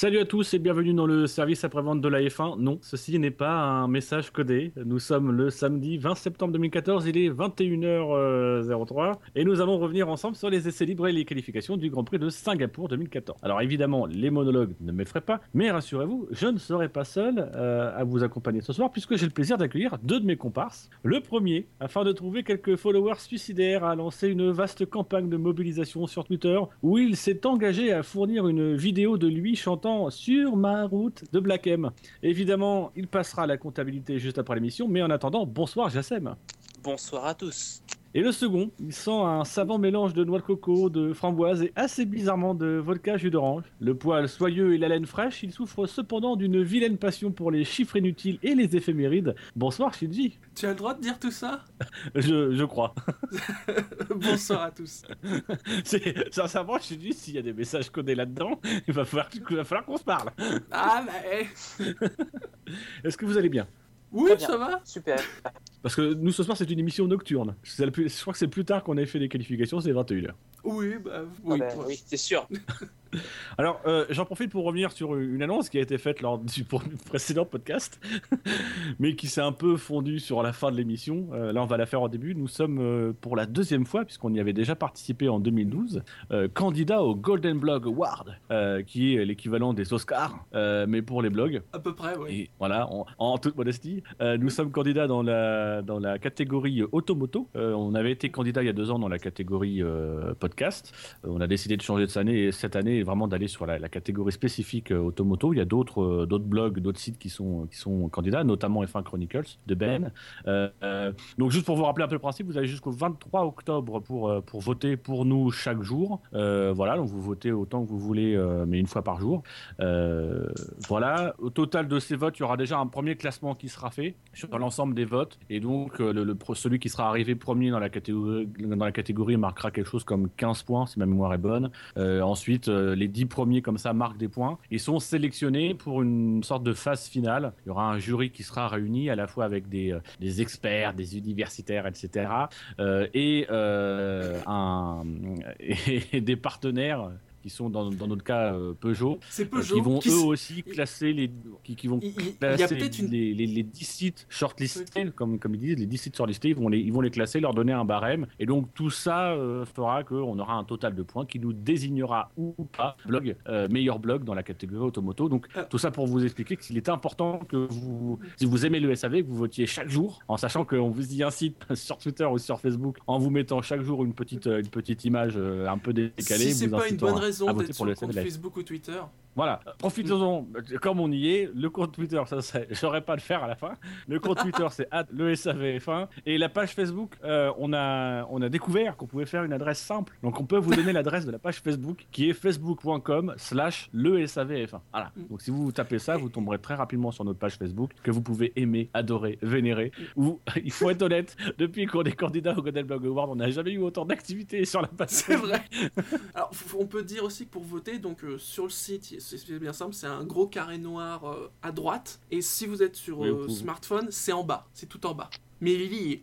Salut à tous et bienvenue dans le service après-vente de la F1. Non, ceci n'est pas un message codé. Nous sommes le samedi 20 septembre 2014, il est 21h03 et nous allons revenir ensemble sur les essais libres et les qualifications du Grand Prix de Singapour 2014. Alors évidemment, les monologues ne m'effraient pas, mais rassurez-vous, je ne serai pas seul euh, à vous accompagner ce soir puisque j'ai le plaisir d'accueillir deux de mes comparses. Le premier, afin de trouver quelques followers suicidaires, a lancé une vaste campagne de mobilisation sur Twitter où il s'est engagé à fournir une vidéo de lui chantant sur ma route de Black M. Évidemment, il passera à la comptabilité juste après l'émission, mais en attendant, bonsoir Jassem. Bonsoir à tous. Et le second, il sent un savant mélange de noix de coco, de framboise et assez bizarrement de vodka jus d'orange. Le poil soyeux et la laine fraîche, il souffre cependant d'une vilaine passion pour les chiffres inutiles et les éphémérides. Bonsoir Shinji. Tu as le droit de dire tout ça? Je, je crois. Bonsoir à tous. Sincèrement, Shinji, s'il y a des messages codés là-dedans, il va falloir, il va falloir qu'on se parle. Ah bah eh. Est-ce que vous allez bien? Oui, ça va? Super. Parce que nous, ce soir, c'est une émission nocturne. C'est le plus- Je crois que c'est plus tard qu'on ait fait les qualifications, c'est 21h. Oui, bah Ah oui. bah, toi. oui, c'est sûr. Alors, euh, j'en profite pour revenir sur une annonce qui a été faite lors du précédent podcast, mais qui s'est un peu fondue sur la fin de l'émission. Euh, là, on va la faire au début. Nous sommes euh, pour la deuxième fois, puisqu'on y avait déjà participé en 2012, euh, candidat au Golden Blog Award, qui est l'équivalent des Oscars, mais pour les blogs. À peu près, oui. Et voilà, en, en toute modestie, nous sommes candidats dans la, dans la catégorie automoto. On avait été candidat il y a deux ans dans la catégorie podcast. On a décidé de changer de cette année, cette année vraiment d'aller sur la, la catégorie spécifique euh, automoto. Il y a d'autres euh, d'autres blogs, d'autres sites qui sont, qui sont candidats, notamment F1 Chronicles de Ben. Donc juste pour vous rappeler un peu le principe, vous avez jusqu'au 23 octobre pour, pour voter pour nous chaque jour. Voilà, donc vous votez autant que vous voulez, mais une fois par jour. Voilà, au total de ces votes, il y aura déjà un premier classement qui sera fait sur l'ensemble des votes, et donc le, celui qui sera arrivé premier dans la catégorie dans la catégorie marquera quelque chose comme 15 points si ma mémoire est bonne. Ensuite, les 10 premiers comme ça marquent des points. Ils sont sélectionnés pour une sorte de phase finale. Il y aura un jury qui sera réuni à la fois avec des, euh, experts, des universitaires, etc. euh, euh, et des partenaires qui sont dans, dans notre cas euh, Peugeot, euh, Peugeot. qui vont qui eux aussi classer les qui, qui vont Il, classer une. les, les, les 10 sites shortlistés, comme, comme ils disent, les 10 sites shortlistés, ils vont les, ils vont les classer, leur donner un barème. Et donc tout ça euh, fera qu'on aura un total de points qui nous désignera ou pas blog, euh, meilleur blog dans la catégorie automoto. Donc tout ça pour vous expliquer qu'il est important que vous, si vous aimez le SAV, que vous votiez chaque jour, en sachant qu'on vous y incite sur Twitter ou sur Facebook, en vous mettant chaque jour une petite, une petite image un peu décalée. Si vous pas une bonne raison d'être sur le compte Facebook ou Twitter. Voilà, profitons-en, comme on y est, le compte Twitter, ça serait, j'aurais pas le faire à la fin. Le compte Twitter, c'est le SAVF1. Et la page Facebook, euh, on, a, on a découvert qu'on pouvait faire une adresse simple. Donc on peut vous donner l'adresse de la page Facebook, qui est facebook.com slash le SAVF1. Voilà. Donc si vous tapez ça, vous tomberez très rapidement sur notre page Facebook, que vous pouvez aimer, adorer, vénérer. Ou, il faut être honnête, depuis qu'on est candidat au Golden Blog Award, on n'a jamais eu autant d'activités sur la page C'est vrai. Alors, on peut dire aussi que pour voter, donc euh, sur le site, c'est bien simple, c'est un gros carré noir euh, à droite. Et si vous êtes sur Oui, euh, vous smartphone, c'est en bas. C'est tout en bas. Mais y est.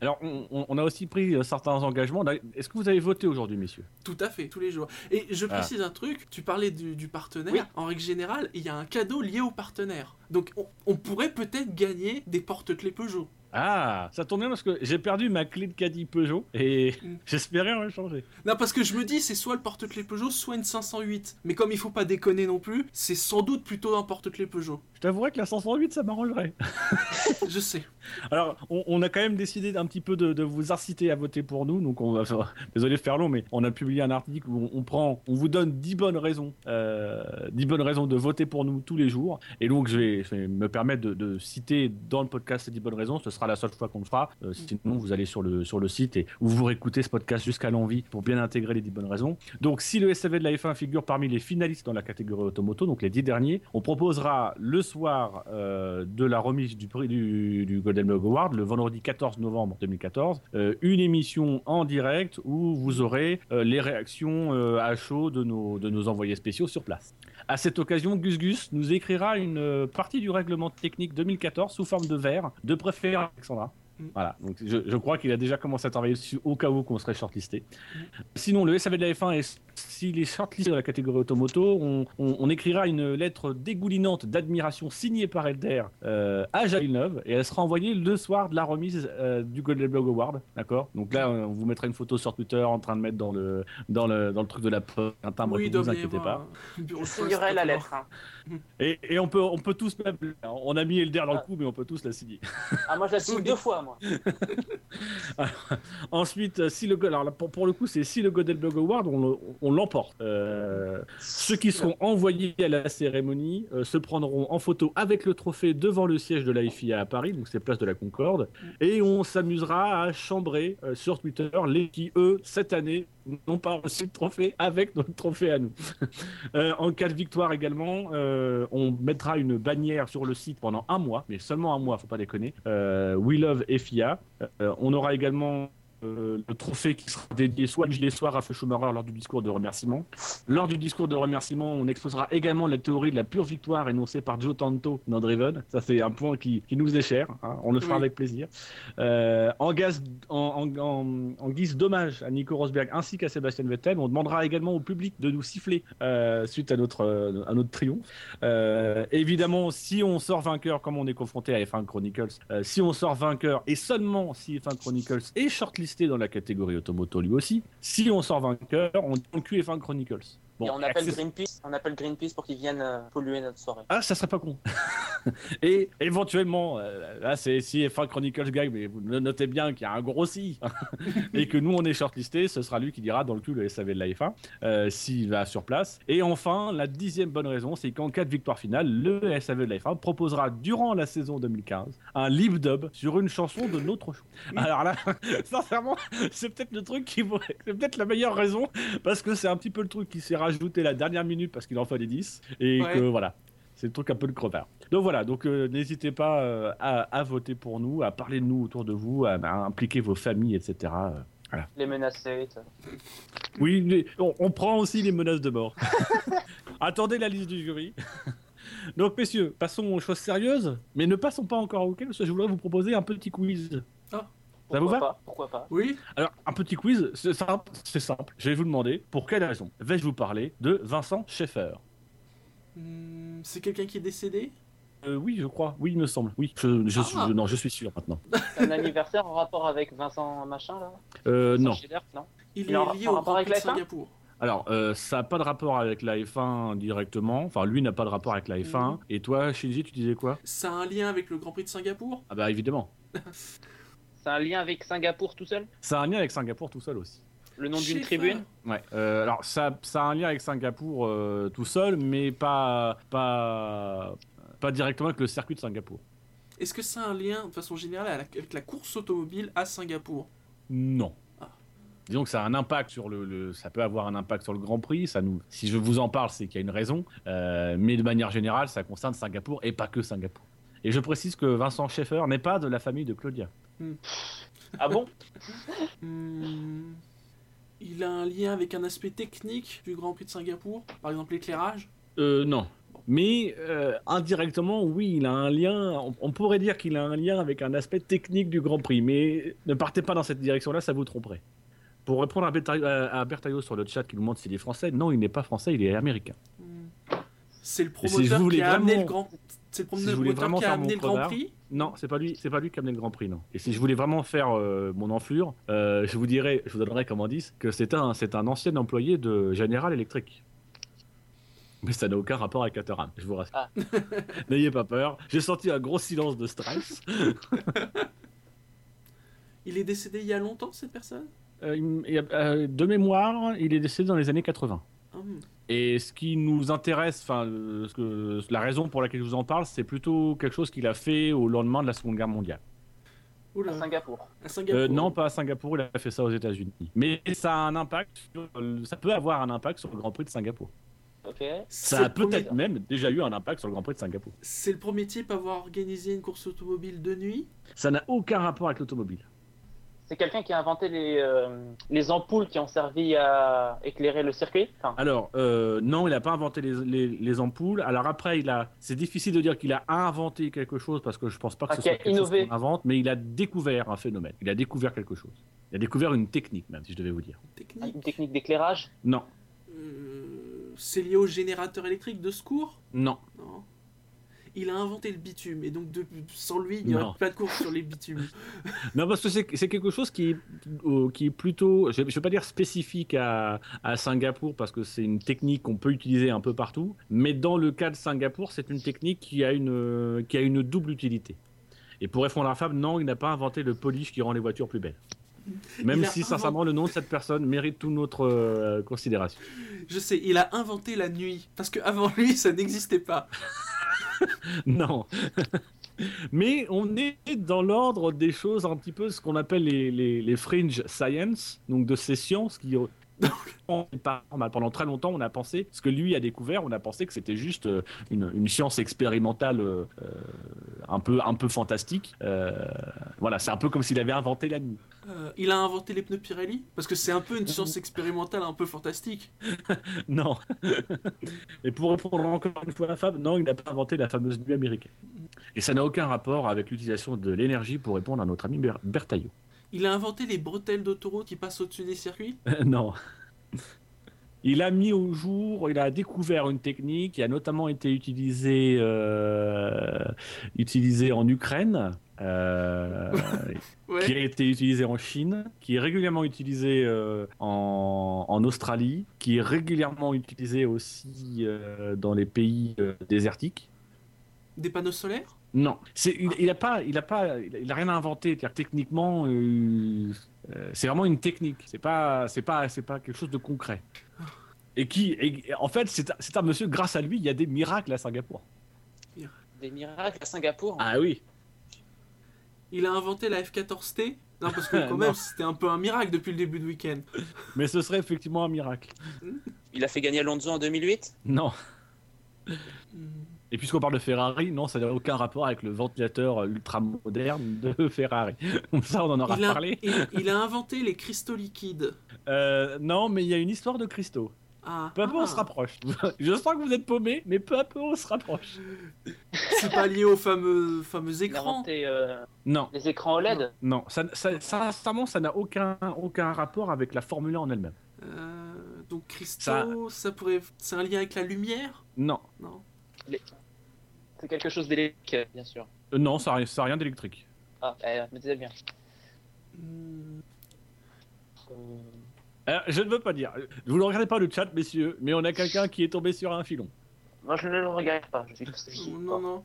Alors, on, a aussi pris euh, certains engagements. Est-ce que vous avez voté aujourd'hui, messieurs? Tout à fait, tous les jours. Et je Ah. précise un truc, tu parlais du, du partenaire. Oui. En règle générale, il y a un cadeau lié au partenaire. Donc on, on pourrait peut-être gagner des porte-clés Peugeot. Ah, ça tombe bien parce que j'ai perdu ma clé de caddie Peugeot et Mm. j'espérais en changer. Non, parce que je me dis, c'est soit le porte-clés Peugeot, soit une 508. Mais comme il faut pas déconner non plus, c'est sans doute plutôt un porte-clés Peugeot. Je t'avouerais que la 508, ça m'arrangerait. Je sais. Alors, on, a quand même décidé d'un petit peu de, vous inciter à voter pour nous. Donc, on va désolé de faire long, mais on a publié un article où on, prend, on vous donne 10 bonnes raisons, euh, 10 bonnes raisons de voter pour nous tous les jours. Et donc, je vais, me permettre de, citer dans le podcast ces 10 bonnes raisons. Ce sera la seule fois qu'on le fera. Euh, sinon, vous allez sur le, sur le site et vous vous réécoutez ce podcast jusqu'à l'envie pour bien intégrer les 10 bonnes raisons. Donc, si le SAV de la F1 figure parmi les finalistes dans la catégorie automoto, donc les 10 derniers, on proposera le soir euh, de la remise du prix du, du Golden Blog Award, le vendredi 14 novembre 2014, euh, une émission en direct où vous aurez euh, les réactions euh, à chaud de nos, envoyés spéciaux sur place. À cette occasion, Gus Gus nous écrira une partie du règlement technique 2014 sous forme de verre, de préférence Alexandra. Voilà, donc je, je crois qu'il a déjà commencé à travailler dessus au cas où qu'on serait shortlisté. Sinon, le SAV de la F1, est, s'il est shortlisté dans la catégorie automoto, on, on- on écrira une lettre dégoulinante d'admiration signée par Elder euh, à Jacques Villeneuve et elle sera envoyée le soir de la remise euh, du Golden Blog Award. D'accord? Donc là, on vous mettra une photo sur Twitter en train de mettre dans le, dans le, dans le truc de la poste un timbre, Oui, ne vous inquiétez pas. poste, signerai la lettre. hein. Et, et on, peut, on peut tous même. On a mis Elder dans le coup, mais on peut tous la signer. Ah, moi je la signe deux fois, moi. Ensuite, euh, si le, alors pour, pour le coup, c'est si le Golden Blog Award, on, on l'emporte. Euh, ceux qui seront envoyés à la cérémonie euh, se prendront en photo avec le trophée devant le siège de la FIA à Paris, donc c'est place de la Concorde, et on s'amusera à chambrer euh, sur Twitter les qui, eux, cette année, n'ont pas reçu le trophée avec notre trophée à nous. Euh, en cas de victoire également, euh, on mettra une bannière sur le site pendant un mois, mais seulement un mois, faut pas déconner. Euh, We Love FIA. On aura également euh, le trophée qui sera dédié soit les soirs à Feu Schumacher lors du discours de remerciement. Lors du discours de remerciement, on exposera également la théorie de la pure victoire énoncée par Joe Tanto dans Driven. Ça, c'est un point qui, qui nous est cher. hein. On le fera Oui. avec plaisir. Euh, en, gaz- en, en- en- en guise d'hommage à Nico Rosberg ainsi qu'à Sébastien Vettel, on demandera également au public de nous siffler euh, suite à notre, à notre triomphe. Évidemment, si on sort vainqueur, comme on est confronté à F1 Chronicles, si on sort vainqueur et seulement si F1 Chronicles est dans la catégorie automoto lui aussi, si on sort vainqueur, on dit on cul F1 Chronicles. Bon, Et on appelle access- Greenpeace, on appelle Greenpeace pour qu'ils viennent euh, polluer notre soirée. Ah, ça serait pas con. et éventuellement, euh, là, c'est si F1 Chronicles gagne, mais vous notez bien qu'il y a un gros si, et que nous on est shortlisté, ce sera lui qui dira dans le cul le SAV de la F1 euh, s'il va sur place. Et enfin, la dixième bonne raison, c'est qu'en cas de victoire finale, le SAV de la F1 proposera durant la saison 2015 un live dub sur une chanson de notre choix. Alors là, sincèrement, c'est peut-être le truc qui vaut- c'est peut-être la meilleure raison parce que c'est un petit peu le truc qui s'est rajouté la dernière minute parce qu'il en fallait 10 et Ouais. que voilà. C'est le truc un peu de crevard. Donc voilà, donc euh, n'hésitez pas euh, à, à voter pour nous, à parler de nous autour de vous, à, à impliquer vos familles, etc. Euh, Les menacer. tout. Oui, mais on, on prend aussi les menaces de mort. Attendez la liste du jury. Donc messieurs, passons aux choses sérieuses, mais ne passons pas encore au parce que je voudrais vous proposer un petit quiz. Ça vous va pas Pourquoi pas Oui, Alors, un petit quiz, c'est simple, c'est simple. Je vais vous demander, pour quelle raison vais-je vous parler de Vincent Schaeffer? Hmm, c'est quelqu'un qui est décédé? Euh, Oui, je crois. Oui, il me semble. Oui, je, je suis, Ah. non, je suis sûr maintenant. Un anniversaire en rapport avec Vincent Machin là? Euh, Vincent non. Il est un lié rapport au Grand avec Prix de la F1? Singapour. Alors, euh, ça n'a pas de rapport avec la F1 directement. Enfin, lui n'a pas de rapport avec la F1. Mhm. Et toi, Shinji, tu disais quoi? Ça a un lien avec le Grand Prix de Singapour? Ah bah évidemment. C'est un lien avec Singapour tout seul Ça a un lien avec Singapour tout seul aussi. Le nom d'une tribune Ouais. Euh, alors, ça, ça a un lien avec Singapour euh, tout seul, mais pas, pas, pas directement avec le circuit de Singapour. Est-ce que ça a un lien, de façon générale, avec la course automobile à Singapour? Non. Ah. Disons que ça a un impact sur le, le- ça peut avoir un impact sur le Grand Prix. Ça nous, si je vous en parle, c'est qu'il y a une raison. Euh, mais de manière générale, ça concerne Singapour et pas que Singapour. Et je précise que Vincent Schaeffer n'est pas de la famille de Claudia. Ah bon? Hmm, Il a un lien avec un aspect technique du Grand Prix de Singapour Par exemple l'éclairage? Euh, non. Mais euh, indirectement, oui, il a un lien. On, on pourrait dire qu'il a un lien avec un aspect technique du Grand Prix, mais ne partez pas dans cette direction-là, ça vous tromperait. Pour répondre à, Bertaillot- sur le chat qui nous demande s'il est français, non, il n'est pas français, il est américain. Hmm. C'est le promoteur qui a amené vraiment- le Grand C'est le si je voulais promoteur vraiment qui a faire mon amené le Grand Prix Non, c'est pas lui, c'est pas lui qui a amené le Grand Prix, non. Et si je voulais vraiment faire euh, mon enflure, euh, je vous dirais, je vous donnerais comme indice que c'est un, c'est un ancien employé de General Electric. Mais ça n'a aucun rapport avec Caterham, je vous rassure. Ah. N'ayez pas peur. J'ai senti un gros silence de stress. Il est décédé il y a longtemps cette personne? Euh, de mémoire, il est décédé dans les années 80. Et ce qui nous intéresse, enfin, euh, la raison pour laquelle je vous en parle, c'est plutôt quelque chose qu'il a fait au lendemain de la Seconde Guerre mondiale. À Oula, Singapour. à Singapour. Euh, non, pas à Singapour, il a fait ça aux États-Unis. Mais ça a un impact, sur le- ça peut avoir un impact sur le Grand Prix de Singapour. Ça a premier- peut-être même déjà eu un impact sur le Grand Prix de Singapour. C'est le premier type à avoir organisé une course automobile de nuit? Ça n'a aucun rapport avec l'automobile. C'est quelqu'un qui a inventé les, euh, les ampoules qui ont servi à éclairer le circuit. Enfin, Alors, euh, non, il n'a pas inventé les, les- les ampoules. Alors après, il a. C'est difficile de dire qu'il a inventé quelque chose parce que je pense pas que Ah, ce soit quelque chose innové. qu'on invente, mais il a découvert un phénomène. Il a découvert quelque chose. Il a découvert une technique, même, si je devais vous dire. Technique. une technique d'éclairage? Non, Euh, c'est lié au générateur électrique de secours? Non, Non. Il a inventé le bitume et donc de- sans lui, il n'y aurait pas de course sur les bitumes. non, parce que c'est quelque chose qui est, qui est plutôt, je ne vais pas dire spécifique à, à Singapour parce que c'est une technique qu'on peut utiliser un peu partout, mais dans le cas de Singapour, c'est une technique qui a une, qui a une double utilité. Et pour à Fab, non, il n'a pas inventé le polish qui rend les voitures plus belles. Même si, sincèrement, le nom de cette personne mérite toute notre euh, considération. Je sais, il a inventé la nuit parce qu'avant lui, ça n'existait pas. Non. Mais on est dans l'ordre des choses un petit peu ce qu'on appelle les, les, les fringe science, donc de ces sciences qui. On est pas normal. Pendant très longtemps, on a pensé, ce que lui a découvert, on a pensé que c'était juste euh, une, une science expérimentale euh, un, peu, un peu fantastique. Euh, voilà, c'est un peu comme s'il avait inventé la nuit. Euh, il a inventé les pneus Pirelli? Parce que c'est un peu une science expérimentale un peu fantastique. Non. Et pour répondre encore une fois à Fab, non, il n'a pas inventé la fameuse nuit américaine. Et ça n'a aucun rapport avec l'utilisation de l'énergie pour répondre à notre ami Ber- Bertaillot. Il a inventé les bretelles d'autoroute qui passent au-dessus des circuits? non. Il a mis au jour, il a découvert une technique qui a notamment été utilisée, euh, utilisée en Ukraine, euh, qui a été utilisée en Chine, qui est régulièrement utilisée euh, en, en Australie, qui est régulièrement utilisée aussi euh, dans les pays euh, désertiques. Des panneaux solaires? Non, c'est, il, il a pas, il a pas, il a, rien inventé. C'est-à-dire, techniquement, euh, euh, c'est vraiment une technique. C'est pas, c'est pas, c'est pas quelque chose de concret. Et qui, et- en fait, c'est, un- c'est un monsieur. Grâce à lui, il y a des miracles à Singapour. Des miracles à Singapour? Ah oui. Il a inventé la F14T. Non, parce que quand même, c'était un peu un miracle depuis le début de week-end. Mais ce serait effectivement un miracle. Il a fait gagner Alonso en 2008. Non. Et puisqu'on parle de Ferrari, non, ça n'a aucun rapport avec le ventilateur ultra moderne de Ferrari. ça, on en aura Il a, parlé. il- il a inventé les cristaux liquides. Euh, non, mais il y a une histoire de cristaux. Ah, Peu à peu, on ah. se rapproche. Je sens que vous êtes paumé, mais peu à peu, on se rapproche. c'est pas lié aux fameux, fameux écrans. inventé euh, Non. les écrans OLED. Non, ça, ça, ça, sincèrement, ça n'a aucun, aucun rapport avec la Formule 1 en elle-même. Euh, donc cristaux, ça... pourrait, c'est un lien avec la lumière? Non. Non. C'est quelque chose d'électrique, bien sûr. Euh, non, ça n'a ça a rien d'électrique. Ah, euh, me disais bien. Je ne veux pas dire. Vous ne regardez pas le chat, messieurs, mais on a quelqu'un qui est tombé sur un filon. Moi, je ne le regarde pas. Je suis Non, non.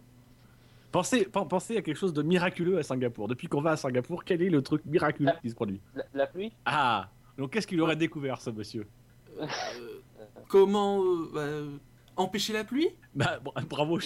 Pensez, pen- pensez à quelque chose de miraculeux à Singapour. Depuis qu'on va à Singapour, quel est le truc miraculeux qui se produit La, la pluie? Ah Donc qu'est-ce qu'il aurait découvert, ce monsieur? Euh, comment euh, bah, empêcher la pluie? Bah, bra- bravo. Mais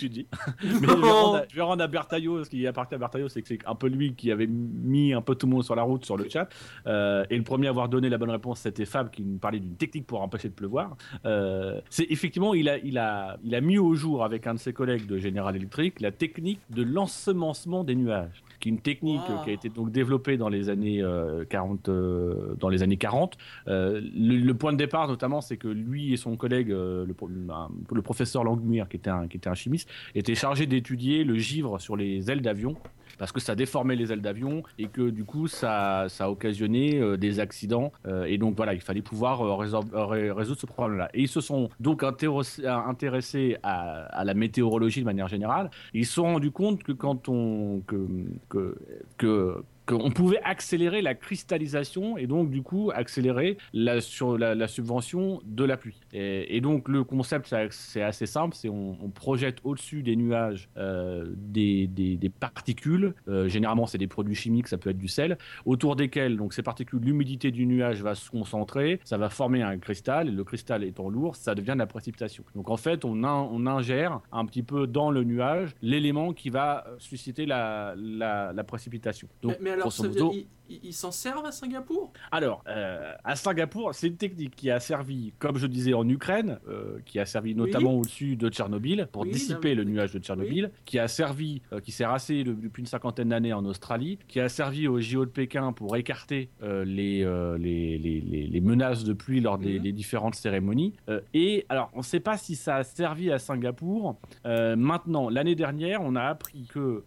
je vais, rendre à, je vais rendre à Bertaillot, ce qui appartient à Bertaillot, c'est que c'est un peu lui qui avait mis un peu tout le monde sur la route sur le chat. Euh, et le premier à avoir donné la bonne réponse, c'était Fab qui nous parlait d'une technique pour empêcher de pleuvoir. Euh, c'est effectivement, il a, il, a, il a mis au jour avec un de ses collègues de General Electric la technique de l'ensemencement des nuages, qui est une technique Wow. euh, qui a été donc développée dans les années euh, 40. euh, dans les années 40. Euh, le, le point de départ, notamment, c'est que lui et son collègue, euh, le professeur Langmuir, qui était un, qui était un chimiste, étaient chargés d'étudier le givre sur les ailes d'avion parce que ça déformait les ailes d'avion et que du coup ça, ça a occasionné euh, des accidents Euh, et donc voilà il fallait pouvoir euh, résoudre ce problème là et ils se sont donc intéressés, à, la météorologie de manière générale. Ils se sont rendus compte que quand on que, que qu'on pouvait accélérer la cristallisation et donc du coup accélérer la, sur la, subvention de la pluie. Et, donc le concept c'est- assez simple, c'est on, projette au-dessus des nuages euh, des, particules, euh, généralement c'est des produits chimiques, ça peut être du sel, autour desquels donc ces particules, l'humidité du nuage va se concentrer, ça va former un cristal, et le cristal étant lourd, ça devient de la précipitation. Donc en fait on, in- on ingère un petit peu dans le nuage l'élément qui va susciter la, précipitation. Mais alors, grosso ça modo, il, ils s'en servent à Singapour? Alors, euh, à Singapour, c'est une technique qui a servi, comme je disais, en Ukraine, euh, qui a servi notamment au-dessus de Tchernobyl pour Oui, dissiper le nuage de Tchernobyl, qui a servi, euh, qui s'est rassé de- depuis une cinquantaine d'années en Australie, qui a servi au JO de Pékin pour écarter les, les, les, les- les menaces de pluie lors des, Mhm. différentes cérémonies. Et alors, on ne sait pas si ça a servi à Singapour. Maintenant, l'année dernière, on a appris que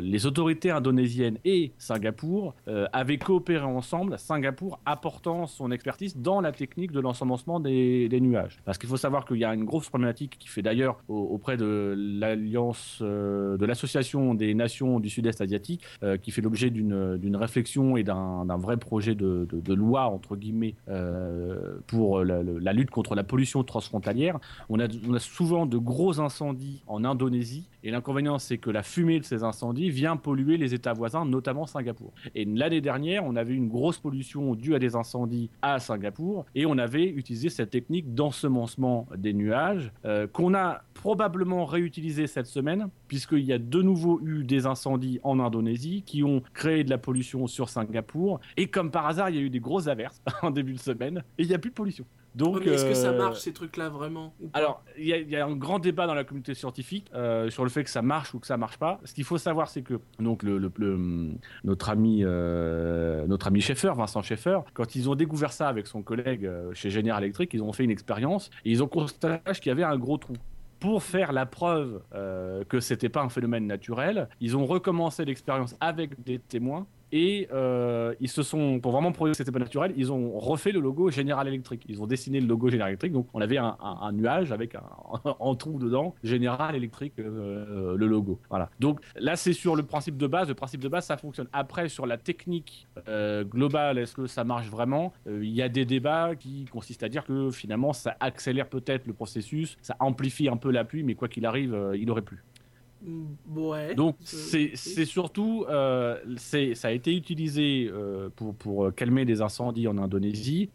les autorités indonésiennes et Singapour euh, avaient coopéré ensemble, Singapour apportant son expertise dans la technique de l'ensemencement des, nuages. Parce qu'il faut savoir qu'il y a une grosse problématique qui fait d'ailleurs au- auprès de l'alliance, euh, de l'association des nations du sud-est asiatique, euh, qui fait l'objet d'une réflexion et d'un vrai projet de, loi, entre guillemets, euh, pour la, lutte contre la pollution transfrontalière. On a souvent de gros incendies en Indonésie, et l'inconvénient, c'est que la fumée de ces incendies vient polluer les États voisins, notamment Singapour. Et l'année dernière, on avait une grosse pollution due à des incendies à Singapour, et on avait utilisé cette technique d'ensemencement des nuages, euh, qu'on a probablement réutilisé cette semaine, puisqu'il y a de nouveau eu des incendies en Indonésie qui ont créé de la pollution sur Singapour, et comme par hasard, il y a eu des grosses averses en début de semaine, et il n'y a plus de pollution. Donc, est-ce que ça euh, marche ces trucs-là vraiment ou pas? Alors, il y, a- il y a un grand débat dans la communauté scientifique euh, sur le fait que ça marche ou que ça marche pas. Ce qu'il faut savoir, c'est que donc le, le- le- notre ami euh, notre ami Schaeffer, Vincent Schaeffer, quand ils ont découvert ça avec son collègue euh, chez General Electric, ils ont fait une expérience et ils ont constaté qu'il y avait un gros trou. Pour faire la preuve euh, que c'était pas un phénomène naturel, ils ont recommencé l'expérience avec des témoins et euh, ils se sont, pour vraiment prouver que c'était pas naturel, ils ont refait le logo General Electric. Ils ont dessiné le logo General Electric, donc on avait un, un- un nuage avec un, en trou dedans General Electric, euh, le logo. Voilà. Donc là, c'est sur le principe de base. Le principe de base, ça fonctionne. Après, sur la technique euh, globale, est-ce que ça marche vraiment? Euh, Il y a des débats qui consistent à dire que finalement, ça accélère peut-être le processus, ça amplifie un peu la pluie, mais quoi qu'il arrive, euh, il aurait plu. Mm, Ouais. Donc Euh, c'est surtout, euh, ça a été utilisé euh, pour, pour calmer des incendies en Indonésie.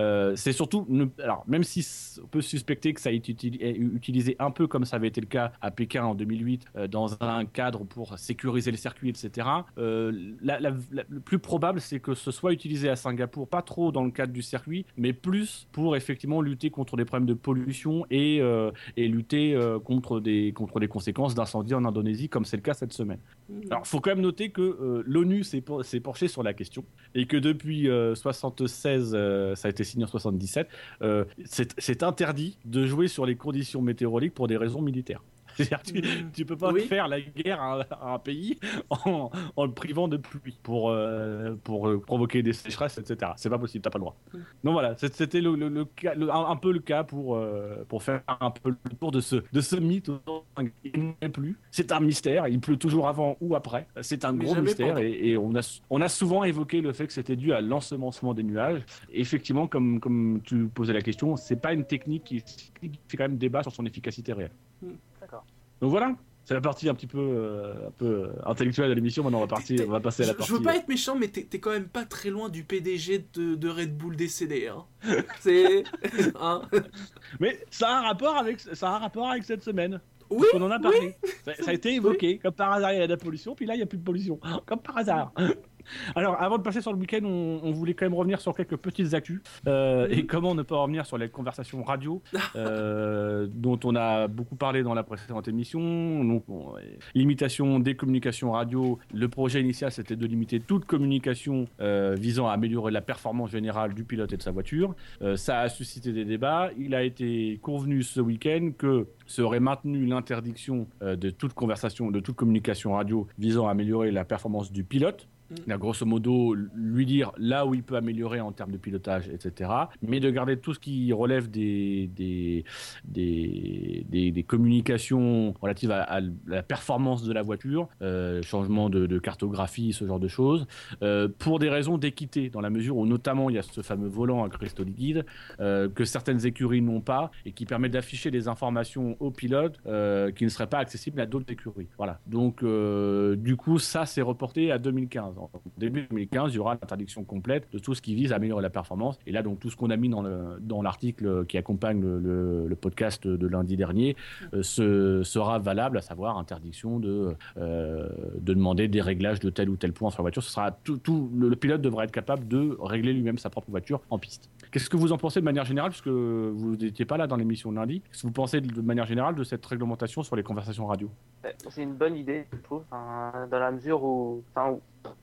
Euh, c'est surtout, alors même si on peut suspecter que ça a été utilisé un peu comme ça avait été le cas à Pékin en 2008, euh, dans un cadre pour sécuriser le circuit, etc. euh, la- la- la- le plus probable, c'est que ce soit utilisé à Singapour, pas trop dans le cadre du circuit, mais plus pour effectivement lutter contre des problèmes de pollution et, euh, et lutter euh, contre, des, contre les conséquences d'incendies en Indonésie, comme c'est le cas cette semaine. Mm. Alors, il faut quand même noter que euh, l'ONU s'est por- penchée sur la question et que depuis euh, 76, euh, ça a été signé en 77, euh, c'est c'est interdit de jouer sur les conditions météorologiques pour des raisons militaires. Tu, Mm. tu peux pas Oui. faire la guerre à, un- à un pays en, en le privant de pluie pour, euh, pour euh, provoquer des sécheresses, etc. C'est pas possible, t'as pas le droit. Mm. Donc voilà, c'était le, le- le cas- le- un, un peu le cas pour, euh, pour faire un peu le tour de ce, de ce mythe. Il ne plus. C'est un mystère, il pleut toujours avant ou après. C'est un Mais gros mystère et, et on, a, on a souvent évoqué le fait que c'était dû à l'ensemencement des nuages. Et effectivement, comme, comme tu posais la question, c'est pas une technique qui, qui fait quand même débat sur son efficacité réelle. D'accord. Donc voilà, c'est la partie un petit peu, euh, un peu euh, intellectuelle de l'émission. Maintenant, on va, partir, on va passer à la partie. Je veux pas être méchant, mais t'es quand même pas très loin du PDG de, de Red Bull décédé. Hein. C'est. hein. Mais ça a un rapport avec, ça a un rapport avec cette semaine. Oui, On en a parlé. Ça, ça a été évoqué. Comme par hasard, il y a de la pollution, puis là, il n'y a plus de pollution. Comme par hasard. Alors, avant de passer sur le week-end, on, on voulait quand même revenir sur quelques petites actus. Euh, Et comment ne pas revenir sur les conversations radio, euh, dont on a beaucoup parlé dans la précédente émission. Donc, limitation des communications radio. Le projet initial, c'était de limiter toute communication euh, visant à améliorer la performance générale du pilote et de sa voiture. Euh, ça a suscité des débats. Il a été convenu ce week-end que serait maintenue l'interdiction de toute conversation, de toute communication radio visant à améliorer la performance du pilote. Mm. Grosso modo lui dire là où il peut améliorer en termes de pilotage, etc. Mais de garder tout ce qui relève des, des, communications relatives à, la performance de la voiture, euh, changement de, cartographie, ce genre de choses, euh, pour des raisons d'équité, dans la mesure où notamment il y a ce fameux volant à cristaux liquides euh, que certaines écuries n'ont pas et qui permet d'afficher des informations aux pilotes euh, qui ne seraient pas accessibles à d'autres écuries. Voilà. Donc, du coup, ça, c'est reporté à 2015. Début 2015, il y aura l'interdiction complète de tout ce qui vise à améliorer la performance. Et là, donc, tout ce qu'on a mis dans le dans l'article qui accompagne le, podcast de lundi dernier euh, sera valable, à savoir interdiction de, euh, de demander des réglages de tel ou tel point sur la voiture. Ce sera tout, le, pilote devra être capable de régler lui-même sa propre voiture en piste. Qu'est-ce que vous en pensez de manière générale, puisque vous n'étiez pas là dans l'émission de lundi? Qu'est-ce que vous pensez de manière générale de cette réglementation sur les conversations radio? C'est une bonne idée, je trouve, dans la mesure où,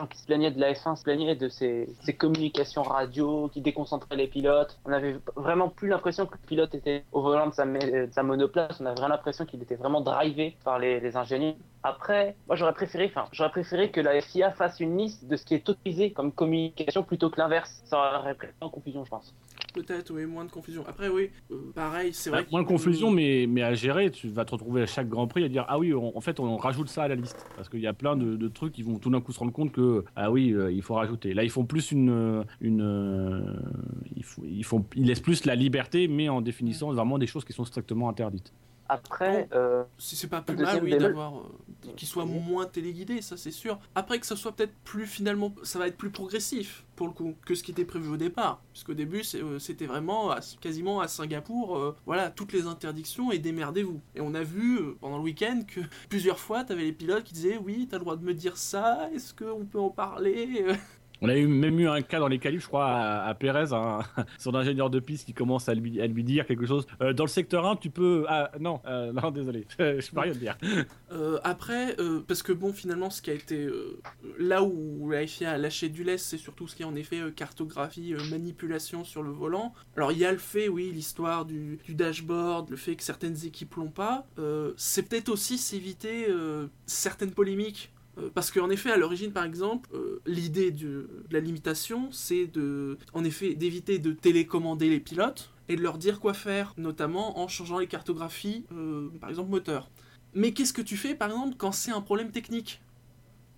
qui se plaignait de la F1 se plaignait de ces, communications radio qui déconcentraient les pilotes. On avait vraiment plus l'impression que le pilote était au volant de sa, sa monoplace. On avait vraiment l'impression qu'il était vraiment drivé par les, ingénieurs. Après, moi j'aurais préféré, enfin, j'aurais préféré que la FIA fasse une liste de ce qui est autorisé comme communication plutôt que l'inverse. Ça aurait pris en confusion, je pense. Peut-être, oui, moins de confusion. Après, oui, euh, pareil, c'est vrai. Bah, moins de confusion, mais, mais à gérer, tu vas te retrouver à chaque Grand Prix à dire Ah oui, en fait, on rajoute ça à la liste. Parce qu'il y a plein de, trucs qui vont tout d'un coup se rendre compte que, ah oui, euh, il faut rajouter. Là, ils font plus une. une euh, ils, ils, font, ils laissent plus la liberté, mais en définissant vraiment des choses qui sont strictement interdites. Après, euh, si c'est pas plus mal, oui, d'avoir euh, qu'il soit moins téléguidé, ça c'est sûr. Après que ça soit peut-être plus finalement, ça va être plus progressif pour le coup que ce qui était prévu au départ, puisqu'au début euh, c'était vraiment quasiment à Singapour, voilà toutes les interdictions et démerdez-vous. Et on a vu pendant le week-end que plusieurs fois tu avais les pilotes qui disaient oui, t'as le droit de me dire ça, est-ce qu'on peut en parler? On a eu, même eu un cas dans les qualifs, je crois, à, Pérez, son ingénieur de piste qui commence à lui, à lui dire quelque chose. Euh, dans le secteur 1, tu peux. Ah, non, euh, non, désolé, je peux rien dire. Euh, après, parce que bon, finalement, ce qui a été. là où la FIA a lâché du lest, c'est surtout ce qui est en effet cartographie, manipulation sur le volant. Alors, il y a le fait, oui, l'histoire du, du, dashboard, le fait que certaines équipes l'ont pas. c'est peut-être aussi s'éviter certaines polémiques parce qu'en effet, à l'origine, par exemple, euh, l'idée de la limitation, c'est de, en effet, d'éviter de télécommander les pilotes et de leur dire quoi faire, notamment en changeant les cartographies, euh, par exemple moteur. Mais qu'est-ce que tu fais, par exemple, quand c'est un problème technique?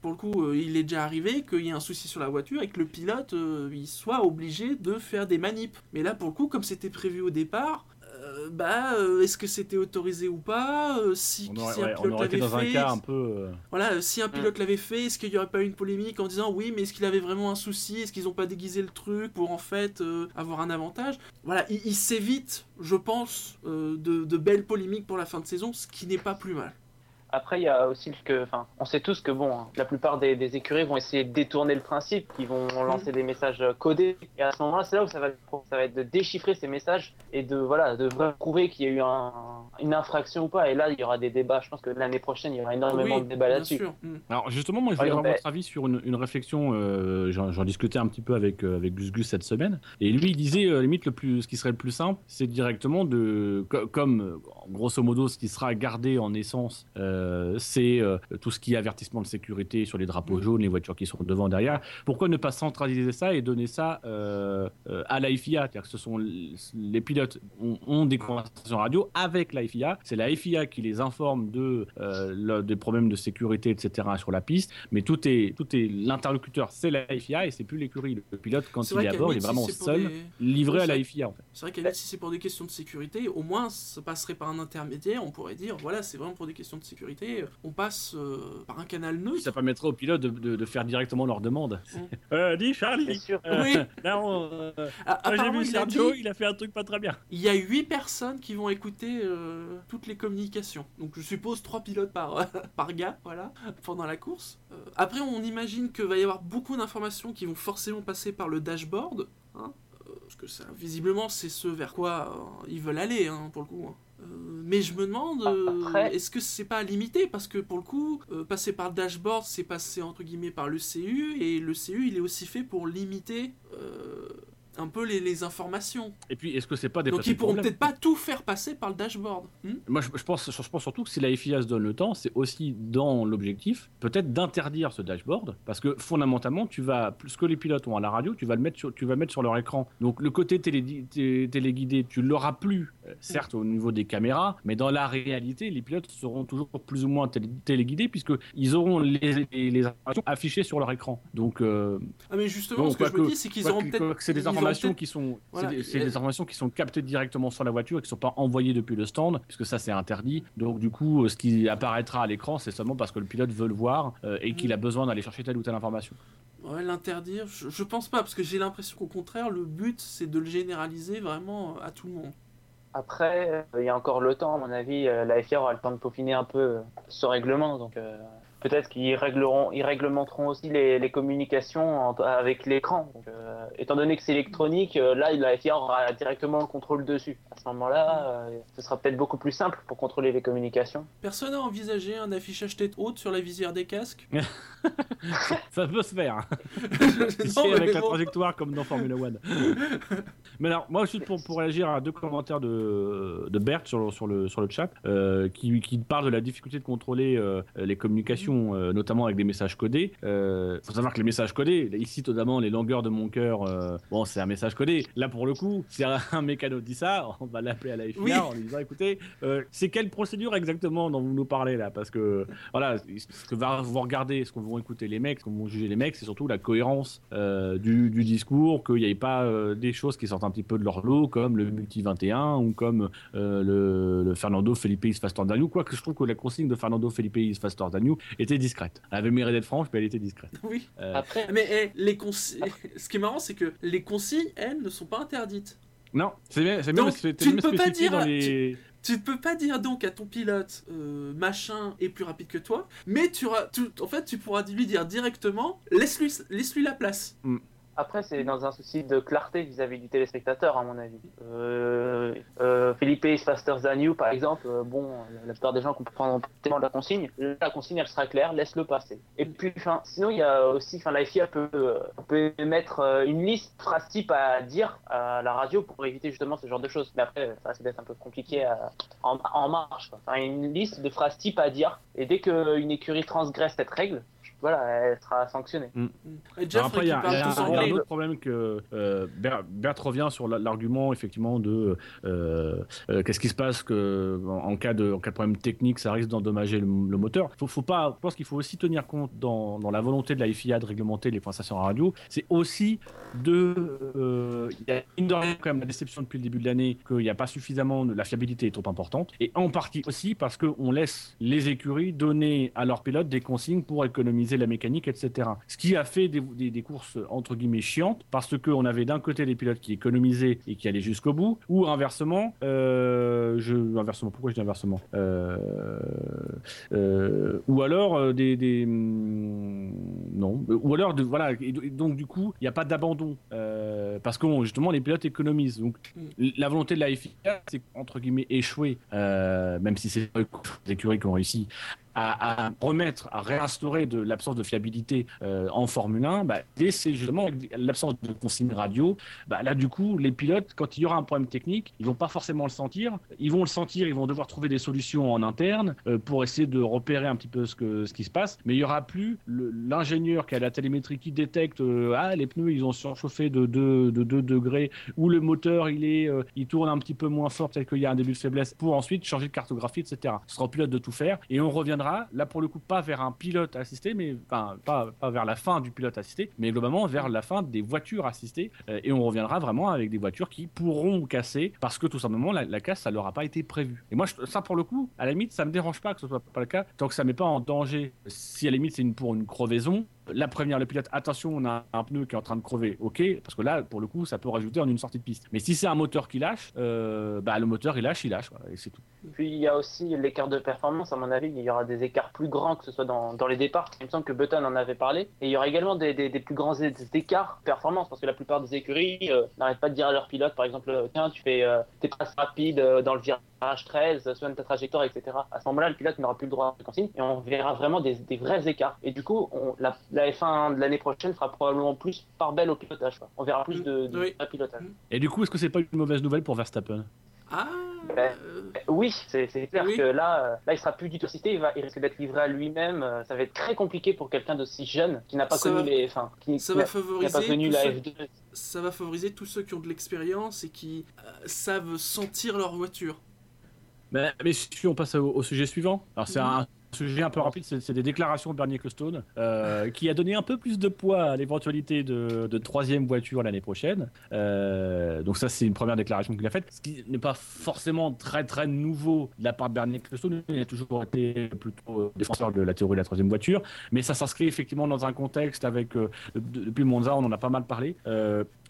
Pour le coup, il est déjà arrivé qu'il y ait un souci sur la voiture et que le pilote il soit obligé de faire des manips. Mais là, pour le coup, comme c'était prévu au départ, euh, bah, euh, est-ce que c'était autorisé ou pas euh, Si, un pilote l'avait fait, un peu. Voilà, si un pilote l'avait fait, est-ce qu'il n'y aurait pas eu une polémique en disant oui, mais est-ce qu'il avait vraiment un souci Est-ce qu'ils n'ont pas déguisé le truc pour en fait avoir un avantage? Voilà, il, s'évite, je pense, de, de belles polémiques pour la fin de saison, ce qui n'est pas plus mal. Après, il y a aussi que, enfin, on sait tous que bon, hein, la plupart des, écuries vont essayer de détourner le principe, qui vont mm. lancer des messages codés. Et à ce moment-là, c'est là où ça va, ça va être de déchiffrer ces messages et de voilà, de prouver qu'il y a eu une infraction ou pas. Et là, il y aura des débats. Je pense que l'année prochaine, il y aura énormément de débats là-dessus. Mm. Alors justement, moi, je voulais avoir votre avis sur une, réflexion. Euh, J'en discutais un petit peu avec euh, avec Gus Gus cette semaine, et lui, il disait euh, limite le plus, ce qui serait le plus simple, c'est directement de, comme grosso modo, ce qui sera gardé en essence. Euh, c'est euh, tout ce qui est avertissement de sécurité sur les drapeaux mm. jaunes, les voitures qui sont devant, derrière. Pourquoi ne pas centraliser ça et donner ça euh, à la FIA C'est-à-dire que ce sont les pilotes ont, des conversations radio avec la FIA. C'est la FIA qui les informe de des problèmes de sécurité, etc. sur la piste. Mais tout est tout est l'interlocuteur, c'est la FIA et c'est plus l'écurie. Le pilote quand il est à bord, il est vraiment seul, livré à la FIA. En fait. C'est vrai qu'à si c'est pour des questions de sécurité, au moins ça passerait par un intermédiaire. On pourrait dire voilà, c'est vraiment pour des questions de sécurité on passe euh, par un canal neutre. Ça permettrait aux pilotes de, faire directement leur demande. Mm. Euh, dis Charlie. Sûr. Euh, oui. Ah, j'ai vu Sergio, il a fait un truc pas très bien. Il y a 8 personnes qui vont écouter toutes les communications. Donc je suppose 3 pilotes par, par gars, voilà, pendant la course. après, on imagine qu'il va y avoir beaucoup d'informations qui vont forcément passer par le dashboard. Hein, parce que ça, visiblement, c'est ce vers quoi ils veulent aller, hein, pour le coup. Hein. Euh, mais je me demande, euh, est-ce que c'est pas limité? Parce que pour le coup, euh, passer par le dashboard, c'est passer entre guillemets par le CU, et le CU, il est aussi fait pour limiter un peu les, informations. Et puis, est-ce que c'est pas des Donc, ils pourront peut-être pas tout faire passer par le dashboard. Hmm Moi, je, pense, je pense surtout que si la FIA se donne le temps, c'est aussi dans l'objectif, peut-être d'interdire ce dashboard, parce que fondamentalement, tu vas, ce que les pilotes ont à la radio, tu vas le mettre sur, tu vas mettre sur leur écran. Donc, le côté télé, téléguidé, tu l'auras plus, euh, certes, au niveau des caméras, mais dans la réalité, les pilotes seront toujours plus ou moins télé, téléguidés, puisqu'ils auront les, les, informations affichées sur leur écran. Donc, euh, ah, mais justement, ce que je me dis, c'est qu'ils auront peut-être informations qui sont, c'est des, informations qui sont captées directement sur la voiture et qui ne sont pas envoyées depuis le stand, puisque ça c'est interdit. Donc du coup, ce qui apparaîtra à l'écran, c'est seulement parce que le pilote veut le voir euh, et qu'il a besoin d'aller chercher telle ou telle information. Ouais, l'interdire, je, je pense pas, parce que j'ai l'impression qu'au contraire, le but, c'est de le généraliser vraiment à tout le monde. Après, euh, il y a encore le temps, à mon avis, euh, la FIA aura le temps de peaufiner un peu euh, ce règlement, donc euh, peut-être qu'ils régleront, ils réglementeront aussi les, les communications en- avec l'écran. Euh, étant donné que c'est électronique, euh, là, la FIA aura directement le contrôle dessus. À ce moment-là, euh, ce sera peut-être beaucoup plus simple pour contrôler les communications. Personne n'a envisagé un affichage tête haute sur la visière des casques Ça peut se faire. Non, mais avec la bon. trajectoire comme dans Formula One. mais alors, moi, juste pour, pour réagir à deux commentaires de, de Bert sur, le- sur, le, sur le chat, euh, qui, qui parle de la difficulté de contrôler euh, les communications, euh, notamment avec des messages codés. Il faut savoir que les messages codés, il cite notamment les longueurs de mon cœur. euh, bon, c'est un message codé. Là, pour le coup, si un mécano dit ça, on va l'appeler à la FIA Oui. en lui disant écoutez, euh, c'est quelle procédure exactement dont vous nous parlez là? Parce que voilà, ce que vont regarder, ce qu'on vont écouter les mecs, ce qu'on vont juger les mecs, c'est surtout la cohérence euh, du, du discours, qu'il n'y ait pas euh, des choses qui sortent un petit peu de leur lot, comme le Multi 21 ou comme euh, le, le Fernando Felipe is faster than you. Quoique je trouve que la consigne de Fernando Felipe is faster than you était discrète. Elle avait mérité d'être franche, mais elle était discrète. Oui. Euh, Après, Mais eh, les consi- ce qui est marrant, c'est que les consignes, elles, ne sont pas interdites. non, c'est bien, c'est bien Donc, parce que c'était tu ne peux pas dire- dans les. Tu ne peux pas dire donc à ton pilote euh, machin est plus rapide que toi, mais tu, en fait tu pourras lui dire directement laisse-lui laisse -lui la place. Après, c'est dans un souci de clarté vis-à-vis du téléspectateur, à mon avis. Euh, euh, Felipe is faster than you, par exemple, euh, bon, la plupart des gens comprendront tellement la consigne. La consigne, elle sera claire, laisse-le passer. Et puis, enfin, sinon, il y a aussi, enfin, la FIA peut, euh, peut mettre euh, une liste de phrases type à dire à la radio pour éviter justement ce genre de choses. Mais après, ça risque d'être un peu compliqué en, en marche. Enfin, une liste de phrases type à dire. Et dès qu'une écurie transgresse cette règle, voilà, elle sera sanctionnée. Et Jeff Alors après, il y a, y un, il y a un anglais. autre problème que euh, Bert, Bert revient sur la- l'argument effectivement de euh, euh, qu'est-ce qui se passe que en, en cas de en cas de problème technique, ça risque d'endommager le, le moteur. Faut, faut pas, je pense qu'il faut aussi tenir compte dans, dans la volonté de la FIA de réglementer les stations radio. C'est aussi de, euh, il y a une de rien, quand même la déception depuis le début de l'année qu'il n'y a pas suffisamment de la fiabilité est trop importante et en partie aussi parce qu'on laisse les écuries donner à leurs pilotes des consignes pour économiser la mécanique, etc. Ce qui a fait des, des- des courses entre guillemets chiantes parce qu'on avait d'un côté les pilotes qui économisaient et qui allaient jusqu'au bout, ou inversement, euh, je, inversement, pourquoi je dis inversement Euh, euh, Ou alors des, des hum, non, ou alors de, voilà, et do- et donc du coup il n'y a pas d'abandon parce que justement les pilotes économisent. Donc la volonté de la FIA, c'est entre guillemets échouer, même si c'est les écuries qui ont réussi à, remettre, à réinstaurer de l'absence de fiabilité euh, en Formule 1, bah, c'est justement l'absence de consigne radio. Bah, là, du coup, les pilotes, quand il y aura un problème technique, ils vont pas forcément le sentir. Ils vont le sentir, ils vont devoir trouver des solutions en interne euh, pour essayer de repérer un petit peu ce, qui se passe. Mais il y aura plus l'ingénieur qui a la télémétrie qui détecte euh, ah les pneus ils ont surchauffé de 2 de 2 degrés ou le moteur il il tourne un petit peu moins fort peut-être qu'il y a un début de faiblesse pour ensuite changer de cartographie etc. Ce sera au pilote de tout faire et on reviendra là pour le coup pas vers un pilote assisté mais enfin pas, vers la fin du pilote assisté mais globalement vers la fin des voitures assistées euh, et on reviendra vraiment avec des voitures qui pourront casser parce que tout simplement la, casse ça leur a pas été prévu. Et moi ça pour le coup à la limite ça me dérange pas que ce soit pas le cas tant que ça met pas en danger si à la limite c'est une, pour une crevaison la prévenir le pilote attention on a un pneu qui est en train de crever ok parce que là pour le coup ça peut rajouter en une sortie de piste mais si c'est un moteur qui lâche euh, bah le moteur il lâche il lâche et c'est tout Puis il y a aussi l'écart de performance, à mon avis, il y aura des écarts plus grands que ce soit dans, les départs. Il me semble que Button en avait parlé. Et il y aura également des, plus grands écarts performance, parce que la plupart des écuries euh, n'arrêtent pas de dire à leur pilote, par exemple, tiens, tu fais euh, tes passes rapides euh, dans le virage 13, soigne ta trajectoire, etc. À ce moment-là, le pilote n'aura plus le droit de consigne, et on verra vraiment des, des vrais écarts. Et du coup, on- la, la F1 de l'année prochaine fera probablement plus par belle au pilotage. quoi. On verra plus de, de Oui. vrai pilotage. et du coup est-ce que c'est pas une mauvaise nouvelle pour Verstappen? Ah Ben, euh, Oui, c'est clair Oui. que là, euh, là, il sera plus du tout assisté, il, va, il risque d'être livré à lui-même. euh, Ça va être très compliqué pour quelqu'un d'aussi jeune qui n'a pas Ça connu va- les, enfin, qui, ça qui va n'a- qui favoriser pas connu tous la ceux- F2. ça va favoriser tous ceux qui ont de l'expérience et qui euh, savent sentir leur voiture. Mais, mais si on passe au, sujet suivant alors c'est un sujet un peu rapide, c'est des déclarations de Bernie Ecclestone, euh, qui a donné un peu plus de poids à l'éventualité de, troisième voiture l'année prochaine. Euh, donc ça, c'est une première déclaration qu'il a faite, ce qui n'est pas forcément très très nouveau de la part de Bernie Ecclestone. Il a toujours été plutôt défenseur de la théorie de la troisième voiture, mais ça s'inscrit effectivement dans un contexte avec depuis Monza, on en a pas mal parlé.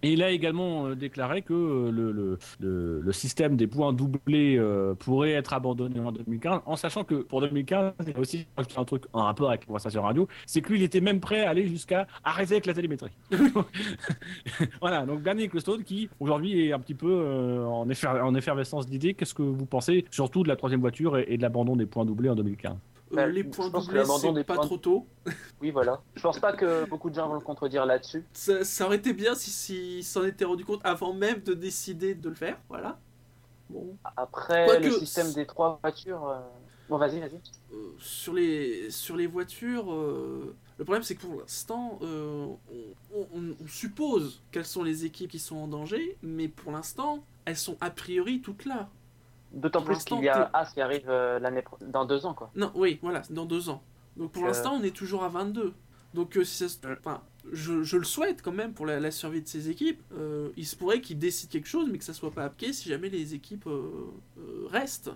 Et il a également euh, déclaré que euh, le, le, le, système des points doublés euh, pourrait être abandonné en 2015, en sachant que pour 2015, il y a aussi un truc en rapport avec la conversation radio, c'est que lui, il était même prêt à aller jusqu'à arrêter avec la télémétrie. voilà, donc Bernie Ecclestone qui aujourd'hui est un petit peu en, en effervescence d'idées. Qu'est-ce que vous pensez surtout de la troisième voiture et de l'abandon des points doublés en 2015 bah, les points doublés, c'est pas trop tôt. Oui, voilà. Je pense pas que beaucoup de gens vont le contredire là-dessus. Ça, aurait été bien s'ils si, s'en étaient rendu compte avant même de décider de le faire. Voilà. Bon. Après, le système des trois voitures. Euh, bon, vas-y, vas-y. Euh, sur, les, sur les voitures, euh, le problème c'est que pour l'instant, on, on, suppose quelles sont les équipes qui sont en danger, mais pour l'instant, elles sont a priori toutes là. D'autant plus qu'il y a As qui arrive euh, l'année dans deux ans, quoi. Non, oui, voilà, dans deux ans. Donc pour l'instant, on est toujours à 22. Donc euh, si ça enfin, je, je, le souhaite quand même pour la, survie de ces équipes. Euh, il se pourrait qu'ils décident quelque chose, mais que ça soit pas appliqué si jamais les équipes restent.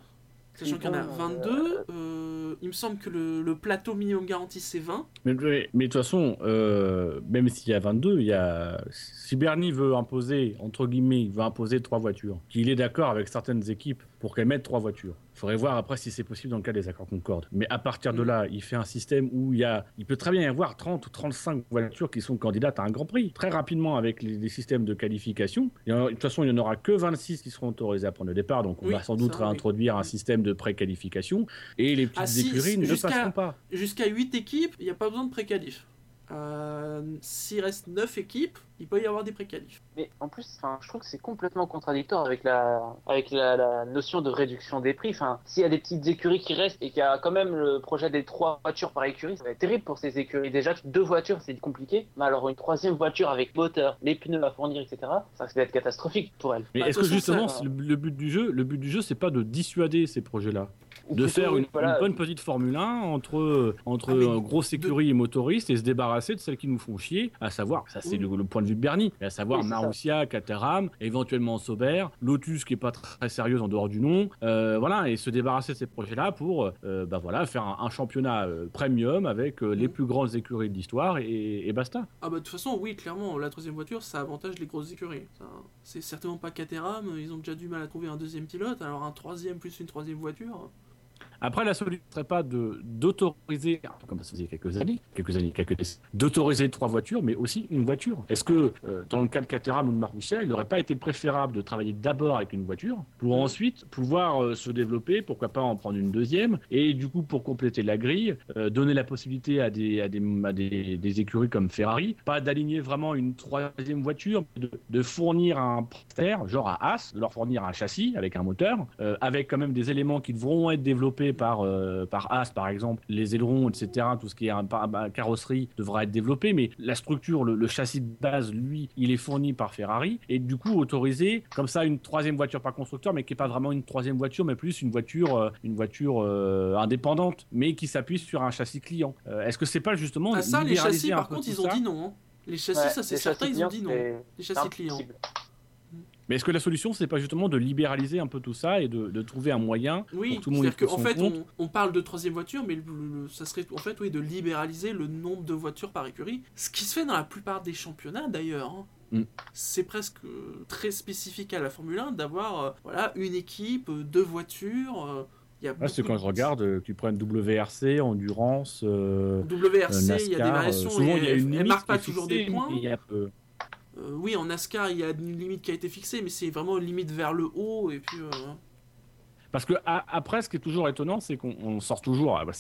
Sachant qu'il y en a 22, euh, il me semble que le, plateau minimum garanti c'est 20. Mais, mais, de toute façon, euh, même s'il y a 22, il y a... si Bernie veut imposer, entre guillemets, il veut imposer trois voitures, qu'il est d'accord avec certaines équipes pour qu'elles mettent trois voitures. Il faudrait voir après si c'est possible dans le cas des accords Concorde. Mais à partir de mm. là, il fait un système où il, y a, il peut très bien y avoir 30 ou 35 voitures qui sont candidates à un Grand Prix. Très rapidement avec les, systèmes de qualification. de toute façon, il n'y en aura que 26 qui seront autorisés à prendre le départ. Donc on va sans doute réintroduire un système de pré-qualification. Et les petites ah, écuries ne passeront pas. Jusqu'à 8 équipes, il n'y a pas besoin de pré-qualif. Euh, S'il reste 9 équipes, il peut y avoir des préqualifs. Mais en plus, je trouve que c'est complètement contradictoire avec la, avec la, notion de réduction des prix. Enfin, s'il y a des petites écuries qui restent et qu'il y a quand même le projet des trois voitures par écurie, ça va être terrible pour ces écuries. Déjà, deux voitures, c'est compliqué. Mais alors, une troisième voiture avec moteur, les pneus à fournir, etc., ça va être catastrophique pour elles. Mais bah, est-ce que justement, le, but du jeu, le but du jeu, c'est pas de dissuader ces projets-là de faire une, bonne petite Formule 1 entre, entre ah, grosses écuries et motoristes et se débarrasser de celles qui nous font chier, à savoir, ça c'est le, le, point de vue de Bernie, à savoir Marussia, Caterham, éventuellement Sauber, Lotus qui est pas très sérieuse en dehors du nom, euh, voilà, et se débarrasser de ces projets-là pour euh, bah voilà, faire un, championnat euh, premium avec les mm. plus grandes écuries de l'histoire et, basta. Ah bah de toute façon, oui, clairement, la troisième voiture, ça avantage les grosses écuries. C'est certainement pas Caterham, ils ont déjà du mal à trouver un deuxième pilote, alors un troisième plus une troisième voiture. Après, la solution ne serait pas d'autoriser, comme ça faisait quelques années, quelques années, quelques d'autoriser trois voitures, mais aussi une voiture. Est-ce que, euh, dans le cas de Caterham ou de Michel, il n'aurait pas été préférable de travailler d'abord avec une voiture pour ensuite pouvoir euh, se développer, pourquoi pas en prendre une deuxième, et du coup, pour compléter la grille, euh, donner la possibilité à des, à des, à des, des écuries comme Ferrari, pas d'aligner vraiment une troisième voiture, mais de, de fournir un prestataire, genre à As, de leur fournir un châssis avec un moteur, avec quand même des éléments qui devront être développés par, euh, par As, par exemple, les ailerons, etc., tout ce qui est un, carrosserie devra être développé, mais la structure, le, châssis de base, lui, il est fourni par Ferrari, et du coup autorisé comme ça une troisième voiture par constructeur, mais qui n'est pas vraiment une troisième voiture, mais plus une voiture, euh, une voiture euh, indépendante, mais qui s'appuie sur un châssis client. Est-ce que c'est pas justement ah, ça, les châssis, par contre, ils ont dit non. Hein. Les châssis, ça c'est certain, ils ont dit non. Les châssis clients. Mais est-ce que la solution, c'est pas justement de libéraliser un peu tout ça et de, trouver un moyen oui, pour tout le monde Oui, en fait, on, parle de troisième voiture, mais ça serait en fait oui, de libéraliser le nombre de voitures par écurie. Ce qui se fait dans la plupart des championnats d'ailleurs. Hein. Mm. C'est presque très spécifique à la Formule 1 d'avoir euh, voilà, une équipe, euh, deux voitures. Euh, c'est quand je regarde, tu prends WRC, Endurance. WRC, il y a des variations. souvent, il y a une marque pas toujours des points. Euh, oui, en NASCAR, il y a une limite qui a été fixée, mais c'est vraiment une limite vers le haut. Et puis. Euh, Parce que après, ce qui est toujours étonnant, c'est qu'on sort toujours. Ah, bah,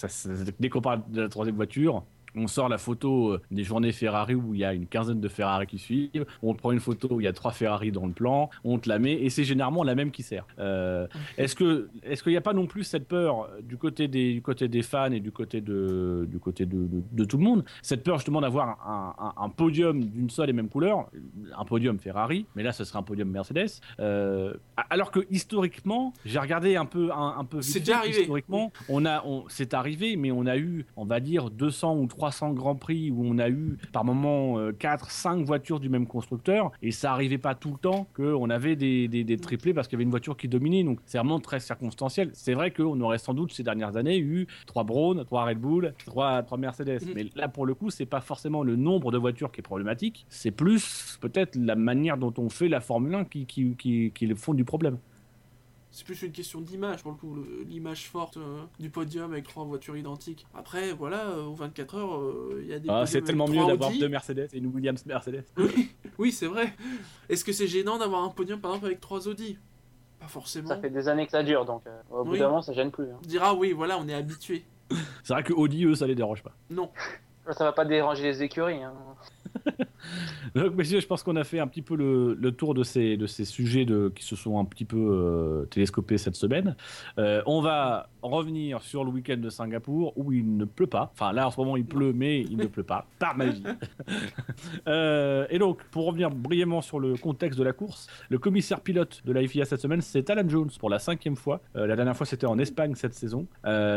dès qu'on parle de la troisième voiture, On sort la photo euh, des journées Ferrari où il y a une quinzaine de Ferrari qui suivent. On te prend une photo où il y a trois Ferrari dans le plan. On te la met et c'est généralement la même qui sert. Euh, est-ce que est-ce qu'il n'y a pas non plus cette peur du côté des du côté des fans et du côté de du côté de, de- de tout le monde? Cette peur justement d'avoir un, un- un podium d'une seule et même couleur un podium Ferrari mais là ce serait un podium Mercedes Euh, alors que historiquement j'ai regardé un peu un, un peu vite C'est déjà arrivé. historiquement on a on c'est arrivé mais on a eu on va dire 200 ou 300 grands prix où on a eu par moment 4 5 voitures du même constructeur et ça arrivait pas tout le temps qu'on avait des, des, des triplés parce qu'il y avait une voiture qui dominait. Donc c'est vraiment très circonstanciel. C'est vrai qu'on aurait sans doute ces dernières années eu 3 Braun 3 Red Bull 3, 3 Mercedes. Mhm. mais là pour le coup c'est pas forcément le nombre de voitures qui est problématique. C'est plus peut-être la manière dont on fait la Formule 1 qui, qui, qui, qui est le fond du problème C'est plus une question d'image pour le coup, l'image forte euh, du podium avec trois voitures identiques. Après, voilà, euh, aux 24 heures, euh, il y a des. Ah, c'est tellement mieux d'avoir deux Mercedes et une Williams Mercedes Oui, oui c'est vrai. Est-ce que c'est gênant d'avoir un podium par exemple avec trois Audi? Pas forcément. Ça fait des années que ça dure, donc euh, au bout Oui. d'un moment, ça gêne plus. hein. On dira oui, voilà, on est habitué. c'est vrai que Audi eux ça les dérange pas Non. Ça va pas déranger les écuries. hein. Donc, messieurs, je pense qu'on a fait un petit peu le, le tour de ces, de ces sujets de, qui se sont un petit peu euh, télescopés cette semaine. Euh, on va revenir sur le week-end de Singapour où il ne pleut pas. Enfin, là, en ce moment, il pleut, mais il ne pleut pas. Par magie. Euh, et donc, pour revenir brièvement sur le contexte de la course, le commissaire pilote de la FIA cette semaine, c'est Alan Jones pour la cinquième fois. Euh, la dernière fois, c'était en Espagne cette saison.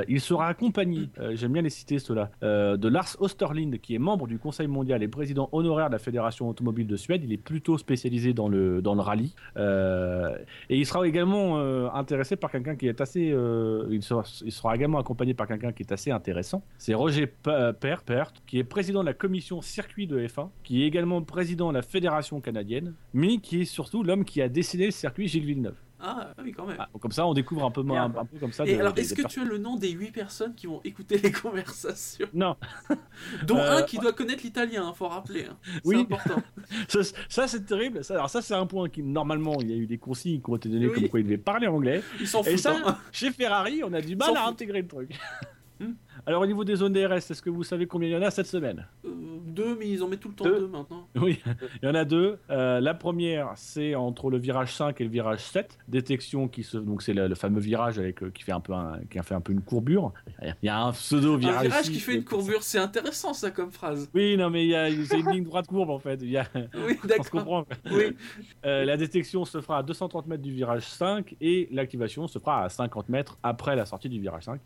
Il sera accompagné, j'aime bien les citer ceux-là, de Lars Osterlind, qui est membre du Conseil mondial et président honoraire de la Fédération automobile de Suède. Il est plutôt spécialisé dans le, dans le rallye. Euh, et il sera également euh, intéressé par quelqu'un qui est assez. euh, il, sera, également accompagné par quelqu'un qui est assez intéressant. C'est Roger Pert, qui est président de la commission circuit de F1, qui est également président de la Fédération canadienne, mais qui est surtout l'homme qui a dessiné le circuit Gilles Villeneuve. Ah, oui, quand même. Ah, comme ça, on découvre un peu, moins- un, Merde. peu comme ça. Et de- alors, est-ce que tu as le nom des 8 personnes qui vont écouter les conversations? Non, Dont Euh, un qui doit connaître l'italien, hein, faut rappeler. hein. C'est Oui. important. ça, ça, c'est terrible. Ça, alors ça c'est un point qui normalement il y a eu des consignes qui ont été données Oui. comme quoi il devait parler anglais. Ils s'en Et foutent. ça, hein. chez Ferrari, on a du mal à intégrer le truc. Alors au niveau des zones DRS, est-ce que vous savez combien il y en a cette semaine? Euh, deux, mais ils en mettent tout le temps Deux. deux, maintenant. Oui, il y en a deux. Euh, la première, c'est entre le virage 5 et le virage 7. Détection qui se, donc c'est le, le fameux virage avec euh, qui fait un peu un, qui a fait un peu une courbure. Il y a un pseudo Un virage. qui fait une courbure, c'est intéressant ça comme phrase. Oui, non, mais il y a, c'est une ligne droite courbe en fait. Il y a, Oui, on se d'accord. comprend. Oui. La détection se fera à 230 mètres du virage 5 et l'activation se fera à 50 mètres après la sortie du virage 5.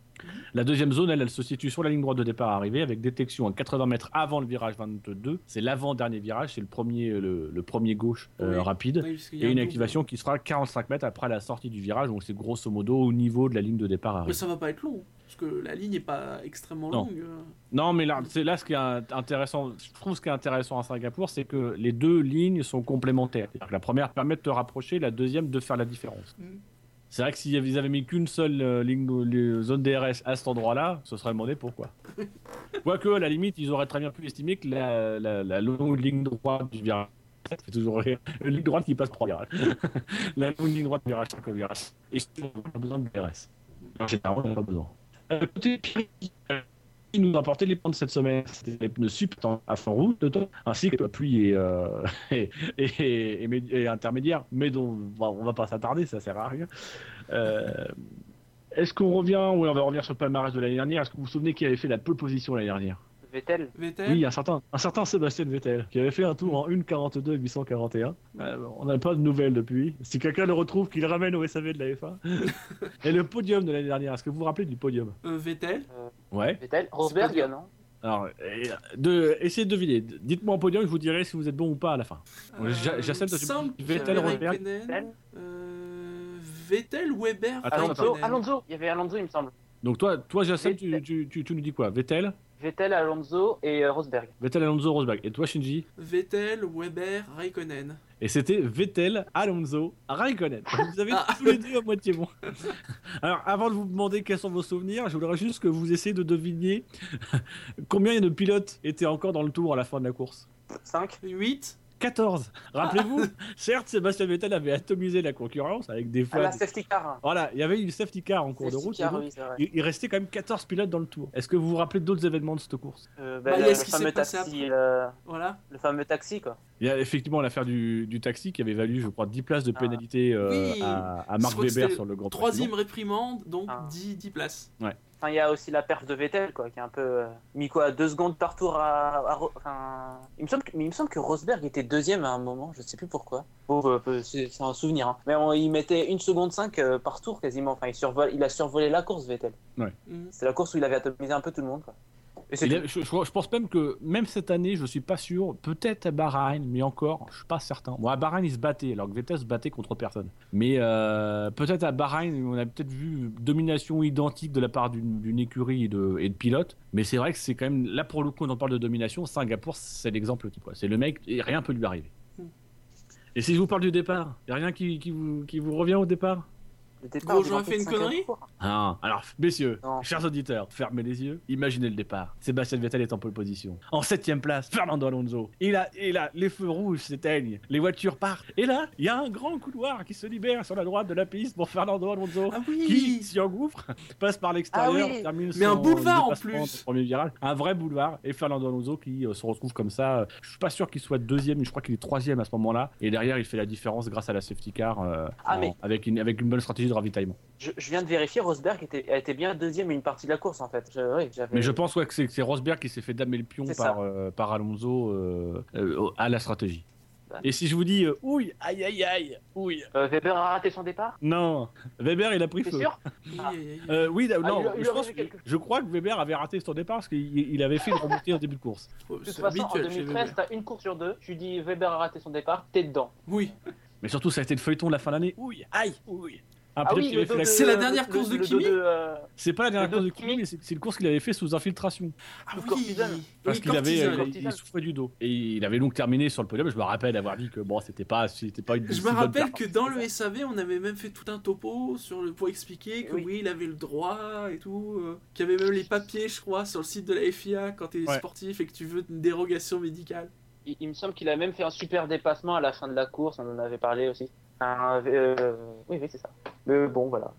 La deuxième zone, elle, elle se situe sur la ligne droite de départ arrivée avec détection à 80 mètres avant le virage 22. C'est l'avant-dernier virage, c'est le premier, le, le premier gauche euh, Oui. rapide. Oui, Et un une double. activation qui sera 45 mètres après la sortie du virage, donc c'est grosso modo au niveau de la ligne de départ Mais arrivée. ça va pas être long, parce que la ligne est pas extrêmement Non. longue. euh. Non, mais là, c'est là ce qui est int- intéressant. Je trouve ce qui est intéressant à Singapour, c'est que les deux lignes sont complémentaires. Que la première permet de te rapprocher, la deuxième de faire la différence. Mm. C'est vrai que s'ils avaient- ils avaient mis qu'une seule euh, ligne, les zones DRS à cet endroit-là, ce serait demandé pourquoi. Quoique, à la limite, ils auraient très bien pu estimer que la, la- la longue ligne droite du virage. Ça fait toujours rire. Une ligne droite qui passe trois virages. la longue ligne droite du virage, c'est le virage. Et on n'a pas besoin de DRS. En général, on n'a pas besoin. Euh, côté nous apporté les points de cette semaine, c'était les pneus sup à fond route, ainsi que les pluie et, euh, et, et, et mé- et intermédiaires, mais dont bon, on va pas s'attarder, ça sert à rien. Euh, Est-ce qu'on revient, oui, on va revenir sur le palmarès de l'année dernière. Est-ce que vous vous souvenez qui avait fait la pole position l'année dernière? Vettel, Vettel Oui, un certain, un certain Sébastien Vettel, qui avait fait un tour en 1,42 841. Euh, on n'a pas de nouvelles depuis. Si quelqu'un le retrouve, qu'il ramène au SAV de la F1. et le podium de l'année dernière, est-ce que vous vous rappelez du podium? Euh, Vettel Ouais. Vettel, Rosberg, non? Alors, et, de, essayez de deviner. Dites-moi en podium, je vous dirai si vous êtes bon ou pas à la fin. Euh, semble Vettel, Rosberg Vettel. euh, Vettel, Weber, Attends, Alonso. Alonso, il y avait Alonso, il me semble. Donc toi, toi tu, tu, tu nous dis quoi? Vettel? Vettel, Alonso et euh, Rosberg. Vettel, Alonso, Rosberg. Et toi, Shinji? Vettel, Weber, Raikkonen. Et c'était Vettel, Alonso, Raikkonen. Vous avez Ah. tous les deux à moitié bon. Alors, avant de vous demander quels sont vos souvenirs, je voudrais juste que vous essayiez de deviner combien de pilotes étaient encore dans le tour à la fin de la course. 5 8 14. Rappelez-vous, certes, Sébastien Vettel avait atomisé la concurrence avec des À fois. la safety car. Voilà, il y avait une safety car en cours de Safety route. car, et donc, oui, c'est vrai. il, il restait quand même 14 pilotes dans le tour. Est-ce que vous vous rappelez d'autres événements de cette course? Euh, Bah, bah, a le, fameux passé taxi, euh, Voilà. le fameux taxi quoi. Il y a effectivement l'affaire du, du taxi qui avait valu, je crois, 10 places de Ah. pénalité euh, Oui. à, à Marc Weber sur le Grand Prix. Troisième réprimande, donc Ah. 10, 10 places. Enfin, il y a aussi la perf de Vettel quoi, qui est un peu euh, mis quoi, deux secondes par tour à. enfin, il me semble, que, mais il me semble que Rosberg était deuxième à un moment, je sais plus pourquoi. Bon, euh, c'est un souvenir. hein. Mais on- il mettait une seconde 5 euh, par tour quasiment. Enfin, il survole, il a survolé la course Vettel. Mhm. C'est la course où il avait atomisé un peu tout le monde quoi. Et je, je- je pense même que même cette année, je suis pas sûr. Peut-être à Bahreïn, mais encore, je suis pas certain. Bon, à Bahreïn, il se battait, alors que Vettel se battait contre personne. Mais euh, peut-être à Bahreïn, on a peut-être vu domination identique de la part d'une écurie et de, et de pilote. Mais c'est vrai que c'est quand même là pour le coup, on en parle de domination. Singapour, c'est l'exemple type. C'est le mec et rien peut lui arriver. Hmm. Et si je vous parle du départ, il y a rien qui, qui vous, qui vous revient au départ? Le départ a fait une connerie. Ah, alors, messieurs, Non. chers auditeurs, fermez les yeux, imaginez le départ. Sébastien Vettel est en pole position. En septième place, Fernando Alonso. Et là, et là, les feux rouges s'éteignent, les voitures partent. Et là, il y a un grand couloir qui se libère sur la droite de la piste pour Fernando Alonso. Ah Qui s'y engouffre, passe par l'extérieur, Ah oui. termine Mais un boulevard, en plus. Premier un vrai boulevard. Et Fernando Alonso qui euh, se retrouve comme ça. euh, Je suis pas sûr qu'il soit deuxième, mais je crois qu'il est troisième à ce moment-là. Et derrière, il fait la différence grâce à la safety car euh, Ah, en- mais- avec, une, avec une bonne stratégie de ravitaillement. Je, je viens de vérifier, Rosberg était, a été bien deuxième une partie de la course en fait. Je, oui, j'avais- Mais je pense ouais, que c'est Rosberg qui s'est fait damer le pion par, euh, par Alonso euh, euh, à la stratégie. Bah. Et si je vous dis, euh, ouille, aïe aïe aïe, ouille, Euh, Weber a raté son départ? Non, Weber il a pris feu. sûr? Ah. Euh, oui, non, Ah, il il je, a pense, relevé quelque- je crois que Weber avait raté son départ parce qu'il il avait fait une remontée en début de course. Oh, De toute façon, en habituel chez 2013, Weber. t'as une course sur deux. Tu dis Weber a raté son départ, t'es dedans. Oui, Mais surtout, ça a été le feuilleton de la fin d'année. Ouille, aïe, ouille. Ah, Ah peut-être oui, qu'il le avait fait dos la- de- C'est la dernière course de Kimi? Euh, C'est pas la dernière course de Kimi, Kimi. mais c'est c'est une course qu'il avait fait sous infiltration. ah oui. Parce Oui, qu'il avait, cortisone. il- souffrait du dos. Et il avait donc terminé sur le podium. Je me rappelle avoir dit que bon, c'était pas, c'était pas une. Je me rappelle que dans le. SAV, on avait même fait tout un topo sur le, pour expliquer que oui. Oui. il avait le droit et tout, euh, qu'il y avait même les papiers, je crois, sur le site de la FIA quand tu es Ouais. sportif et que tu veux une dérogation médicale. il, il me semble qu'il a même fait un super dépassement à la fin de la course, on en avait parlé aussi. Euh, oui, oui, c'est ça. Mais bon, voilà.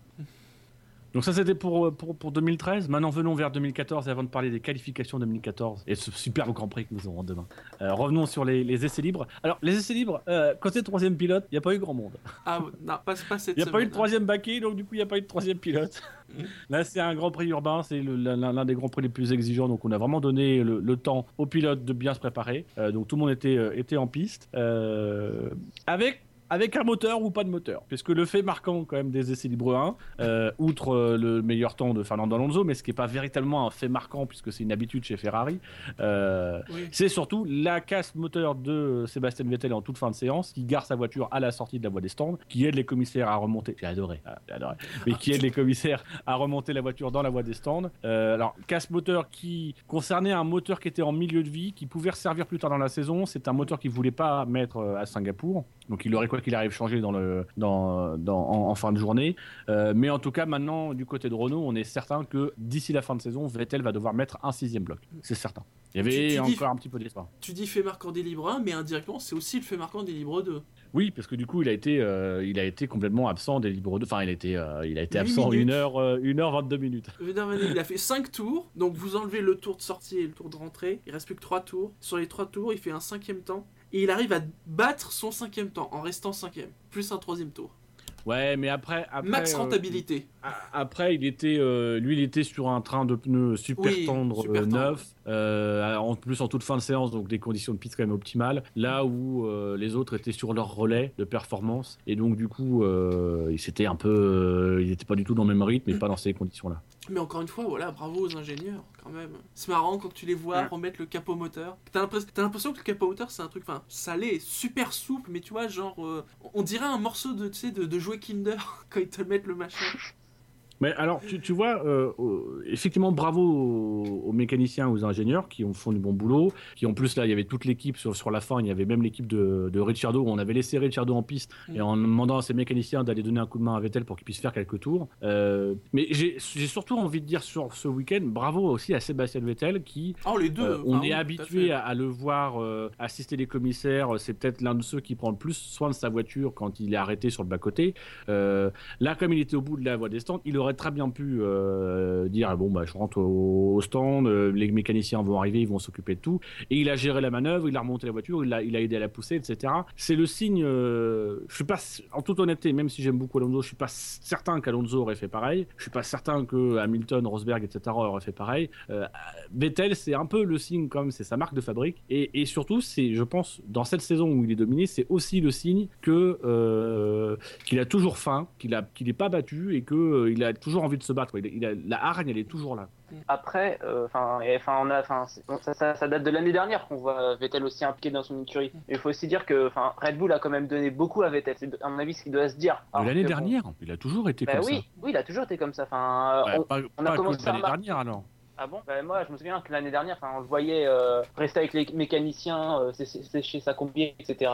Donc ça c'était pour, pour, pour 2013. Maintenant venons vers 2014 et avant de parler des qualifications 2014 et ce superbe Grand Prix que nous aurons demain. Euh, revenons sur les, les essais libres. Alors les essais libres, euh, quand c'est troisième pilote, il n'y a pas eu grand monde. Ah non, pas, pas cette Il n'y a pas eu de troisième baquet, donc du coup il n'y a pas eu de troisième pilote. Là c'est un Grand Prix urbain, c'est l'un l'un des Grands Prix les plus exigeants, donc on a vraiment donné le, le temps aux pilotes de bien se préparer. Euh, donc tout le monde était, euh, était en piste. Euh, avec avec un moteur ou pas de moteur. Puisque le fait marquant quand même des essais libres 1, euh, outre euh, le meilleur temps de Fernando Alonso, mais ce qui n'est pas véritablement un fait marquant puisque c'est une habitude chez Ferrari, euh. Oui. c'est surtout la casse moteur de Sébastien Vettel en toute fin de séance, qui gare sa voiture à la sortie de la voie des stands, qui aide les commissaires à remonter. J'ai adoré, ah, j'ai adoré. Mais qui aide les commissaires à remonter la voiture dans la voie des stands. Euh, alors, casse moteur qui concernait un moteur qui était en milieu de vie, qui pouvait servir plus tard dans la saison. C'est un moteur qu'il voulait pas mettre à Singapour. Donc, il aurait quoi qu'il arrive changé dans le, dans, dans, en, en fin de journée. Euh, mais en tout cas, maintenant, du côté de Renault, on est certain que d'ici la fin de saison, Vettel va devoir mettre un sixième bloc. C'est certain. Il y avait Tu- tu dis- encore un petit peu d'espoir. Tu dis fait marquant des libres 1, mais indirectement, c'est aussi le fait marquant des libres 2. Oui, parce que du coup, il a été, euh, il a été complètement absent des libres 2. Enfin, il a été, euh, il a été absent minutes. 1 heure, euh, 1 heure 22 minutes. Il a fait 5 tours, donc vous enlevez le tour de sortie et le tour de rentrée, il reste plus que 3 tours. Sur les 3 tours, il fait un cinquième temps, et il arrive à battre son cinquième temps en restant cinquième, plus un troisième tour. Ouais, mais après, après Max euh, rentabilité. après, il était, euh, lui, il était sur un train de pneus super Oui, tendre, super euh, tendre. neuf, euh, en plus en toute fin de séance, donc des conditions de piste quand même optimales. Là où les autres étaient sur leur relais de performance, et donc du coup, ils étaient un peu, ils n'étaient pas du tout dans le même rythme, et pas dans ces conditions-là. Mais encore une fois, voilà, bravo aux ingénieurs, quand même. C'est marrant quand tu les vois Ouais. remettre le capot moteur. T'as l'impression que le capot moteur, c'est un truc, enfin, l'est, super souple, mais tu vois, genre, euh, on dirait un morceau de, tu sais, de, de jouet Kinder quand ils te mettent le machin. Mais alors, tu, tu vois, euh, euh, effectivement, bravo aux, aux mécaniciens, aux ingénieurs qui ont font du bon boulot. Qui en plus là, il y avait toute l'équipe sur, sur la fin. Il y avait même l'équipe de, de Ricciardo. où On avait laissé Ricciardo en piste Mm. et en demandant à ses mécaniciens d'aller donner un coup de main à Vettel pour qu'il puisse faire quelques tours. Euh, mais j'ai surtout envie de dire sur ce week-end, bravo aussi à Sébastien Vettel qui Oh, les deux. on est habitué à, à le voir assister les commissaires. C'est peut-être l'un de ceux qui prend le plus soin de sa voiture quand il est arrêté sur le bas-côté. Là, comme il était au bout de la voie des stands, il aurait très bien pu euh, dire ah bon, bah, je rentre au, stand, euh, les mécaniciens vont arriver, ils vont s'occuper de tout. Et il a géré la manœuvre, il a remonté la voiture, il a, aidé à la pousser, etc. C'est le signe. euh, je suis pas, en toute honnêteté, même si j'aime beaucoup Alonso, je suis pas certain qu'Alonso aurait fait pareil. Je suis pas certain que Hamilton, Rosberg, etc. auraient fait pareil. Vettel, c'est un peu le signe, comme c'est sa marque de fabrique. Et, et surtout, c'est, je pense, dans cette saison où il est dominé, c'est aussi le signe que qu'il a toujours faim, qu'il a, qu'il est pas battu et que il a toujours envie de se battre. quoi. Il a- il a- la hargne, elle est toujours là. Après, euh, enfin, on a, bon, ça, ça, ça date de l'année dernière qu'on voit Vettel aussi impliqué dans son écurie. Mais il faut aussi dire que, enfin, Red Bull a quand même donné beaucoup à Vettel. C'est à mon avis ce qu'il doit se dire. L'année dernière, il a toujours été bah comme oui, ça. oui, il a toujours été comme ça. Enfin, Ouais, on- pas on pas a commencé l'année dernière alors. Ah bon? Bah, Moi, je me souviens que l'année dernière, enfin, on le voyait euh, rester avec les mécaniciens, euh, sé- sé- sécher sa combi, etc.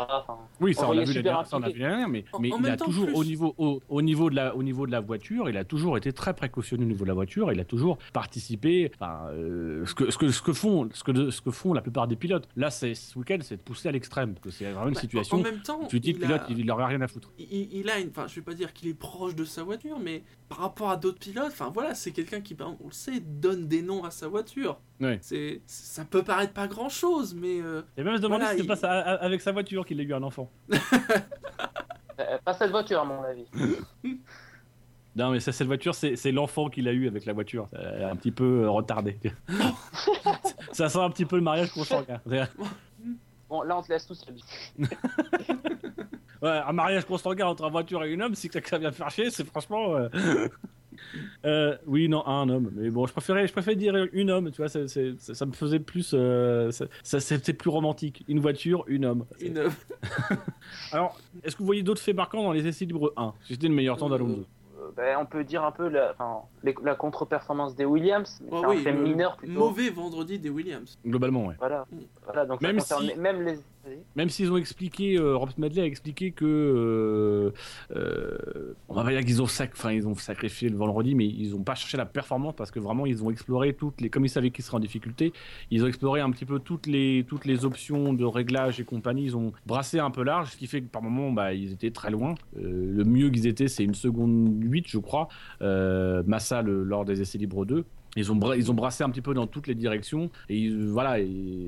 Oui, ça On on, l'a vu l'année dernière, mais, En- mais en il a toujours plus- au niveau au, au niveau de la au niveau de la voiture, il a toujours été très précautionneux au niveau de la voiture, il a toujours participé. Enfin, euh, ce que ce que ce que font ce que ce que font la plupart des pilotes. Là, c'est ce week-end, c'est de pousser à l'extrême, parce que c'est vraiment une Bah, situation. En même temps, Tu dis le il pilote, a- il, il aurait rien à foutre. il, il a une, enfin, je vais pas dire qu'il est proche de sa voiture, mais par rapport à d'autres pilotes, enfin voilà, c'est quelqu'un qui, ben, on le sait, donne des noms à sa voiture. Ouais. C'est, ça peut paraître pas grand chose, mais euh, Et même se demander Voilà, si c'est il- pas ça, a- avec sa voiture qu'il a eu un enfant. euh, pas cette voiture, à mon avis. Non, mais ça, cette voiture, c'est c'est l'enfant qu'il a eu avec la voiture. Un petit peu euh, retardé. ça sent un petit peu le mariage qu'on sent. Bon, là, on te laisse tout seul. Ouais, un mariage consanguin entre une voiture et une homme, si quelqu'un vient faire chier, c'est franchement. Euh, oui, non, un homme. Mais bon, je préférais, je préférais dire une homme, tu vois, c'est- ça, ça me faisait plus. euh, ça, c'était plus romantique. Une voiture, une homme. une, euh, Alors, est-ce que vous voyez d'autres faits marquants dans les essais libres 1 C'était le meilleur temps d'Alonso. Euh, ben, on peut dire un peu la, enfin, les- la contre-performance des Williams, mais oh c'est un oui, fait le mineur plutôt. mauvais vendredi des Williams. Globalement, ouais. Voilà, Mm. voilà, donc Même ça concerne si- même les. Même s'ils ont expliqué, euh, Rob Smedley a expliqué que, euh, euh, on va pas dire qu'ils ont, ils ont sacrifié le vendredi, mais ils ont pas cherché la performance parce que vraiment ils ont exploré toutes les, comme ils savaient qu'ils seraient en difficulté, ils ont exploré un petit peu toutes les, options de réglage et compagnie. Ils ont brassé un peu large, ce qui fait que par moment, bah, ils étaient très loin. Euh, le mieux qu'ils étaient, c'est une seconde 8 je crois, Massa lors des essais libres 2. Ils ont, ils ont brassé un petit peu dans toutes les directions et ils- voilà,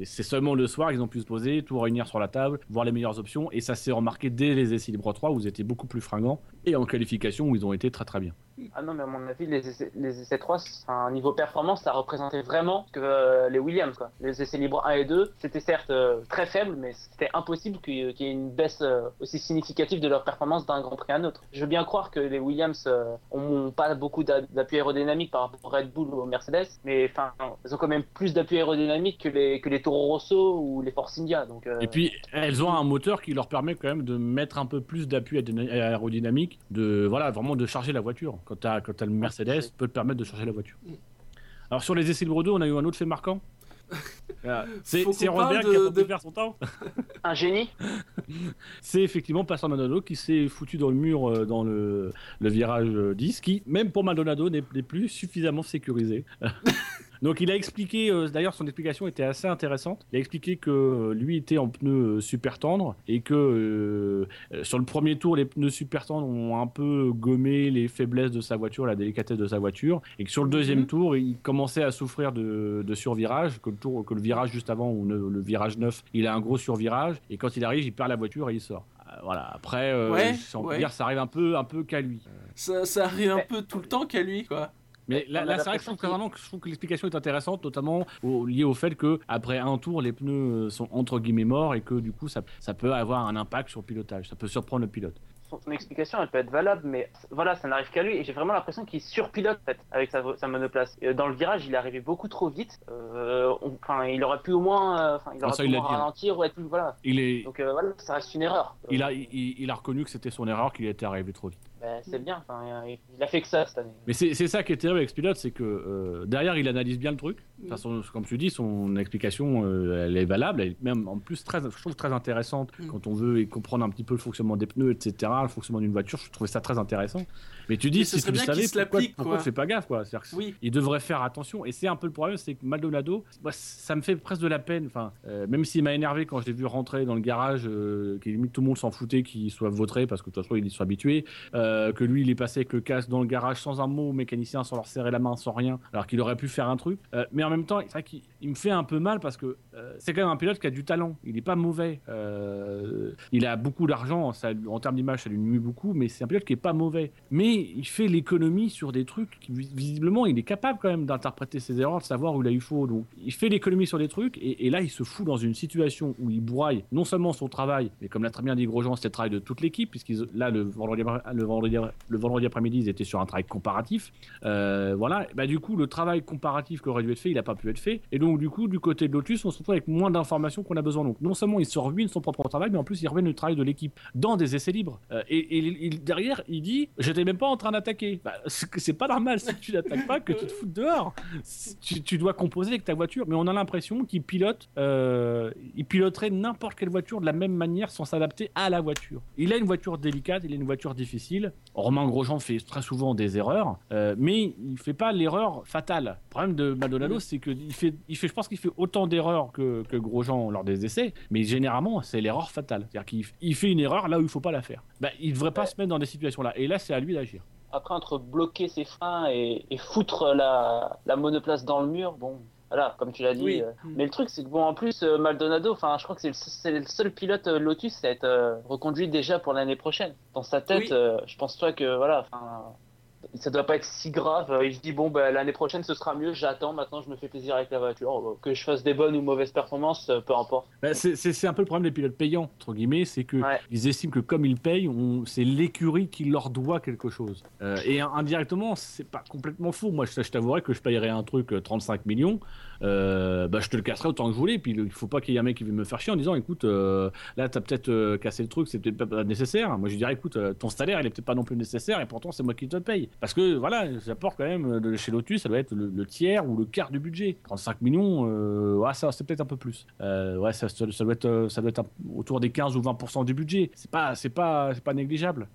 c'est seulement le soir ils ont pu se poser, tout réunir sur la table, voir les meilleures options et ça s'est remarqué dès les essais libres 3 où ils étaient beaucoup plus fringants et en qualification où ils ont été très très bien. Ah non, mais à mon avis, les essais, les essais 3, c'est un niveau performance, ça représentait vraiment que euh, les Williams. Quoi. Les essais libres 1 et 2, c'était certes euh, très faible, mais c'était impossible ait qu'il y ait une baisse euh, aussi significative de leur performance d'un Grand Prix à un autre. Je veux bien croire que les Williams euh, ont pas beaucoup d'a- d'appui aérodynamique par rapport au Red Bull ou au Mercedes, mais enfin, ils ont quand même plus d'appui aérodynamique que les, que les Toro Rosso ou les Force India. Donc, euh, Et puis elles ont un moteur qui leur permet quand même de mettre un peu plus d'appui aérodynamique, de voilà vraiment de charger la voiture. Quand tu as, le Mercedes, peut te permettre de charger la voiture. Mm. Alors sur les essais libres 2, on a eu un autre fait marquant. Ah, C'est Rosberg qui a tenté de faire son temps. un génie. C'est effectivement Pastor Maldonado qui s'est foutu dans le mur euh, dans le, le virage euh, 10, qui, même pour Maldonado, n'est plus suffisamment sécurisé. Donc il a expliqué, euh, d'ailleurs son explication était assez intéressante, il a expliqué que euh, lui était en pneus euh, super tendres et que sur le premier tour les pneus super tendres ont un peu gommé les faiblesses de sa voiture, la délicatesse de sa voiture et que sur le deuxième Mhm. tour il commençait à souffrir de, de survirage, que le, tour, que le virage juste avant ou le, le virage 9 il a un gros survirage et quand il arrive il perd la voiture et il sort. Voilà, après, euh, Ouais, ouais. dire, ça arrive un peu, un peu qu'à lui. Ça, ça arrive un peu tout le temps qu'à lui, quoi. Mais là, a là, c'est vrai que je trouve, que, je trouve que l'explication est intéressante, notamment au- liée au fait que après un tour, les pneus euh, sont entre guillemets morts et que du coup, ça, ça peut avoir un impact sur le pilotage. Ça peut surprendre le pilote. son, son explication elle peut être valable, mais voilà, ça n'arrive qu'à lui. Et j'ai vraiment l'impression qu'il surpilote en fait, avec sa, sa monoplace. Et dans le virage, il est arrivé beaucoup trop vite. Euh, on- Enfin, il aurait pu au moins, euh, enfin, il Ah, aurait ça, pu il moins hein. ralentir ou être plus, voilà. Il, est, Donc euh, voilà, ça reste une erreur. il, a, il, il a reconnu que c'était son erreur, qu'il était arrivé trop vite. Ben, c'est bien. Enfin, il a fait que ça cette année. Mais c'est c'est ça qui est terrible avec Spielot, c'est que euh, derrière, il analyse bien le truc. Mm. Enfin, son- comme tu dis, son explication, euh, elle est valable. Elle est même en plus très, je trouve très intéressante Mm. quand on veut comprendre un petit peu le fonctionnement des pneus, etc., le fonctionnement d'une voiture. Je trouvais ça très intéressant. Mais tu dis, Mais si tu le savais, qu'il se pourquoi, pourquoi quoi. tu fais pas gaffe, quoi? Que Oui. il devrait faire attention. Et c'est un peu le problème, c'est que Maldonado, ça me fait presque de la peine. Enfin, euh, même s'il m'a énervé quand je l'ai vu rentrer dans le garage, euh, que limite tout le monde s'en foutait qu'il soit vautré parce que de toute façon il y soit habitué, euh, que lui il est passé avec le casque dans le garage sans un mot au mécanicien, sans leur serrer la main, sans rien, alors qu'il aurait pu faire un truc. Euh, mais en même temps, c'est vrai qu'il il me fait un peu mal parce que euh, c'est quand même un pilote qui a du talent. Il est pas mauvais. Euh, il a beaucoup d'argent, en termes d'image, ça lui nuit beaucoup, mais c'est un pilote qui est pas mauvais. Mais il fait l'économie sur des trucs visiblement, il est capable quand même d'interpréter ses erreurs, de savoir où il a eu faux. Donc, il fait l'économie sur des trucs, et, là, il se fout dans une situation où il broie non seulement son travail, mais comme l'a très bien dit Grosjean, c'est le travail de toute l'équipe, puisqu'ils là, le vendredi, le vendredi, après-midi, ils étaient sur un travail comparatif. Euh, voilà, bah, du coup, le travail comparatif qui aurait dû être fait, il n'a pas pu être fait. Et donc, du coup, du côté de Lotus, on se retrouve avec moins d'informations qu'on a besoin. Donc, non seulement il se ruine son propre travail, mais en plus, il ruine le travail de l'équipe dans des essais libres. Euh, et, et derrière, il dit J'étais même pas en train d'attaquer. Bah, c'est pas normal si tu n'attaques pas que tu te foutes dehors. Tu, tu dois composer avec ta voiture, mais on a l'impression qu'il pilote, euh, il piloterait n'importe quelle voiture de la même manière sans s'adapter à la voiture. Il a une voiture délicate, il a une voiture difficile. Romain Grosjean fait très souvent des erreurs, euh, mais il fait pas l'erreur fatale. Le problème de Maldonado, c'est que il fait, il fait, je pense qu'il fait autant d'erreurs que, que Grosjean lors des essais, mais généralement c'est l'erreur fatale. C'est-à-dire qu'il il fait une erreur là où il faut pas la faire. Bah, il devrait pas Ouais. se mettre dans des situations là. Et là, c'est à lui d'agir. Après, entre bloquer ses freins et, et foutre la, la monoplace dans le mur, bon, voilà, comme tu l'as dit. Oui. euh, Mm. Mais le truc, c'est que bon, en plus, euh, Maldonado, enfin, je crois que c'est le, seul pilote euh, Lotus à être reconduit déjà pour l'année prochaine. Dans sa tête, Oui. je pense pas que, voilà, enfin, ça doit pas être si grave. Euh, Il se dit bon, bah, l'année prochaine, ce sera mieux. J'attends. Maintenant, je me fais plaisir avec la voiture. Euh, Que je fasse des bonnes ou mauvaises performances, euh, peu importe. Bah, c'est- un peu le problème des pilotes payants, entre guillemets, c'est que Ouais. ils estiment que comme ils payent, c'est l'écurie qui leur doit quelque chose. Euh, et indirectement, c'est pas complètement faux. Moi, je, je t'avouerais que je payerais un truc euh, 35 millions, euh, bah, je te le casserai autant que je voulais. Puis il faut pas qu'il y ait un mec qui vienne me faire chier en disant, écoute, euh, là, t'as peut-être euh, cassé le truc, c'est peut-être pas- nécessaire. Moi, je dirais, écoute, euh, ton salaire, il est peut-être pas non plus nécessaire, et pourtant, c'est moi qui te le paye. Parce que voilà, j'apporte quand même de chez Lotus, ça doit être le, tiers ou le quart du budget. 35 millions, ouais, ça, c'est peut-être un peu plus. Ouais, ça, doit être, ça doit être autour des 15 ou 20% du budget. C'est pas, pas, pas négligeable.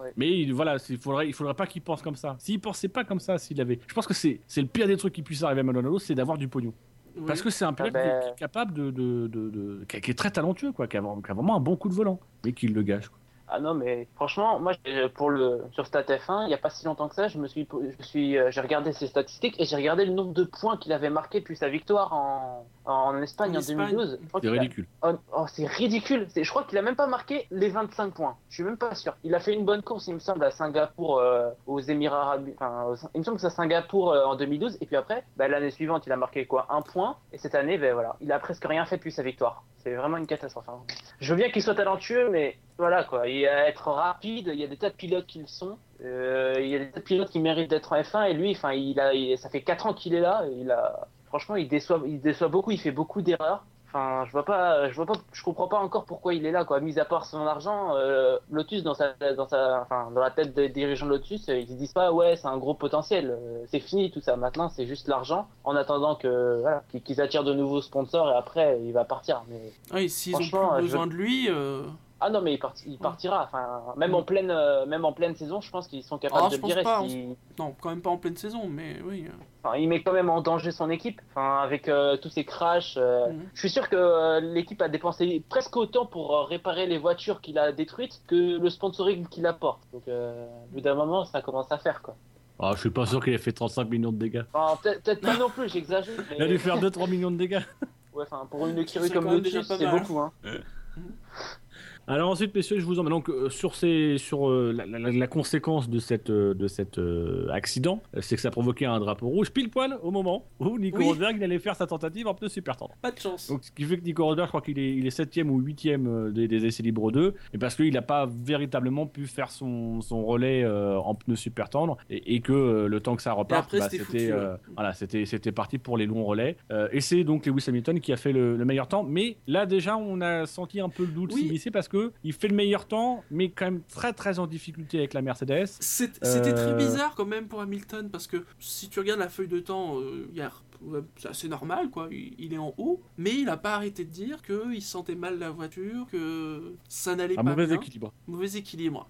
Ouais. Mais il- voilà, il faudrait, il faudrait pas qu'il pense comme ça. S'il pensait pas comme ça, s'il avait, je pense que c'est, c'est le pire des trucs qui puisse arriver à Maldonado, c'est d'avoir du pognon. Oui. Parce que c'est un pilote Ah ben- qui, est- qui est capable de, de, de- de- qui, est- qui est très talentueux, quoi, qui a, qui a vraiment un bon coup de volant, mais qui le gâche. quoi. Ah non, mais franchement, moi, j'ai- pour le sur Stat F1, il n'y a pas si longtemps que ça, je me suis, je suis, euh, j'ai regardé ses statistiques et j'ai regardé le nombre de points qu'il avait marqué depuis sa victoire en, en Espagne En en, Espagne. 2012. Je crois C'est a- ridicule. Oh, oh, c'est ridicule. C'est- Je crois qu'il a même pas marqué les 25 points. Je suis même pas sûr. Il a fait une bonne course, il me semble, à Singapour, euh, aux Émirats Arabes. Enfin, aux- il me semble que c'est à Singapour euh, en 2012. Et puis après, bah, l'année suivante, il a marqué quoi Un point. Et cette année, ben voilà, il a presque rien fait depuis sa victoire. C'est vraiment une catastrophe. hein. Je veux bien qu'il soit talentueux, mais voilà quoi. Il a être rapide. Il y a des tas de pilotes qui le sont. Euh, il y a des tas de pilotes qui méritent d'être en F1. Et lui, enfin, il a, il- ça fait 4 ans qu'il est là. Et il a, franchement, il déçoit, il déçoit beaucoup. Il fait beaucoup d'erreurs. Enfin, je vois pas, je vois pas, je comprends pas encore pourquoi il est là, quoi. Mis à part son argent, euh, Lotus dans sa, dans sa, enfin, dans la tête des dirigeants de Lotus, euh, ils se disent pas, ouais, c'est un gros potentiel, euh, c'est fini tout ça. Maintenant, c'est juste l'argent, en attendant que, voilà, qu'ils attirent de nouveaux sponsors et après, il va partir. Mais Ah, s'ils ont plus je- besoin de lui, euh, ah non, mais il, parti- il partira. Enfin, même en pleine, euh, même en pleine saison, je pense qu'ils sont capables Ah, de je le pense virer. pas, si- non, quand même pas en pleine saison, mais oui. euh, Enfin, il met quand même en danger son équipe, enfin, avec euh, tous ces crashs. euh, Mhm. Je suis sûr que euh, l'équipe a dépensé presque autant pour euh, réparer les voitures qu'il a détruites que le sponsoring qu'il apporte. Donc, euh, au bout d'un moment, ça commence à faire quoi. Ah, je suis pas sûr qu'il ait fait 35 millions de dégâts. Peut-être pas non plus, j'exagère. Il a dû faire 2-3 millions de dégâts. Ouais, enfin, pour une écurie C'est comme Lotus, c'est beaucoup. Hein. Alors ensuite, messieurs, je vous emmène donc euh, sur, ces, sur euh, la, la- la conséquence de cet euh, de cet euh, accident, euh, c'est que ça a provoqué un drapeau rouge pile poil au moment où Nico Oui. Rosberg il allait faire sa tentative en pneu super tendre. Pas de chance. Donc ce qui fait que Nico Rosberg, je crois qu'il est, il est 7 ou 8 des, des essais libres 2, et parce qu'il n'a pas véritablement pu faire son, son relais en pneu super tendre, et, et que le temps que ça reparte, bah, c'était ouais. voilà, c'était c'était parti pour les longs relais. Et c'est donc Lewis Hamilton qui a fait le, le meilleur temps, mais là déjà on a senti un peu le doute Oui. s'immiscer parce que que il fait le meilleur temps, mais quand même très très en difficulté avec la Mercedes. C'était très Euh, bizarre quand même pour Hamilton parce que si tu regardes la feuille de temps, euh, il ouais, c'est assez normal quoi, il, il est en haut, mais il a pas arrêté de dire qu'il sentait mal la voiture, que ça n'allait Un pas mauvais bien. équilibre. Mauvais équilibre.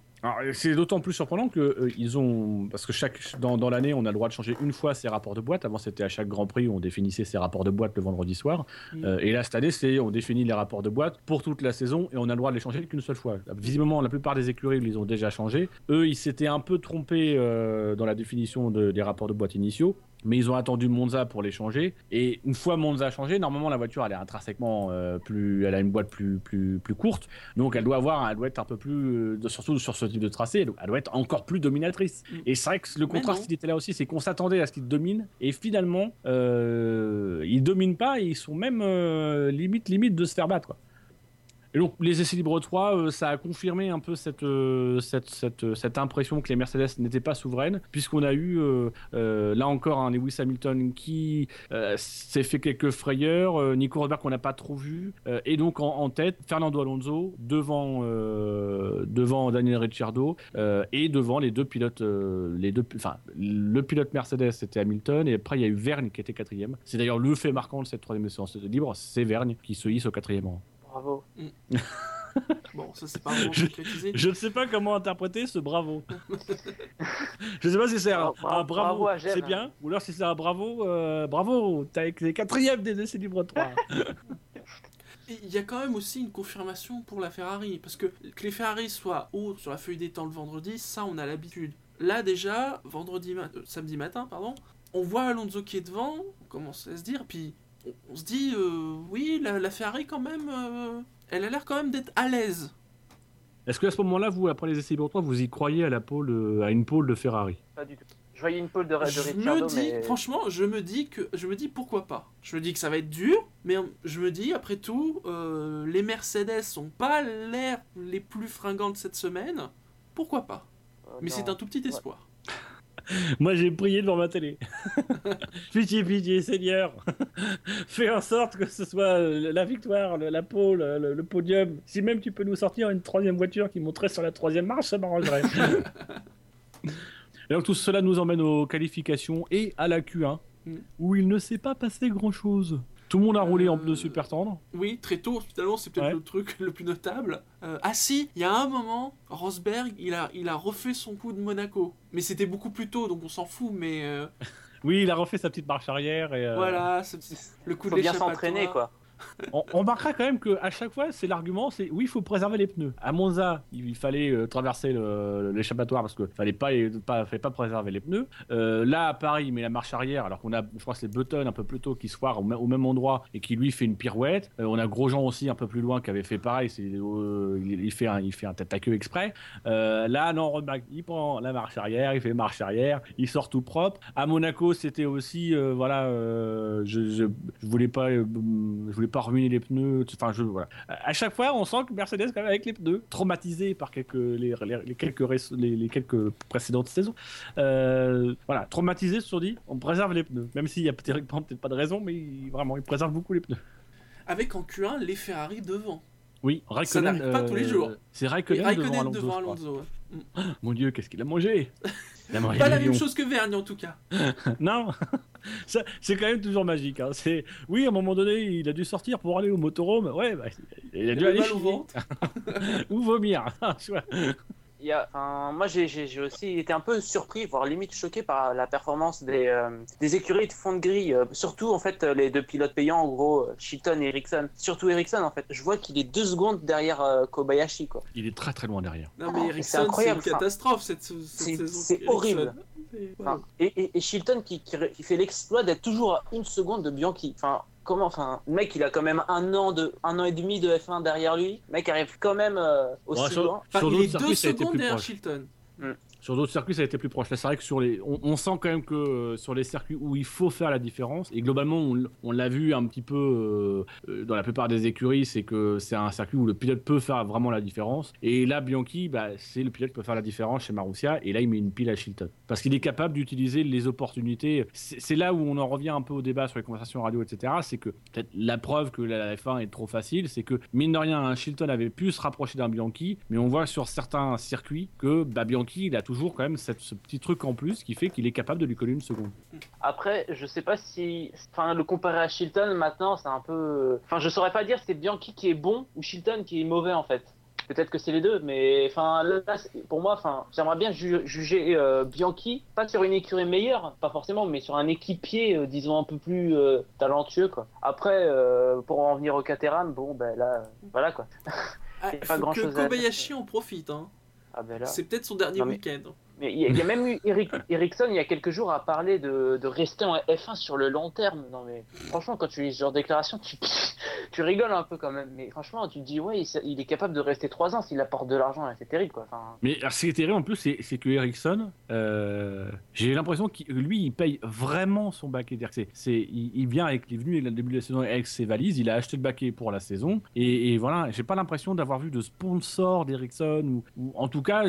C'est d'autant plus surprenant que euh, ils ont parce que chaque dans, dans l'année on a le droit de changer une fois ses rapports de boîte. Avant c'était à chaque Grand Prix où on définissait ses rapports de boîte le vendredi soir. Mm. Euh, et là cette année c'est on définit les rapports de boîte pour toute la saison et on a le droit de les changer qu'une seule fois. Visiblement la plupart des écuries ils les ont déjà changés. Eux ils s'étaient un peu trompés euh, dans la définition de- des rapports de boîte initiaux. Mais ils ont attendu Monza pour les changer. Et une fois Monza changé, normalement la voiture elle est intrinsèquement euh, plus, elle a une boîte plus plus plus courte. Donc elle doit avoir, elle doit être un peu plus, euh, surtout sur ce type de tracé, elle doit- elle doit être encore plus dominatrice. Mm. Et c'est vrai que le contraste il était là aussi, c'est qu'on s'attendait à ce qu'ils dominent, et finalement euh, ils dominent pas, et ils sont même euh, limite limite de se faire battre. Quoi. Et donc les essais libres 3, euh, ça a confirmé un peu cette, euh, cette, impression que les Mercedes n'étaient pas souveraines, puisqu'on a eu euh, euh, là encore un Lewis Hamilton qui euh, s'est fait quelques frayeurs, euh, Nico Rosberg qu'on n'a pas trop vu, euh, et donc en, tête Fernando Alonso devant, euh, devant Daniel Ricciardo euh, et devant les deux pilotes, euh, les deux, enfin le pilote Mercedes c'était Hamilton et après il y a eu Vergne qui était quatrième. C'est d'ailleurs le fait marquant de cette troisième séance libre, c'est Vergne qui se hisse au quatrième rang. Bravo. Bon, ça c'est pas vraiment Je- concrétisé. Je ne sais pas comment interpréter ce bravo. je ne sais pas si c'est un, Bravo, c'est bien, ou alors si c'est un bravo, euh, bravo, t'as été quatrième des essais libres 3. Et Il y a quand même aussi une confirmation pour la Ferrari, parce que que les Ferrari soient hauts sur la feuille des temps le vendredi, ça on a l'habitude. Là déjà, vendredi ma- euh, samedi matin, pardon, on voit Alonso qui est devant, on commence à se dire, puis on, se dit, euh, oui, la, la Ferrari quand même, euh, elle a l'air quand même d'être à l'aise. Est-ce que à ce moment-là, vous, après les essais libres 3, vous y croyez à, la pole, euh, à une pole de Ferrari? Pas du tout. Je voyais une pole de, de Je Ricciardo, me dis, mais franchement, je me dis que, je me dis pourquoi pas. Je me dis que ça va être dur, mais je me dis après tout, euh, les Mercedes sont pas l'air les plus fringantes cette semaine. Pourquoi pas? Euh, Mais c'est un tout petit espoir. Moi, j'ai prié devant ma télé. pitié, pitié, Seigneur. Fais en sorte que ce soit euh, la victoire, le- la pole, le, le podium. Si même tu peux nous sortir une troisième voiture qui monterait sur la troisième marche, ça m'arrangerait. Et donc tout cela nous emmène aux qualifications et à la Q1, Mm. où il ne s'est pas passé grand-chose. Tout le monde a roulé en pneus super tendres. Oui, très tôt, finalement, c'est peut-être Ouais. le truc le plus notable. Euh, ah si, il y a un moment, Rosberg, il a, il a refait son coup de Monaco. Mais c'était beaucoup plus tôt, donc on s'en fout, mais euh, Oui, il a refait sa petite marche arrière. Et, euh, voilà, le coup faut de bien s'entraîner quoi. On, on remarquera quand même qu'à chaque fois, c'est l'argument, c'est oui, il faut préserver les pneus. À Monza, il fallait euh, traverser l'échappatoire parce qu'il fallait pas, fallait pas préserver les pneus. Euh, là, à Paris, il met la marche arrière, alors qu'on a, je crois c'est Button un peu plus tôt qui se foire au, même- endroit et qui lui fait une pirouette. Euh, on a Grosjean aussi un peu plus loin qui avait fait pareil, il, fait un, tête à queue exprès. Là, non, il prend la marche arrière, il fait marche arrière, il sort tout propre. À Monaco, c'était aussi, voilà, je, voulais pas, je voulais pas ruiner les pneus. Enfin, je, voilà. À chaque fois, on sent que Mercedes, quand même, avec les pneus, traumatisé par quelques, les, les- les quelques, les, les quelques précédentes saisons, euh, voilà, traumatisé, se sont dit, on préserve les pneus. Même s'il y a théoriquement peut-être pas de raison, mais il- vraiment, ils préservent beaucoup les pneus. Avec en Q1 les Ferrari devant. Oui, Raikkonen. n'arrive pas tous les jours. C'est Raikkonen, Raikkonen devant Alonso. devant. Alonso. ouais. Mon Dieu, qu'est-ce qu'il a mangé? Il a mangé Pas la même chose que Vergne en tout cas. Non, c'est quand même toujours magique. hein. C'est oui, à un moment donné, il a dû sortir pour aller au motorhome. Ouais, bah, il a dû Le aller au ventre. ou vomir. Y a, enfin, moi, j'ai- aussi été un peu surpris, voire limite choqué par la performance des, euh, des écuries de fond de grille. euh, surtout, en fait, les deux pilotes payants, en gros, euh, Chilton et Ericsson. Surtout Ericsson, en fait. Je vois qu'il est deux secondes derrière euh, Kobayashi, quoi. Il est très très loin derrière. Non Ah, mais c'est Ericsson, c'est une catastrophe cette, cette C'est- saison. c'est horrible. Et, Enfin, et, et, et Chilton qui, qui, qui fait l'exploit d'être toujours à une seconde de Bianchi. Enfin, comment Enfin, le mec, il a quand même un an, de, un an et demi de F1 derrière lui. Le mec arrive quand même euh, aussi Ouais, sur- loin. Enfin, Sur il est deux secondes derrière proche. Chilton. Mm. Sur d'autres circuits, ça a été plus proche. Là, c'est vrai que sur les, on, sent quand même que euh, sur les circuits où il faut faire la différence, et globalement, on, l'a vu un petit peu euh, euh, dans la plupart des écuries, c'est que c'est un circuit où le pilote peut faire vraiment la différence. Et là, Bianchi, bah, c'est le pilote qui peut faire la différence chez Marussia, et là, il met une pile à Chilton. Parce qu'il est capable d'utiliser les opportunités. C'est c'est là où on en revient un peu au débat sur les conversations radio, etc. C'est que peut-être la preuve que la F1 est trop facile, c'est que mine de rien, un Chilton avait pu se rapprocher d'un Bianchi, mais on voit sur certains circuits que bah, Bianchi, il a toujours quand même cette- ce petit truc en plus qui fait qu'il est capable de lui coller une seconde. Après, je sais pas si. Enfin, le comparer à Shilton maintenant, c'est un peu. Enfin, je saurais pas dire si c'est Bianchi qui est bon ou Shilton qui est mauvais en fait. Peut-être que c'est les deux, mais enfin là, pour moi, enfin, j'aimerais bien ju- juger euh, Bianchi, pas sur une écurie meilleure, pas forcément, mais sur un équipier, euh, disons un peu plus euh, talentueux quoi. Après, euh, pour en venir au Caterham, bon ben là, euh, voilà quoi. Ah, pas faut grand-chose que à Kobayashi en profite. Hein. Ah ben là. C'est peut-être son dernier mais- week-end. Mais il y, a- même eu Eric, Ericsson il y a quelques jours à parler de, rester en F1 sur le long terme. Non mais franchement quand tu lis ce genre de déclaration tu, rigoles un peu quand même. Mais franchement tu te dis ouais il, est capable de rester 3 ans s'il apporte de l'argent là, c'est terrible quoi. Mais ce qui est terrible en plus, c'est que Ericsson, euh, j'ai l'impression que lui, il paye vraiment son baquet. C'est- il, il vient avec, il est venu au début de la saison avec ses valises, il a acheté le baquet pour la saison, et, voilà, j'ai pas l'impression d'avoir vu de sponsor d'Ericsson, ou, en tout cas,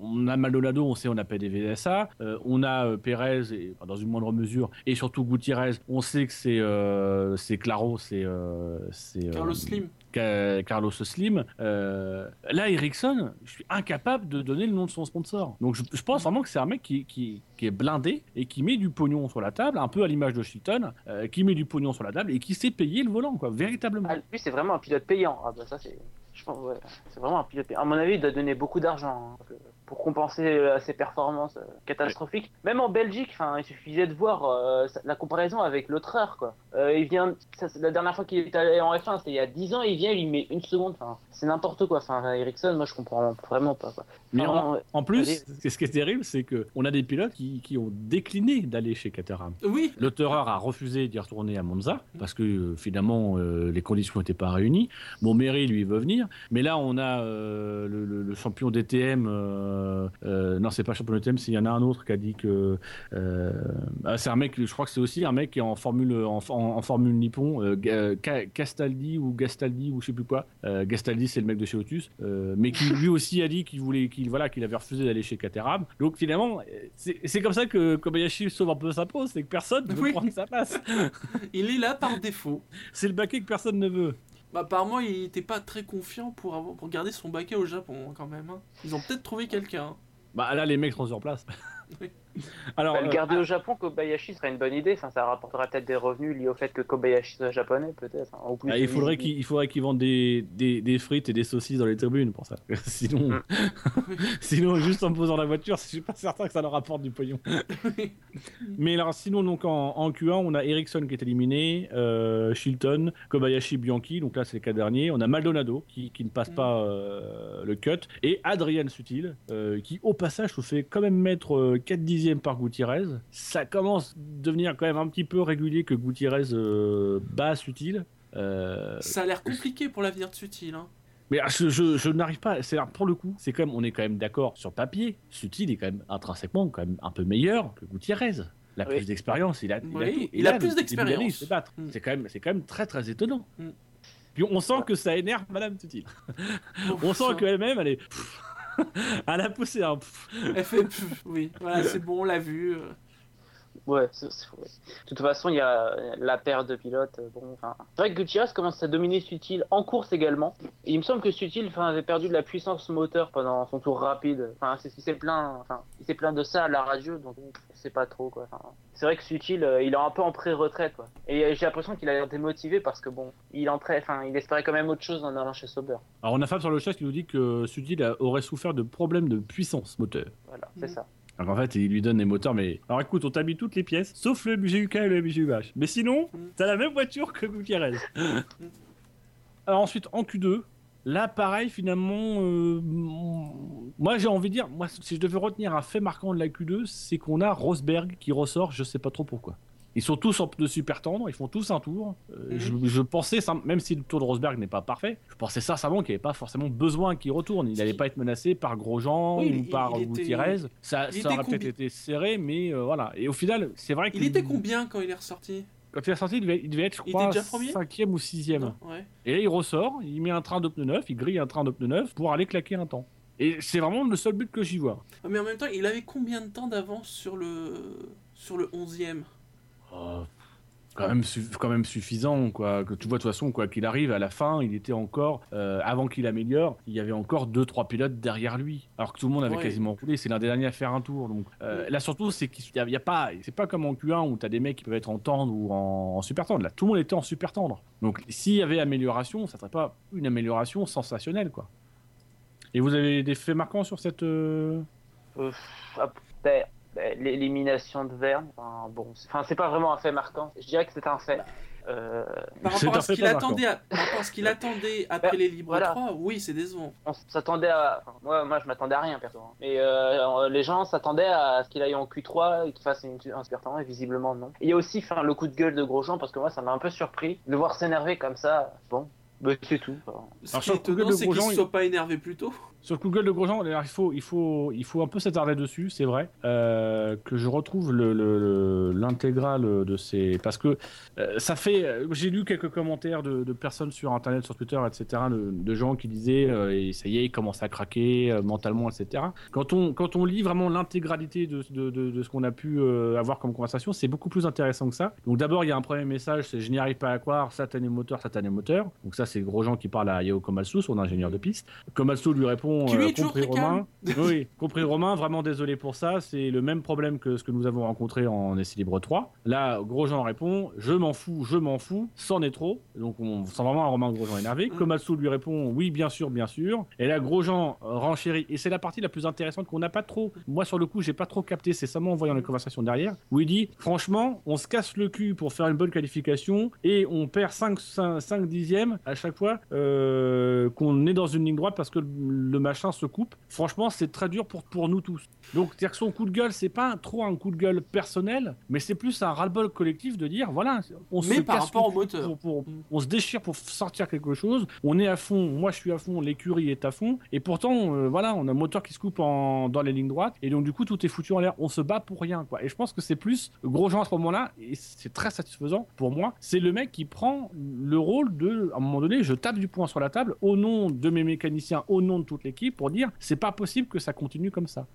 on a Maldonado, on sait, on a pas des VSA, euh, on a euh, Pérez, et, enfin, dans une moindre mesure, et surtout Gutiérrez, on sait que c'est euh, c'est Claro, c'est euh, euh, Carlos Slim. Ca- Carlos Slim. Euh, là, Ericsson, je suis incapable de donner le nom de son sponsor. Donc, je, je pense vraiment que c'est un mec qui, qui, qui est blindé et qui met du pognon sur la table, un peu à l'image de Chilton, euh, qui met du pognon sur la table et qui sait payer le volant, quoi, véritablement. ah, lui c'est vraiment un pilote payant. Ah bah ça c'est. Je pense ouais, c'est vraiment un pilote payant. À mon avis il doit donner beaucoup d'argent hein, parce que- pour compenser euh, ses performances euh, catastrophiques. Même en Belgique, enfin il suffisait de voir euh, la comparaison avec l'autre heure quoi. Euh, il vient, ça, la dernière fois qu'il est allé en F1 c'était il y a 10 ans, il vient il lui met une seconde. Enfin c'est n'importe quoi. Enfin Ericsson moi je comprends vraiment pas quoi. Mais en, plus, ce qui est terrible, c'est qu'on a des pilotes qui, qui ont décliné d'aller chez Caterham. Oui, Le Terreur a refusé d'y retourner à Monza parce que euh, finalement euh, les conditions n'étaient pas réunies. Bon, Mary lui veut venir, mais là on a euh, le, le- le champion DTM. Euh, euh, non, c'est pas champion DTM, c'est- il y en a un autre qui a dit que euh, ah, c'est un mec. Je crois que c'est aussi un mec qui est en formule en, en- en formule Nippon, Castaldi ou Gastaldi ou je sais plus quoi. Gastaldi c'est le mec de chez Otus, mais qui lui aussi a dit qu'il voulait, qu'il voilà, qu'il avait refusé d'aller chez Caterham. Donc finalement, c'est c'est comme ça que Kobayashi sauve un peu sa peau, c'est que personne ne veut Oui. prendre sa place. il est là par défaut. C'est le baquet que personne ne veut. Bah, apparemment, il était pas très confiant pour, avoir, pour garder son baquet au Japon, hein, quand même. hein. Ils ont peut-être trouvé quelqu'un. hein. Bah là, les mecs seront sur place. Oui. Alors, Bah, le euh, garder au Japon, Kobayashi serait une bonne idée. Enfin, ça rapporterait peut-être des revenus liés au fait que Kobayashi soit japonais, peut-être. hein. Ah, il faudrait qu'ils il faudrait qu'ils vendent des, des, des frites et des saucisses dans les tribunes pour ça. sinon, Mm. sinon, juste en posant la voiture, je suis pas certain que ça leur rapporte du pognon. Mais alors, sinon, donc en, en Q1, on a Ericsson qui est éliminé, euh, Shilton, Kobayashi, Bianchi. Donc là, c'est les quatre derniers. On a Maldonado qui, qui ne passe Mm. pas euh, le cut et Adrian Sutil euh, qui, au passage, se fait quand même mettre euh, 4 dixièmes par Gutiérrez. Ça commence à devenir quand même un petit peu régulier que Gutiérrez euh, bat Sutil. Euh, Ça a l'air compliqué pour l'avenir de Sutil. Hein. mais ah, je, je, je n'arrive pas. C'est pour le coup, c'est quand même, on est quand même d'accord sur papier. Sutil est quand même intrinsèquement quand même un peu meilleur que Gutiérrez. La Oui. plus d'expérience, il a, il a Oui, tout. il a là, plus d'expérience. Mm. C'est quand même, c'est quand même très très étonnant. Mm. Puis on sent que ça énerve Madame Sutil. On sent qu'elle-même, elle est. elle a poussé un. Elle fait. oui, voilà, c'est bon, on l'a vu. Ouais, c'est- c'est- ouais. De toute façon, il y a la paire de pilotes. euh, Bon, enfin, c'est vrai que Gutierrez commence à dominer Sutil en course également. Et il me semble que Sutil avait perdu de la puissance moteur pendant son tour rapide. Enfin, c'est ce qu'il s'est plaint. Enfin, il s'est plaint de ça à la radio, donc je sais pas trop quoi. Enfin, c'est vrai que Sutil, euh, il est un peu en pré-retraite quoi. Et euh, j'ai l'impression qu'il a l'air démotivé parce que bon, il entrait, enfin, il espérait quand même autre chose en allant chez Sauber. Alors on a Fab sur le chat qui nous dit que Sutil aurait souffert de problèmes de puissance moteur. Voilà, c'est Mhm. ça. Donc en fait, il lui donne les moteurs, mais. Alors écoute, on t'a mis toutes les pièces, sauf le BGUK et le BGUH. Mais sinon, t'as la même voiture que Gutiérrez. Alors ensuite, en Q2, là pareil, finalement. euh, moi j'ai envie de dire, moi, si je devais retenir un fait marquant de la Q2, c'est qu'on a Rosberg qui ressort, je sais pas trop pourquoi. Ils sont tous en pneus super tendres, ils font tous un tour. Euh, Mhm. je, je pensais, même si le tour de Rosberg n'est pas parfait, je pensais sincèrement qu'il n'y avait pas forcément besoin qu'il retourne. Il n'allait pas être menacé par Grosjean Oui, ou il- par il Gutiérrez. Ça, il ça aurait peut-être été serré, mais euh, voilà. Et au final, c'est vrai Il qu'il était combien quand il est ressorti? Quand il est sorti, il devait, il devait être, je Il crois, cinquième ou sixième. Non Ouais. Et là, il ressort, il met un train de pneus neuf, il grille un train de pneus neuf pour aller claquer un temps. Et c'est vraiment le seul but que j'y vois. Mais en même temps, il avait combien de temps d'avance sur le sur le 11e Oh, quand, même su- quand même suffisant, quoi. Que tu vois, de toute façon, quoi qu'il arrive, à la fin, il était encore, euh, avant qu'il améliore, il y avait encore 2-3 pilotes derrière lui. Alors que tout le monde avait Ouais. quasiment roulé, c'est l'un des derniers à faire un tour. Donc euh, Ouais. là, surtout, c'est qu'il y y a pas, c'est pas comme en Q1 où tu as des mecs qui peuvent être en tendre ou en, en super tendre. Là, tout le monde était en super tendre. Donc s'il y avait amélioration, ça serait pas une amélioration sensationnelle, quoi. Et vous avez des faits marquants sur cette. euh, Euh, après, ben, l'élimination de Verne, enfin, bon, c'est- enfin, c'est pas vraiment un fait marquant. Je dirais que c'est un fait. Euh, Par rapport à ce qu'il attendait, à- par rapport à ce qu'il attendait après Bah, les libres voilà. 3, oui, c'est décevant. on s'attendait à. enfin, moi, moi, je m'attendais à rien, perso. hein. Mais euh, les gens s'attendaient à ce qu'il aille en Q3 et qu'il fasse une, un super temps, et visiblement non. Et il y a aussi enfin, le coup de gueule de Grosjean, parce que moi, ça m'a un peu surpris de le voir s'énerver comme ça. Bon, bah, c'est tout. enfin. Ce qui est étonnant, c'est qu'il ne soit pas énervé plus tôt. Sur le coup de Grosjean, il faut, il faut, il faut un peu s'attarder dessus, c'est vrai, euh, que je retrouve le- le- le- l'intégrale de ces, parce que euh, ça fait, euh, j'ai lu quelques commentaires de, personnes sur internet, sur Twitter, etc., de, gens qui disaient, et ça y est, il commence à craquer mentalement, etc. Quand on, quand on lit vraiment l'intégralité de, ce qu'on a pu avoir comme conversation, c'est beaucoup plus intéressant que ça. Donc d'abord, il y a un premier message, c'est je n'y arrive pas à croire, satané moteur, satané moteur. Donc ça, c'est Grosjean qui parle à Yao Komatsu, son ingénieur de piste. Komatsu lui répond, Compris Romain. oui, compris Romain, vraiment désolé pour ça. C'est le même problème que ce que nous avons rencontré en Essai Libre 3. Là, Grosjean répond Je m'en fous, je m'en fous, c'en est trop. Donc on sent vraiment un Romain Grosjean énervé. Mm. Komatsu lui répond Oui, bien sûr, bien sûr. Et là, Grosjean renchérit. Et c'est la partie la plus intéressante qu'on n'a pas trop. Moi, sur le coup, j'ai pas trop capté. C'est seulement en voyant les conversations derrière. Où il dit Franchement, on se casse le cul pour faire une bonne qualification et on perd 5, 5, dixièmes à chaque fois euh, qu'on est dans une ligne droite parce que le machin se coupe. Franchement, c'est très dur pour, pour nous tous. Donc, c'est-à-dire que son coup de gueule, c'est pas trop un coup de gueule personnel, mais c'est plus un ras-le-bol collectif de dire voilà, on Mais se par casse rapport le au cul moteur. pour- pour- Mm. on se déchire pour sortir quelque chose. On est à fond, moi je suis à fond, l'écurie est à fond, et pourtant, euh, voilà, on a un moteur qui se coupe en- dans les lignes droites, et donc du coup, tout est foutu en l'air. On se bat pour rien, quoi. Et je pense que c'est plus Grosjean à ce moment-là, et c'est très satisfaisant pour moi. C'est le mec qui prend le rôle de, à un moment donné, je tape du poing sur la table au nom de mes mécaniciens, au nom de toute l'équipe, pour dire c'est pas possible que ça continue comme ça.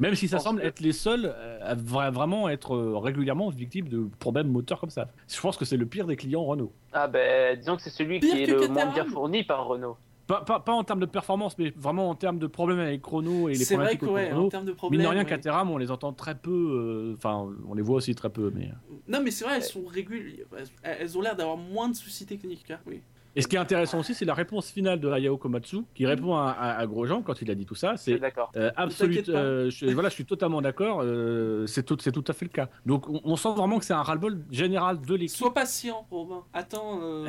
Même si ça semble que- être les seuls à vra- vraiment être euh, régulièrement victimes de problèmes moteurs comme ça. Je pense que c'est le pire des clients Renault. Ah ben, disons que c'est celui Pire qui est le moins bien fourni par Renault. Pas, pas, pas en termes de performance, mais vraiment en termes de problèmes avec Renault et les C'est vrai problématiques que, ouais, en termes de Mine de rien, ouais. Caterham, on les entend très peu. euh, Enfin, on les voit aussi très peu. Mais... euh. Non, mais c'est vrai, elles sont régulières. Elles ont l'air d'avoir moins de soucis techniques. hein, Oui. Et ce qui est intéressant aussi, c'est la réponse finale de Hayao Komatsu, qui répond à, à, à Grosjean quand il a dit tout ça. Je suis C'est euh, absolu. t'inquiète pas. euh, voilà, je suis totalement d'accord. euh, c'est tout, c'est tout à fait le cas. Donc, on, on sent vraiment que c'est un ras-le-bol général de l'équipe. Sois patient, Robin. Attends euh,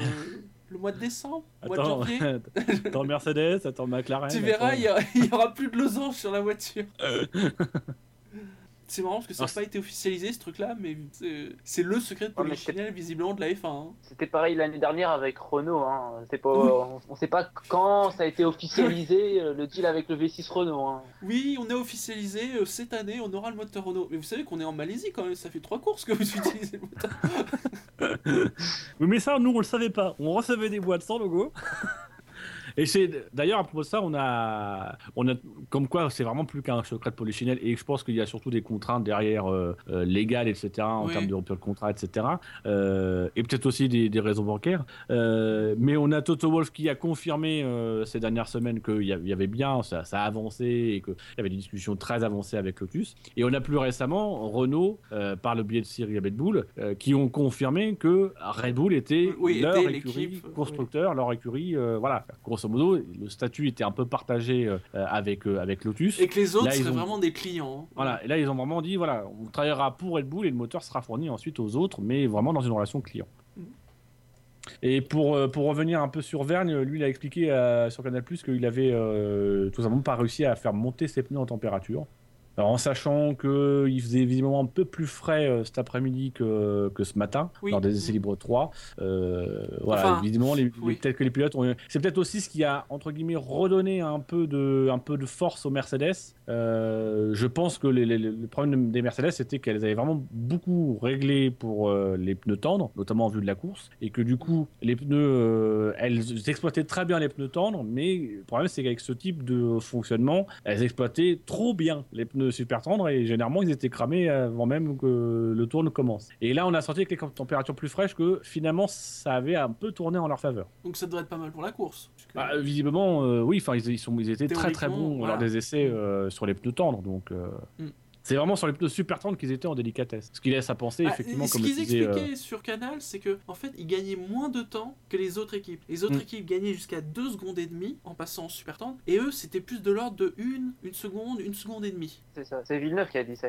le mois de décembre, mois de janvier. attends Mercedes, attends McLaren. Tu verras, y, il y aura plus de losange sur la voiture. C'est marrant parce que ça n'a pas été officialisé ce truc-là, mais c'est- c'est le secret de Polichinelle visiblement de la F1. hein. C'était pareil l'année dernière avec Renault. Hein. C'est pas, Oui. on, on sait pas quand ça a été officialisé euh, le deal avec le V6 Renault. Hein. Oui, on a officialisé euh, cette année, on aura le moteur Renault. Mais vous savez qu'on est en Malaisie quand même, ça fait trois courses que vous utilisez le moteur. Oui, mais ça, nous, on le savait pas. On recevait des boîtes sans logo. Et c'est d'ailleurs à propos de ça, on a, on a comme quoi c'est vraiment plus qu'un secret de polichinelle et je pense qu'il y a surtout des contraintes derrière euh, euh, légales, etc. en Oui. termes de rupture de contrat, etc. Euh, et peut-être aussi des, des raisons bancaires. Euh, mais on a Toto Wolf qui a confirmé ces dernières semaines qu'il y, avait bien, ça, ça a avancé et qu'il y avait des discussions très avancées avec Lotus. Et on a plus récemment Renault, par le biais de Cyril Red Bull, qui ont confirmé que Red Bull était Oui, leur était écurie constructeur, leur écurie, voilà. Grosso modo, le statut était un peu partagé euh, avec, euh, avec Lotus. Et que les autres Là, seraient ont- vraiment des clients. hein. Voilà, et là ils ont vraiment dit voilà, on travaillera pour Red Bull et le moteur sera fourni ensuite aux autres, mais vraiment dans une relation client. Mhm. Et pour, euh, pour revenir un peu sur Vergne, lui il a expliqué euh, sur Canal Plus qu'il avait euh, tout simplement pas réussi à faire monter ses pneus en température. Alors en sachant qu'il faisait visiblement un peu plus frais euh, cet après-midi que, que ce matin, Oui. lors des essais libres 3. Euh, voilà, Enfin, évidemment, les, oui. les- peut-être que les pilotes ont. C'est peut-être aussi ce qui a, entre guillemets, redonné un peu de, un peu de force aux Mercedes. Euh, je pense que le problème des Mercedes, c'était qu'elles avaient vraiment beaucoup réglé pour euh, les pneus tendres, notamment en vue de la course, et que du coup, les pneus, euh, elles exploitaient très bien les pneus tendres, mais le problème, c'est qu'avec ce type de fonctionnement, elles exploitaient trop bien les pneus super tendres, et généralement, ils étaient cramés avant même que le tour ne commence. Et là, on a senti avec les températures plus fraîches que finalement, ça avait un peu tourné en leur faveur. Donc ça devrait être pas mal pour la course. Bah, visiblement, oui, enfin, ils, ils sont, ils étaient très très bons voilà. lors des essais sur les pneus tendres, donc. euh, Mm. C'est vraiment sur les pneus super tendres qu'ils étaient en délicatesse. Ce qui laisse à penser, Ah, effectivement, et ce comme qu'ils euh, expliquaient sur Canal, c'est que en fait, ils gagnaient moins de temps que les autres équipes. Les autres Mm. équipes gagnaient jusqu'à 2 secondes et demie en passant en super tendre, et eux, c'était plus de l'ordre de 1, 1 seconde, 1 seconde et demie. C'est ça. C'est Villeneuve qui a dit ça.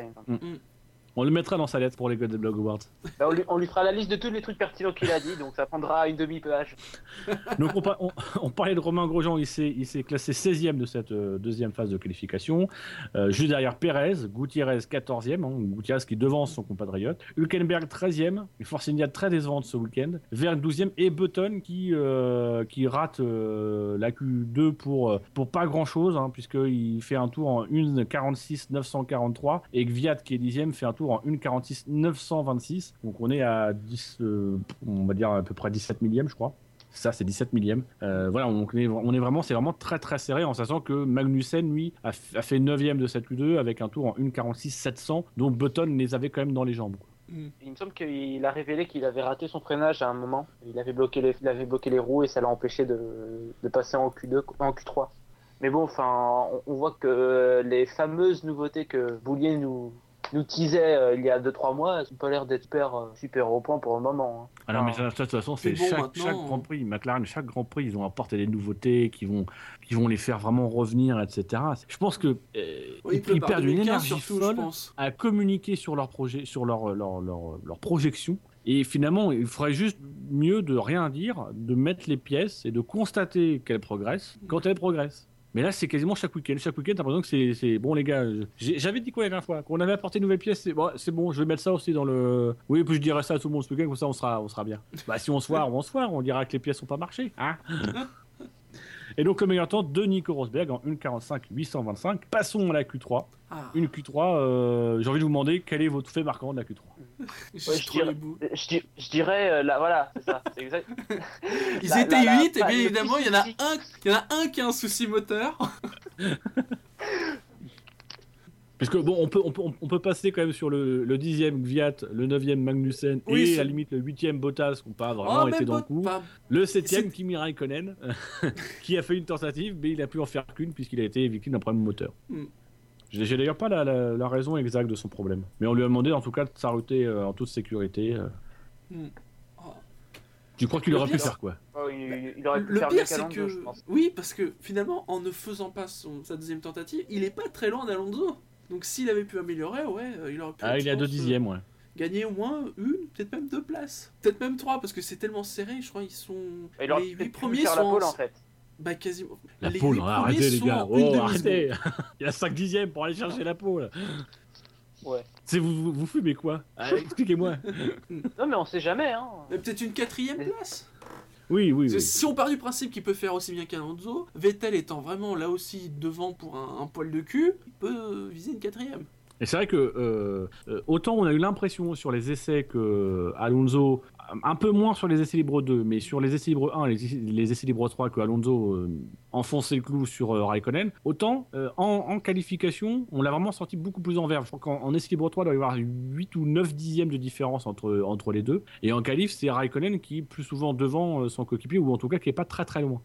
On le mettra dans sa lettre pour les God Blog Awards. Bah, on, lui, on lui fera la liste de tous les trucs pertinents qu'il a dit, donc ça prendra une demi-page. Donc on, par- on- on parlait de Romain Grosjean, il s'est, classé 16e de cette euh, deuxième phase de qualification, euh, juste derrière Pérez, Gutiérrez 14e, hein, Gutiérrez qui devance son compatriote, Hülkenberg 13e, une Force India très décevante ce week-end, Verne 12e et Button qui, euh, qui rate la Q2 pour, pour pas grand-chose, hein, puisqu'il fait un tour en 1.46 943 et Gviat qui est 10e fait un tour en 1.46 926, donc on est à 10, euh, on va dire à peu près 17 millième je crois. Ça, c'est 17 millième. Euh, voilà, on est, on est vraiment, c'est vraiment très très serré en sachant que Magnussen, lui, a, fait 9ème de cette Q2 avec un tour en 1,46 700, dont Button les avait quand même dans les jambes. quoi. Mm. Il me semble qu'il a révélé qu'il avait raté son freinage à un moment. Il avait bloqué les, il avait bloqué les roues et ça l'a empêché de, de passer en Q2, en Q3. Mais bon, enfin, on, on voit que les fameuses nouveautés que Boulier nous, nous teasait euh, il y a 2-3 mois, elles n'ont pas l'air d'être super, euh, super au point pour le moment. hein. Ah non, mais ça, ça, de toute façon, c'est bon, chaque, maintenant, chaque Grand Prix, McLaren, chaque Grand Prix, ils ont apporté des nouveautés qui vont, qui vont les faire vraiment revenir, etc. Je pense que euh, Oui, ils, perdent une 2015 énergie folle à communiquer sur leur projet, sur leur, leur, leur, leur projection. Et finalement, il faudrait juste mieux de rien dire, de mettre les pièces et de constater qu'elles progressent quand elles progressent. Mais là, c'est quasiment chaque week-end. Chaque week-end, t'as l'impression que c'est- bon, les gars. j'ai- J'avais dit quoi la dernière fois? Qu'on avait apporté une nouvelle pièce. C'est bon, bon, je vais mettre ça aussi dans le. Oui, puis je dirai ça à tout le monde ce week-end, comme ça on sera, on sera bien. Bah, si on se foire, on se foire. On dira que les pièces n'ont pas marché. Hein? Et donc, le meilleur temps de Nico Rosberg en 1,45 825. Passons à la Q3. Ah, Une Q3, euh, j'ai envie de vous demander quel est votre fait marquant de la Q3 j'ai Ouais, je dirais-. Je, dis- je dirais, euh, là, voilà, c'est ça. c'est exact. Ils La- étaient la- la- 8, et bien évidemment, il y en a petit- un, il y en a un qui a un souci moteur. Puisque bon, on peut, on peut, on peut passer quand même sur le, le 10e Gviat, le 9e Magnussen Oui, et à la limite le 8e Bottas qui n'ont pas vraiment Oh, été dans le coup. pas- Le 7e C'est- Kimi Raikkonen qui a fait une tentative mais il a pu en faire qu'une puisqu'il a été victime d'un problème moteur. Hmm. J'ai d'ailleurs pas la, la- la raison exacte de son problème. Mais on lui a demandé en tout cas de s'arrêter euh, en toute sécurité. euh. Hmm. Oh. Tu crois qu'il aurait pu faire quoi? Oh, il, il aurait pu Le faire pire, c'est que. je pense. Oui, parce que finalement, en ne faisant pas son, sa deuxième tentative, il est pas très loin d'Alonso. Donc s'il avait pu améliorer, ouais, euh, il aurait pu. Ah, il est à deux pense, euh, dixièmes, ouais. Gagner au moins une, peut-être même deux places. Peut-être même trois, parce que c'est tellement serré, je crois ils sont. Les peut-être huit pu premiers faire la sont. pole en fait. Bah quasiment. La les hein, premiers arrêtez les sont gars. Oh, arrêtez Il y a 5 dixièmes pour aller chercher la pole. Ouais. C'est vous, vous, vous fumez quoi? Ah, Expliquez-moi. Non, mais on sait jamais. Hein. Mais peut-être une quatrième Mais- place Oui, oui, oui. Si on part du principe qu'il peut faire aussi bien qu'Alonso, Vettel étant vraiment là aussi devant pour un, un poil de cul, il peut viser une quatrième. Et c'est vrai que euh, euh, autant on a eu l'impression sur les essais que euh, Alonso, un peu moins sur les essais libres 2, mais sur les essais libres 1 et les, les essais libres 3 que Alonso euh, enfonçait le clou sur Raikkonen, autant en, qualification, on l'a vraiment sorti beaucoup plus en vert. Je crois qu'en en essai libre 3, il doit y avoir 8 ou 9 dixièmes de différence entre, entre les deux. Et en qualif, c'est Raikkonen qui est plus souvent devant son coéquipier, ou en tout cas qui est pas très très loin.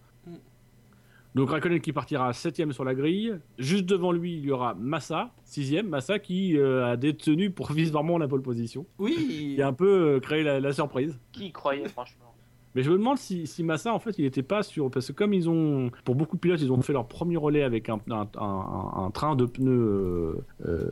Donc Raikkonen qui partira 7ème sur la grille. Juste devant lui, il y aura Massa, 6ème. Massa qui euh, a détenu pour visiblement la pole position. Oui, Qui a un peu euh, créé la, la surprise. Qui y croyait, franchement Mais je me demande si, si Massa, en fait, il n'était pas sur. Parce que comme ils ont. Pour beaucoup de pilotes, ils ont fait leur premier relais avec un, un, un- un train de pneus. euh,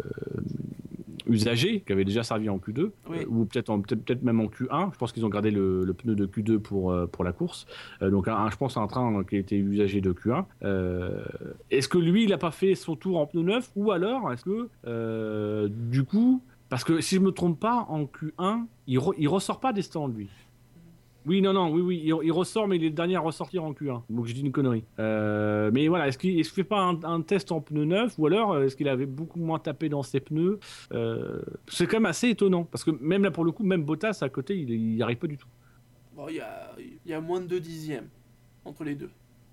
usagé, qui avait déjà servi en Q2, Oui. euh, ou peut-être peut-être même en Q1. Je pense qu'ils ont gardé le, le pneu de Q2 pour, euh, pour la course. Euh, donc, un- je pense un train qui a été usagé de Q1. Euh, est-ce que lui, il n'a pas fait son tour en pneu neuf Ou alors, est-ce que, du coup, parce que si je me trompe pas, en Q1, il, re- il ressort pas des stands, lui. Oui, non, non, oui, oui, il, ressort, mais il est le dernier à ressortir en Q1. Donc je dis une connerie. Euh, mais voilà, est-ce qu'il ne fait pas un, test en pneu neuf ou alors euh, est-ce qu'il avait beaucoup moins tapé dans ses pneus Euh, C'est quand même assez étonnant parce que même là pour le coup, même Bottas à côté, il n'y arrive pas du tout. Il y a, y a moins de 2 dixièmes entre les deux.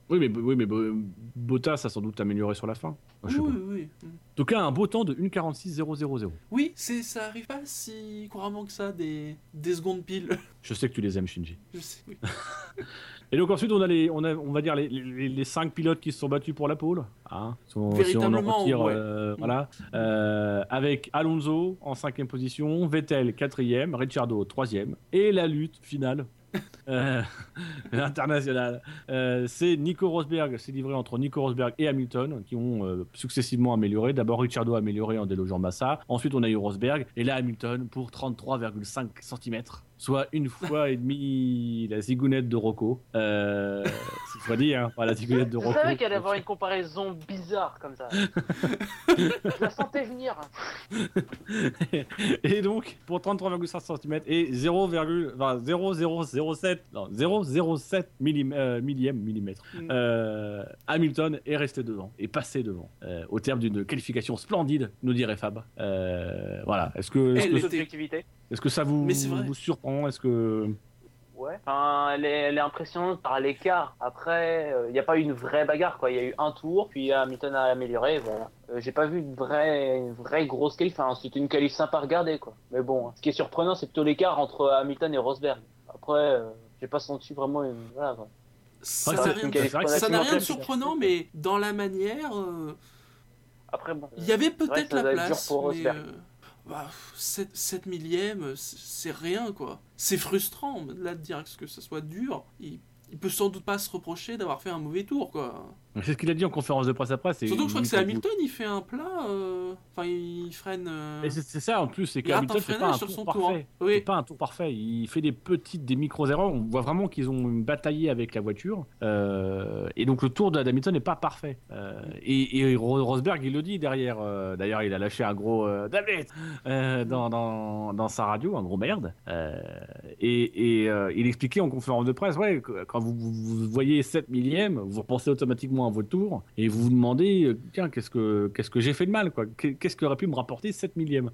Oui, mais, oui, mais Bo- Bottas a sans doute amélioré sur la fin. Enfin, je sais oui, oui, oui. En tout cas, un beau temps de 1,46,000. Oui, c'est, ça arrive pas si couramment que ça, des, des secondes piles. Je sais que tu les aimes, Shinji. Je sais, oui. Et donc ensuite, on a, les, on a on va dire, les, les, les cinq pilotes qui se sont battus pour la pole. Hein, si on- si on en Véritablement, retire, ouais. euh, voilà. Euh, avec Alonso en cinquième position, Vettel quatrième, Ricciardo troisième. Et la lutte finale. Euh, internationale. Euh, c'est Nico Rosberg, c'est livré entre Nico Rosberg et Hamilton qui ont euh, successivement amélioré. D'abord Ricciardo a amélioré en délogeant Massa. Ensuite on a eu Rosberg et là Hamilton pour 33,5 cm, soit une fois et demie la zigounette de Rocco. Euh, c'est fois dit, hein, pas la zigounette de Je Rocco. savais qu'il allait avoir une comparaison bizarre comme ça. Je la sentais venir. et donc, pour 33,5 cm et 0, enfin, 0,007 non, 0,07 millim- euh, millième millimètre, Mm. euh, Hamilton est resté devant et passé devant euh, au terme d'une qualification splendide, nous dirait Fab. Euh, voilà. Est-ce que, est-ce que, ça vous, vous surprend Est-ce que Ouais. Enfin, elle est, elle est impressionnante par l'écart. Après, il n'y a pas eu une vraie bagarre, quoi. Il y a eu un tour, puis Hamilton a amélioré, voilà. Euh, J'ai pas vu une vraie, une vraie grosse qualif. Enfin, c'était une qualif sympa à regarder, quoi. Mais bon, ce qui est surprenant, c'est plutôt l'écart entre Hamilton et Rosberg. Après, euh, j'ai pas senti vraiment une. Voilà, quoi. Ça n'a rien, de- rien surprenant, mais dans la manière, euh, Après, bon. il y avait peut-être la dur place. pour mais, Rosberg. Bah, 7, 7 millièmes, c'est c'est rien, quoi. C'est frustrant, là, de dire que ce soit dur. Il, il peut sans doute pas se reprocher d'avoir fait un mauvais tour, quoi. C'est ce qu'il a dit en conférence de presse après Surtout que je crois que c'est Hamilton, il fait un plat, euh, enfin, il freine. euh, Et c'est ça en plus, c'est qu'Hamilton fait pas un sur tour son parfait. tour. hein. Oui, pas un tour parfait. Il fait des petites, des micros erreurs. On voit vraiment qu'ils ont bataillé avec la voiture. Euh, et donc le tour d'Hamilton n'est pas parfait. Et, et Ro- Rosberg, il le dit derrière. D'ailleurs, il a lâché un gros David dans, dans, dans sa radio, un gros merde. Euh, et euh, il expliquait en conférence de presse, ouais, quand vous, voyez 7 millièmes, vous repensez automatiquement à votre tour et vous vous demandez, euh, tiens, qu'est-ce que j'ai fait de mal, quoi? Qu'est-ce qui aurait pu me rapporter 7 millièmes?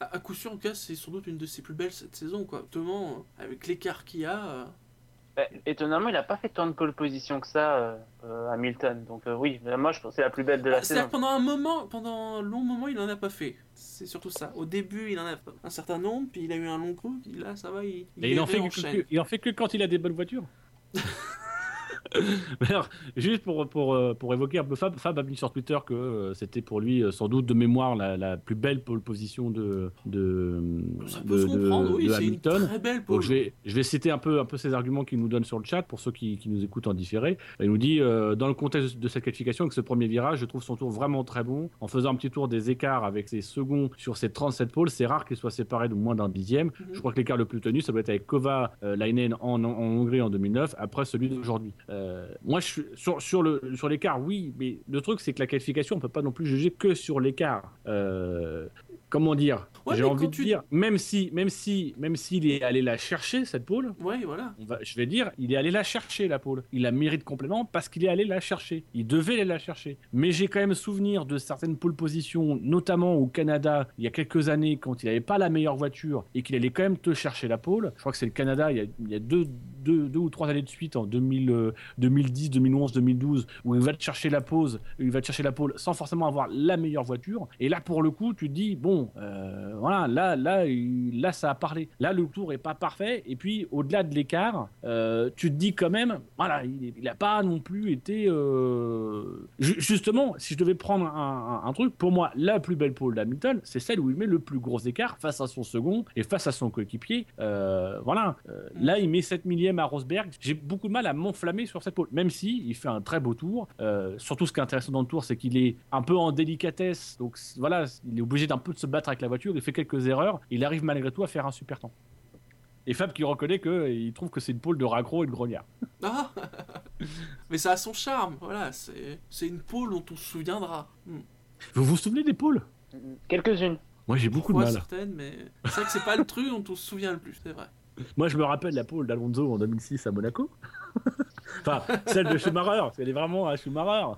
À, coup sûr, en tout cas, c'est sans doute une de ses plus belles cette saison, quoi. Euh, avec l'écart qu'il y a. Eh, Étonnamment, il a pas fait tant de pole position que ça, euh, euh, Hamilton. Donc, euh, oui, moi, je pense que c'est la plus belle de la Ah, C'est-à-dire saison. que pendant un moment, pendant un long moment, il en a pas fait. C'est surtout ça. Au début, il en a un certain nombre, puis il a eu un long coup, puis là, ça va, il, Et il en, fait que- il en fait que quand il a des bonnes voitures. Mais alors, juste pour, pour, euh, pour évoquer un peu Fab, Fab a mis sur Twitter que euh, c'était pour lui euh, sans doute de mémoire la, la plus belle pole position de, de, de, oui, une Hamilton. très belle Donc pole. je vais, je vais citer un peu, un peu ces arguments qu'il nous donne sur le chat pour ceux qui, qui nous écoutent en différé. Il nous dit euh, dans le contexte de cette qualification, avec ce premier virage, je trouve son tour vraiment très bon. En faisant un petit tour des écarts avec ses seconds sur ses 37 pôles, c'est rare qu'il soit séparé de moins d'un dixième. Mhm. Je crois que l'écart le plus tenu, ça doit être avec Kova euh, Leinen en, en Hongrie en 2009, après celui d'aujourd'hui. Euh, moi, je suis sur, l'écart, oui, mais le truc, c'est que la qualification, on peut pas non plus juger que sur l'écart. Euh, comment dire Ouais, J'ai envie de tu- dire, même si, même si, même s'il est allé la chercher cette pole, Ouais, voilà. on va, je vais dire, il est allé la chercher la pole. Il a mérite complément parce qu'il est allé la chercher. Il devait aller la chercher. Mais j'ai quand même souvenir de certaines pole positions, notamment au Canada, il y a quelques années, quand il n'avait pas la meilleure voiture et qu'il allait quand même te chercher la pole. Je crois que c'est le Canada, il y a, il y a deux, deux, deux ou trois années de suite, en 2000, euh, 2010, 2011, 2012, où il va te chercher la pause, il va te chercher la pole sans forcément avoir la meilleure voiture. Et là, pour le coup, tu te dis, bon, euh, voilà, là, là, là, ça a parlé. Là, le tour est pas parfait. Et puis, au-delà de l'écart, euh, tu te dis quand même, voilà, il n'a pas non plus été. euh, ju- justement, si je devais prendre un, un- un truc, pour moi, la plus belle pole d'Hamilton, c'est celle où il met le plus gros écart face à son second et face à son coéquipier. Voilà. Euh, là, il met 7 millième à Rosberg. J'ai beaucoup de mal à m'enflammer sur cette pole, même si il fait un très beau tour. Surtout, ce qui est intéressant dans le tour, c'est qu'il est un peu en délicatesse. Donc voilà, il est obligé d'un peu de se battre avec la voiture, il fait quelques erreurs, il arrive malgré tout à faire un super temps. Et Fab qui reconnaît qu'il trouve que c'est une pole de raccro et de grognard. Ah Mais ça a son charme, voilà, c'est c'est une pole dont on se souviendra. Hmm. Vous vous souvenez des pôles Quelques-unes. Moi j'ai beaucoup Moi, de mal. certaines, mais c'est vrai que c'est pas le truc dont on se souvient le plus, c'est vrai. Moi je me rappelle la pole d'Alonso en 2006 à Monaco. enfin, celle de Schumacher, parce qu'elle est vraiment à Schumacher.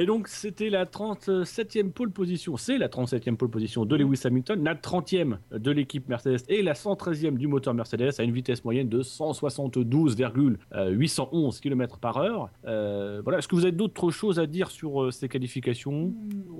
Et donc c'était la 37e pole position, c'est la 37e pole position de Lewis Hamilton, la 30e de l'équipe Mercedes et la 113e du moteur Mercedes à une vitesse moyenne de 172,811 km par heure. Euh, voilà, est-ce que vous avez d'autres choses à dire sur euh, ces qualifications? Non.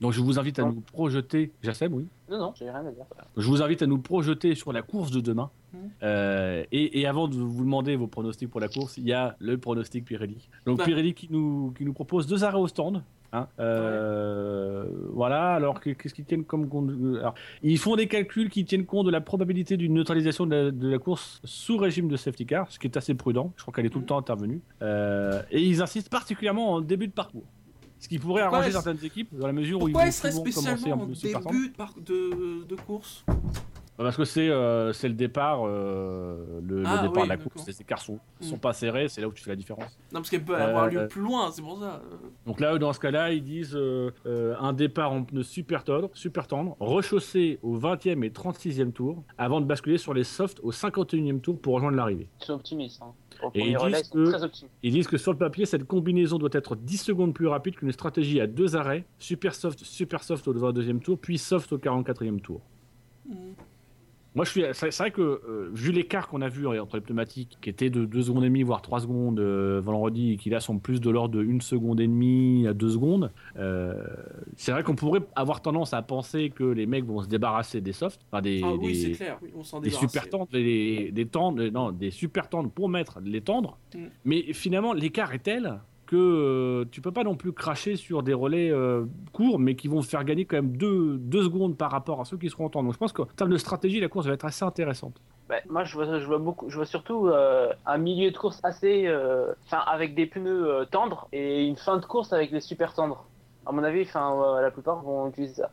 Donc je vous invite à Non. nous projeter, Jassem, oui Non, non, j'ai rien à dire. je vous invite à nous projeter sur la course de demain. Mhm. Euh, et, et avant de vous demander vos pronostics pour la course, il y a le pronostic Pirelli. Donc. Pirelli qui nous, qui nous propose deux arrêts au stand. hein. Euh, Voilà, alors que- qu'est-ce qu'ils tiennent comme compte alors, Ils font des calculs qui tiennent compte de la probabilité d'une neutralisation de la, de la course sous régime de safety car, ce qui est assez prudent. Je crois qu'elle est tout le Mhm. temps intervenue. Euh, et ils insistent particulièrement en début de parcours. Ce qui pourrait Pourquoi arranger certaines équipes dans la mesure où ils il vont commencer spécialement en plus début de, par- de, de course Parce que c'est euh, c'est le départ, euh, le, le Ah, départ oui, de la course. Les écarts sont, sont Mm. pas serrés, c'est là où tu fais la différence. Non, parce qu'elle peut avoir Euh, lieu plus loin, c'est pour ça. Euh, Donc là, dans ce cas-là, ils disent euh, euh, un départ en pneus super tendre, super tendre, rechaussé au 20e et 36e tour, avant de basculer sur les softs au 51e tour pour rejoindre l'arrivée. Ils sont optimistes. Hein. Au Et ils relais, disent que- très optimistes. Ils disent que sur le papier, cette combinaison doit être 10 secondes plus rapide qu'une stratégie à deux arrêts, super soft, super soft au 22e tour, puis soft au 44e tour. hmm. Moi, je suis. C'est vrai que euh, vu l'écart qu'on a vu entre les pneumatiques, qui était de 2 secondes et demie voire 3 secondes euh, vendredi, et qui là sont plus de l'ordre de 1 seconde et demie à 2 secondes, euh, c'est vrai qu'on pourrait avoir tendance à penser que les mecs vont se débarrasser des softs, enfin des, Ah oui, des- c'est clair, oui, on s'en des débarrasse. super tendres, des, des tendres, non, des super tendres pour mettre les tendres. Mm. Mais finalement, l'écart est tel que euh, tu peux pas non plus cracher sur des relais euh, courts, mais qui vont faire gagner quand même 2 deux, secondes par rapport à ceux qui seront en tendre. Donc je pense qu'en termes de stratégie, la course va être assez intéressante. Ouais, moi, je vois, je vois beaucoup, je vois surtout euh, un milieu de course assez, euh, enfin, avec des pneus euh, tendres et une fin de course avec des super tendres. À mon avis, enfin, la plupart vont utiliser ça.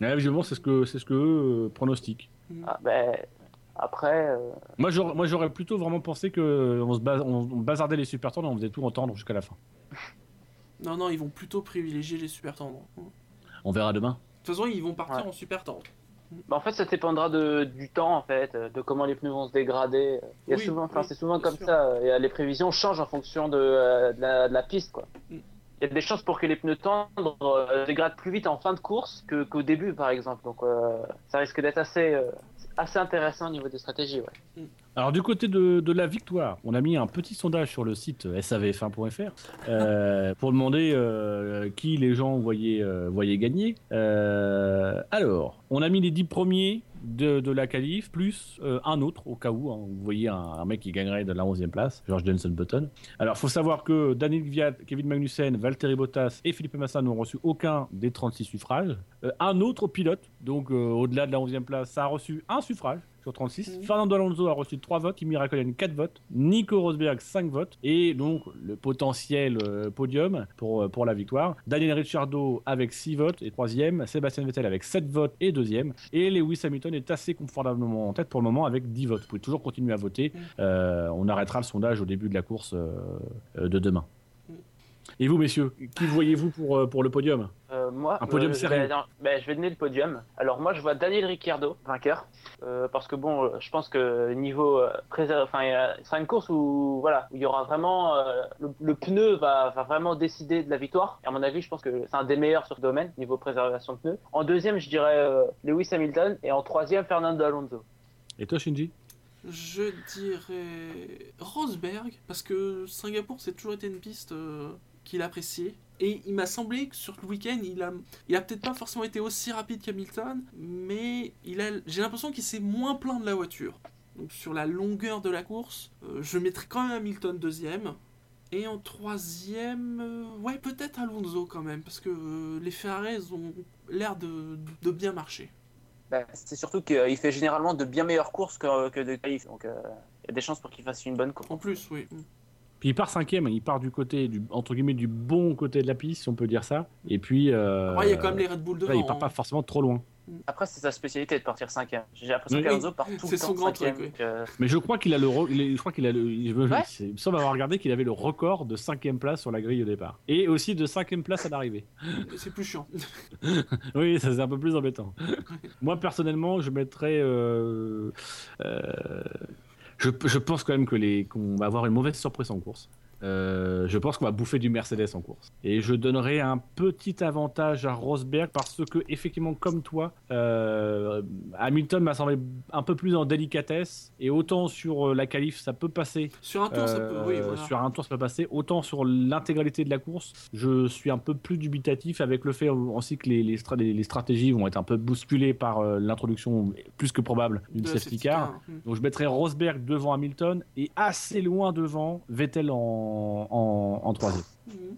Ouais, visiblement, c'est ce que c'est ce que eux, euh, pronostiquent. Ah, ben, après, euh, Moi, j'aurais, moi, j'aurais plutôt vraiment pensé que on se bas- on, on bazardait les super tendres, et on faisait tout entendre jusqu'à la fin. Non, non, ils vont plutôt privilégier les super tendres. De On verra demain. toute façon, ils vont partir Ouais. en super tendre. bah, en fait, ça dépendra de, du temps, en fait, euh, de comment les pneus vont se dégrader. Il y a Oui, souvent, enfin, oui, c'est souvent comme sûr. ça. euh, et, euh, les prévisions changent en fonction de, euh, de la, de la piste, quoi. Mm. Il y a des chances pour que les pneus tendres euh, dégradent plus vite en fin de course que- qu'au début, par exemple. Donc, euh, ça risque d'être assez, euh, assez intéressant au niveau des stratégies, ouais. Alors du côté de, de la victoire, on a mis un petit sondage sur le site savf1.fr euh, pour demander euh, qui les gens voyaient, euh, voyaient gagner. Alors, on a mis les 10 premiers de, la qualif, plus euh, un autre au cas où. hein. vous voyez un, mec qui gagnerait de la 11e place, George Jenson Button. Alors, faut savoir que Daniel Gviat, Kevin Magnussen, Valtteri Bottas et Philippe Massa n'ont reçu aucun des 36 suffrages. Euh, un autre pilote, donc euh, au-delà de la 11e place, ça a reçu un suffrage sur 36. Mhm. Fernando Alonso a reçu 3 votes, Kimi Raikkonen 4 votes, Nico Rosberg 5 votes, et donc le potentiel euh, podium pour, euh, pour la victoire. Daniel Ricciardo avec 6 votes et 3e, Sébastien Vettel avec 7 votes et 2e, et Lewis Hamilton est assez confortablement en tête pour le moment avec 10 votes. Vous pouvez toujours continuer à voter. Mhm. Euh, on arrêtera le sondage au début de la course euh, de demain. Et vous, messieurs, qui voyez-vous pour, euh, pour le podium Euh, moi, Un podium euh, je vais, non, ben, je vais donner le podium. Alors moi, je vois Daniel Ricciardo vainqueur, Euh, parce que bon, je pense que niveau enfin, il y a- ce sera une course où voilà, où il y aura vraiment euh, le, le pneu va, va vraiment décider de la victoire. Et à mon avis, je pense que c'est un des meilleurs sur ce domaine niveau préservation de pneus. En deuxième, je dirais euh, Lewis Hamilton, et en troisième, Fernando Alonso. Et toi, Shinji? Je dirais Rosberg, parce que Singapour, c'est toujours été une piste euh, qu'il appréciait. Et il m'a semblé que sur le week-end, il a, il a peut-être pas forcément été aussi rapide qu'Hamilton, mais il a, j'ai l'impression qu'il s'est moins plein de la voiture. Donc sur la longueur de la course, euh, je mettrais quand même Hamilton deuxième. Et en troisième, euh, ouais, peut-être Alonso quand même, parce que euh, les Ferrari ont l'air de, de bien marcher. Ben, c'est surtout qu'il fait généralement de bien meilleures courses que, que de donc il y a des chances pour qu'il fasse une bonne course. En plus, oui. Puis il part cinquième, il part du côté, du, entre guillemets, du bon côté de la piste, si on peut dire ça. Et puis. euh, Ouais, il y a quand même les Red Bull devant. là, il part pas hein. forcément trop loin. Après, c'est sa spécialité de partir cinquième. J'ai l'impression Oui. qu'Alonso part tout le temps son grand cinquième, truc, oui. donc, euh, Mais je crois qu'il a le, re- je crois qu'il a le, me, Ouais. il me semble avoir regardé qu'il avait le record de cinquième place sur la grille au départ, et aussi de cinquième place à l'arrivée. C'est plus chiant. Oui, ça c'est un peu plus embêtant. Moi personnellement, je mettrais, euh, euh, je, pense quand même que les, qu'on va avoir une mauvaise surprise en course. Euh, je pense qu'on va bouffer du Mercedes en course. Et je donnerai un petit avantage à Rosberg parce que, effectivement, comme toi, euh, Hamilton m'a semblé un peu plus en délicatesse. Et autant sur euh, la qualif, ça peut passer. Sur un tour, ça peut. Oui, voilà. Sur un tour, ça peut passer. Autant sur l'intégralité de la course, je suis un peu plus dubitatif avec le fait aussi que les, les, stra- les- les stratégies vont être un peu bousculées par l'introduction plus que probable d'une safety car. Hmm. Donc je mettrai Rosberg devant Hamilton et assez loin devant Vettel en, en, en troisième. Mhm.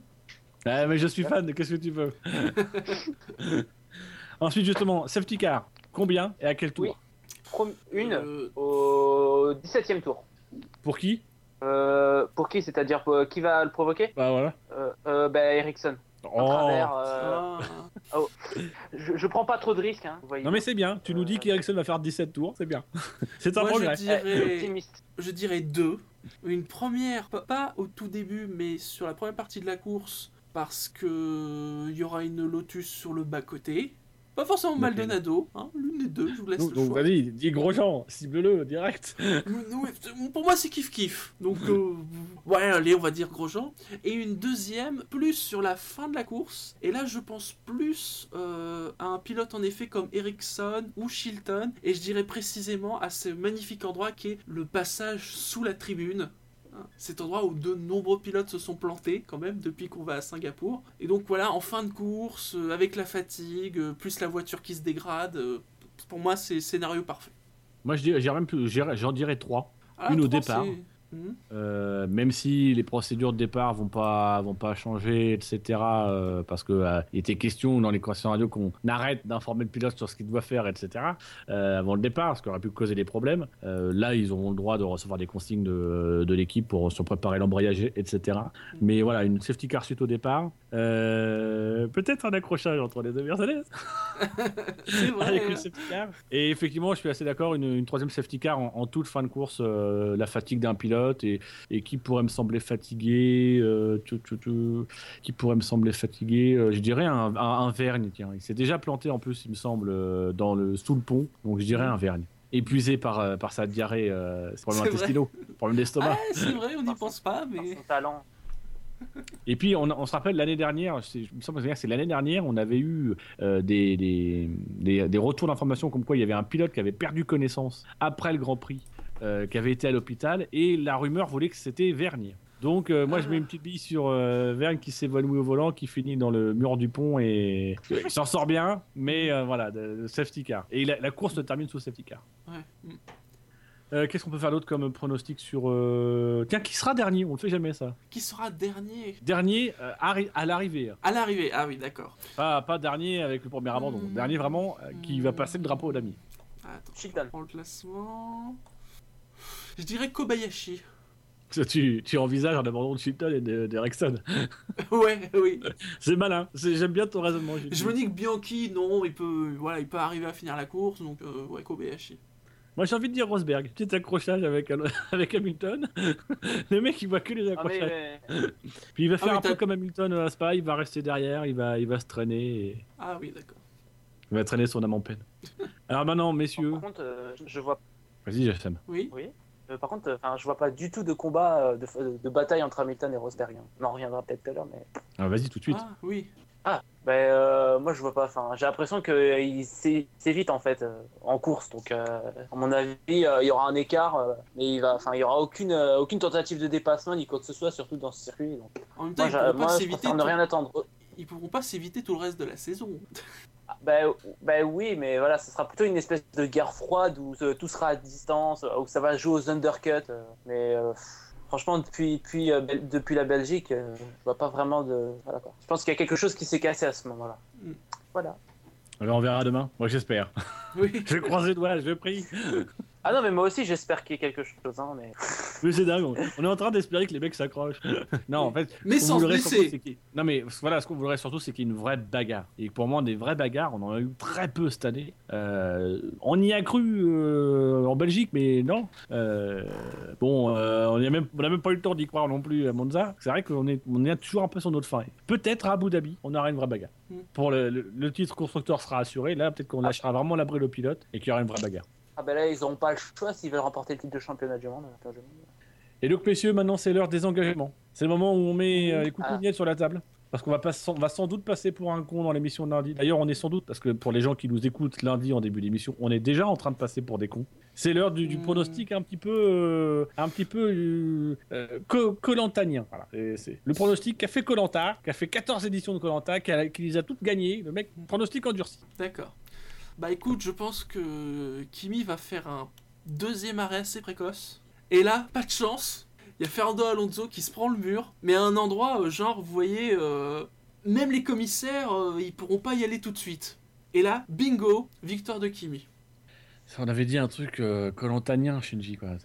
Ah, mais je suis fan, qu'est-ce que tu veux? Ensuite, justement, safety car, combien et à quel tour? Oui. une Euh, au 17ème tour. Pour qui? Euh, pour qui C'est-à-dire pour- qui va le provoquer? Bah voilà. euh, euh, bah, Ericsson. Oh. travers, euh, ah. je, je prends pas trop de risques. Hein. Non mais c'est bien, tu nous dis Euh, qu'Ericsson va faire 17 tours, c'est bien. c'est un Moi, je progrès. dirais, Eh, je dirais deux. Une première, pas- au tout début, mais sur la première partie de la course, parce que il y aura une Lotus sur le bas côté. Pas forcément. Maldonado, hein, l'une des deux, je vous laisse Donc, le donc choix. vas-y, dis Grosjean, cible-le direct. Pour moi, c'est kiff-kiff. Donc, euh, ouais, allez, on va dire Grosjean. Et une deuxième, plus sur la fin de la course. Et là, je pense plus euh, à un pilote, en effet, comme Ericsson ou Chilton. Et je dirais précisément à ce magnifique endroit qui est le passage sous la tribune. Cet endroit où de nombreux pilotes se sont plantés quand même depuis qu'on va à Singapour. Et donc voilà, en fin de course, euh, avec la fatigue, euh, plus la voiture qui se dégrade, euh, pour moi c'est scénario parfait. Moi dirais, même plus, j'en dirais 3. Ah, Une au trois, départ. Mhm. Euh, même si les procédures de départ vont pas vont pas changer, etc. euh, parce que euh, il était question dans les conversations radio qu'on arrête d'informer le pilote sur ce qu'il doit faire, etc. euh, avant le départ, ce qui aurait pu causer des problèmes. Là, ils auront le droit de recevoir des consignes de, de l'équipe pour se préparer l'embrayage, etc. Mais voilà, une safety car suite au départ. Peut-être un accrochage entre les deux Mercedes vrai. avec une safety car. Et effectivement, je suis assez d'accord, une, une troisième safety car en, en toute fin de course, la fatigue d'un pilote et, et qui pourrait me sembler fatigué, euh, tu- tu- tu- qui pourrait me sembler fatigué, euh, je dirais un, un, un Vergne, tiens. Il s'est déjà planté en plus, il me semble, euh, dans le, sous le pont, donc je dirais un Vergne. Épuisé par, euh, par sa diarrhée, euh, C'est vrai. intestinaux, problème d'estomac. Ah, c'est vrai, on n'y Par pense pas, Par mais. son talent. Et puis, on, on se rappelle l'année dernière, c'est- il me semble que c'est l'année dernière, on avait eu euh, des, des, des, des retours d'informations comme quoi il y avait un pilote qui avait perdu connaissance après le Grand Prix, qui avait été à l'hôpital, et la rumeur voulait que c'était Vergne. Donc, euh, moi, je mets une petite bille sur euh, Vergne qui s'évanouit au volant, qui finit dans le mur du pont et il s'en sort bien, mais euh, voilà, de, de safety car. Et la, la course se termine sous safety car. Ouais. Euh, Qu'est-ce qu'on peut faire d'autre comme pronostic sur. euh, Tiens, qui sera dernier? On ne fait jamais ça. Qui sera dernier? Dernier euh, à l'arrivée. À l'arrivée, ah oui, d'accord. Pas, pas dernier avec le premier abandon. Hmm. Dernier vraiment euh, qui va passer le drapeau d'ami. Attends, je le classement. Je dirais Kobayashi. Tu, tu envisages un abandon de Chilton et de- d'Ericsson. ouais, oui. C'est malin. J'aime bien ton raisonnement. Je me dis que Bianchi, non, il peut, voilà, il peut arriver à finir la course, donc euh, ouais, Kobayashi. Moi j'ai envie de dire Rosberg. Petit accrochage avec, avec Hamilton. le mec il voit que les Ah, mais, accrochages. mais- Puis il va faire oui, un peu comme Hamilton à Spa. Il va rester derrière. Il va, il va se traîner. Et... Ah oui, d'accord. Il va traîner son âme en peine. Alors maintenant, messieurs. par contre, euh, je vois, Vas-y, Jassem. Oui. oui. Euh, par contre, euh, enfin, je vois pas du tout de combat, euh, de, de bataille entre Hamilton et Rosberg. hein. On en reviendra peut-être tout à l'heure, mais. Alors vas-y tout de suite. Ah oui. Ah, ben euh, moi je vois pas. Enfin, j'ai l'impression qu'il s'évite en fait euh, en course. Donc, euh, à mon avis, euh, il y aura un écart, euh, mais il va, enfin, il y aura aucune, euh, aucune tentative de dépassement ni quoi que ce soit, surtout dans ce circuit. Donc, En même temps, moi, ils pourront moi, pas je s'éviter. préfère ne tout- rien attendre. Ils pourront pas s'éviter tout le reste de la saison. Ben, ben oui, mais voilà, ce sera plutôt une espèce de guerre froide où euh, tout sera à distance, euh, où ça va jouer aux undercuts. euh, mais euh, franchement, depuis, depuis, euh, Bel- depuis la Belgique, euh, je vois pas vraiment de. Voilà, quoi. Je pense qu'il y a quelque chose qui s'est cassé à ce moment-là. Mm. Voilà. Alors on verra demain. Moi j'espère. Oui. je croise les doigts. Je prie. Ah non, mais moi aussi, j'espère qu'il y ait quelque chose. Hein, mais... Mais c'est dingue. on- est en train d'espérer que les mecs s'accrochent. non, en fait. Mais ce qu'on sans se blesser. surtout, c'est qu'il y ait- Non, mais voilà, ce qu'on voudrait surtout, c'est qu'il y ait une vraie bagarre. Et pour moi, des vraies bagarres, on en a eu très peu cette année. Euh, on y a cru euh, en Belgique, mais non. Euh, bon, euh, on n'a même, on a même pas eu le temps d'y croire non plus à Monza. C'est vrai qu'on est, on est toujours un peu sur notre fin. Peut-être à Abu Dhabi, on aura une vraie bagarre. Mm. Pour le, le- le titre constructeur sera assuré. Là, peut-être qu'on lâchera vraiment la brille au pilote et qu'il y aura une vraie bagarre. Ah ben là, ils n'auront pas le choix s'ils veulent remporter le titre de championnat du monde. Et donc, messieurs, maintenant, c'est l'heure des engagements. C'est le moment où on met euh, les Ah. coucounettes sur la table. Parce qu'on va, pas, on va sans doute passer pour un con dans l'émission de lundi. D'ailleurs, on est sans doute, parce que pour les gens qui nous écoutent lundi en début d'émission, on est déjà en train de passer pour des cons. C'est l'heure du, du Mm. pronostic un petit peu, euh, un petit peu euh, euh, co- colantanien. Voilà. C'est le pronostic qu'a fait Colanta, qui a fait 14 éditions de Colanta, qui les a toutes gagnées. Le mec, pronostic endurci. D'accord. Bah écoute, je pense que Kimi va faire un deuxième arrêt assez précoce. Et là, pas de chance. Il y a Fernando Alonso qui se prend le mur, mais à un endroit, euh, genre, vous voyez, euh, même les commissaires, euh, ils pourront pas y aller tout de suite. Et là, bingo, victoire de Kimi. On avait dit un truc euh, colantanien, Shinji. Quoi.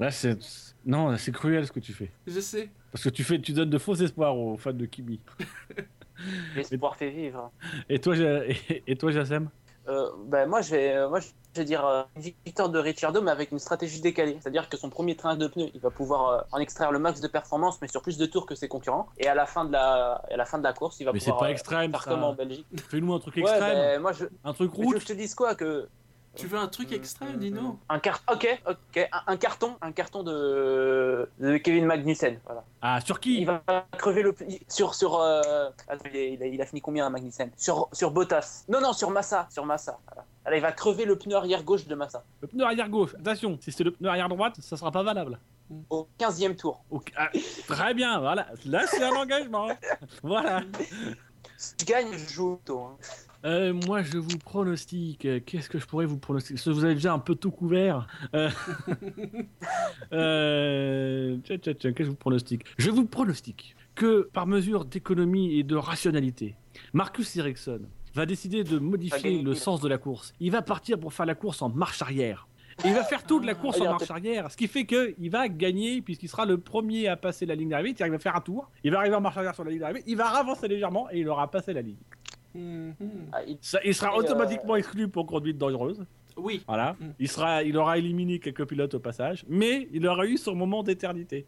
Là, c'est. Non, c'est cruel ce que tu fais. Je sais. Parce que tu, fais, tu donnes de faux espoirs aux fans de Kimi. L'espoir fait vivre. Et toi, et, et toi Jassem? Euh, ben moi, je vais, euh, moi, je vais dire euh, une victoire de Ricciardo, mais avec une stratégie décalée. C'est-à-dire que son premier train de pneus, il va pouvoir euh, en extraire le max de performance, mais sur plus de tours que ses concurrents. Et à la fin de la, à la, fin de la course, il va Mais c'est pouvoir pas euh, extrême, faire ça. comme en Belgique. Fais-nous un truc Ouais, extrême, ben, moi, je, un truc mais route. je te dise quoi que Tu veux un truc extrême, Dino un car... Ok, ok, un, un carton, un carton de, de Kevin Magnussen. Voilà. Ah, sur Il qui va crever le il- sur sur. euh, attends, il, a, il il fini combien Magnussen? Sur sur Bottas. Non non sur Massa, sur Massa. Voilà. Là, il va crever le pneu arrière gauche de Massa Le pneu arrière gauche. Attention, si c'est le pneu arrière droite, ça sera pas valable. au 15e tour. Ok, ah, très bien, voilà. Là, c'est un engagement. Voilà. Si je gagne, je joue au taux. hein. Euh, moi, je vous pronostique. euh, Qu'est-ce que je pourrais vous pronostiquer? Vous avez déjà un peu tout couvert. Euh... qu'est-ce que je vous pronostique? Je vous pronostique que, par mesure d'économie et de rationalité, Marcus Ericsson va décider de modifier le sens de la course. Il va partir pour faire la course en marche arrière. Il va faire toute la course il en marche arrière, ce qui fait qu'il va gagner puisqu'il sera le premier à passer la ligne d'arrivée. Qu'il va faire un tour, il va arriver en marche arrière sur la ligne d'arrivée, il va avancer légèrement et il aura passé la ligne. Mhm. Ah, il- Ça- il sera Et, automatiquement exclu pour conduite dangereuse. Oui. Voilà. Mm. Il, sera, il aura éliminé quelques pilotes au passage, mais il aura eu son moment d'éternité.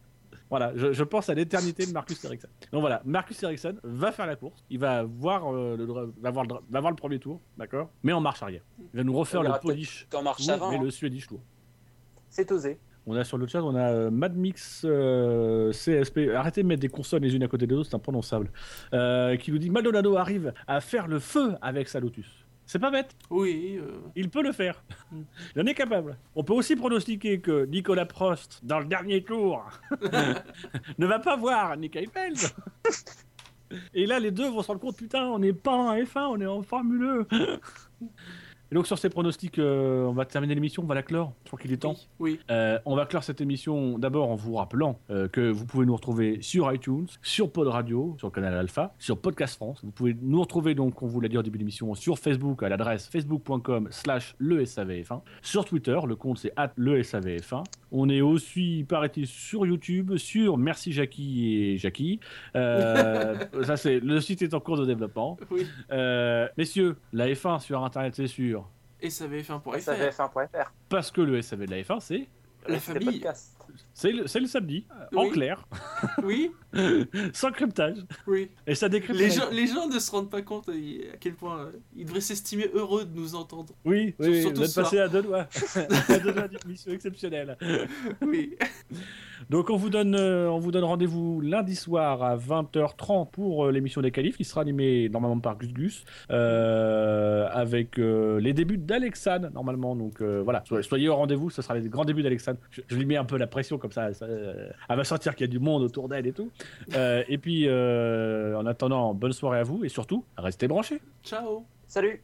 Voilà, je, je pense à l'éternité de Marcus Ericsson. Donc voilà, Marcus Ericsson va faire la course, il va voir, euh, le, va voir, le, va voir le premier tour, d'accord? Mais en marche arrière. Il va nous refaire le Polish tour, avant. mais hein. le Swedish tour. C'est osé. On a sur le chat, on a euh, Madmix euh, CSP. Arrêtez de mettre des consonnes les unes à côté des autres, c'est imprononçable. Euh, qui nous dit Maldonado arrive à faire le feu avec sa Lotus. C'est pas bête. Oui. euh, Il peut le faire. Il en est capable. On peut aussi pronostiquer que Nicolas Prost, dans le dernier tour, ne va pas voir Nick Heidfeld. Et là, les deux vont se rendre compte, putain, on n'est pas en F1, on est en Formule 1. Et donc sur ces pronostics, euh, on va terminer l'émission, on va la clore. Je crois qu'il est temps. Oui. Euh, on va clore cette émission d'abord en vous rappelant euh, que vous pouvez nous retrouver sur iTunes, sur Pod Radio, sur le canal Alpha, sur Podcast France. Vous pouvez nous retrouver donc, on vous l'a dit au début de l'émission, sur Facebook à l'adresse facebook.com slash le SAVF1. Sur Twitter, le compte c'est at le SAVF1. On est aussi, paraît-il, sur YouTube, sur Merci Jackie et Jackie. Ça c'est, le site est en cours de développement. Oui. Messieurs, la F1 sur Internet c'est sûr. Et ça avait fait un pour Ça FR. f1.fr. Parce que le SAV de la F1 c'est La famille. C'est le, samedi, en Oui. clair, Oui. sans cryptage. Oui. Et ça décrypte. Les gens, les gens ne se rendent pas compte euh, à quel point euh, ils devraient s'estimer heureux de nous entendre. Oui, oui, Sur- oui, surtout soir. passé à deux doigts. à deux doigts d'une mission exceptionnelle. Oui. Donc on vous donne, euh, on vous donne rendez-vous lundi soir à 20h30 pour euh, l'émission des qualifs qui sera animée normalement par Gus Gus euh, avec les débuts d'Alexandre normalement. Donc voilà, soyez, soyez au rendez-vous, ce sera les grands débuts d'Alexandre. Je, je lui mets un peu la pression comme ça, ça, euh, elle va sentir qu'il y a du monde autour d'elle et tout. Euh, et puis euh, en attendant, bonne soirée à vous et surtout, restez branchés. Ciao. Salut.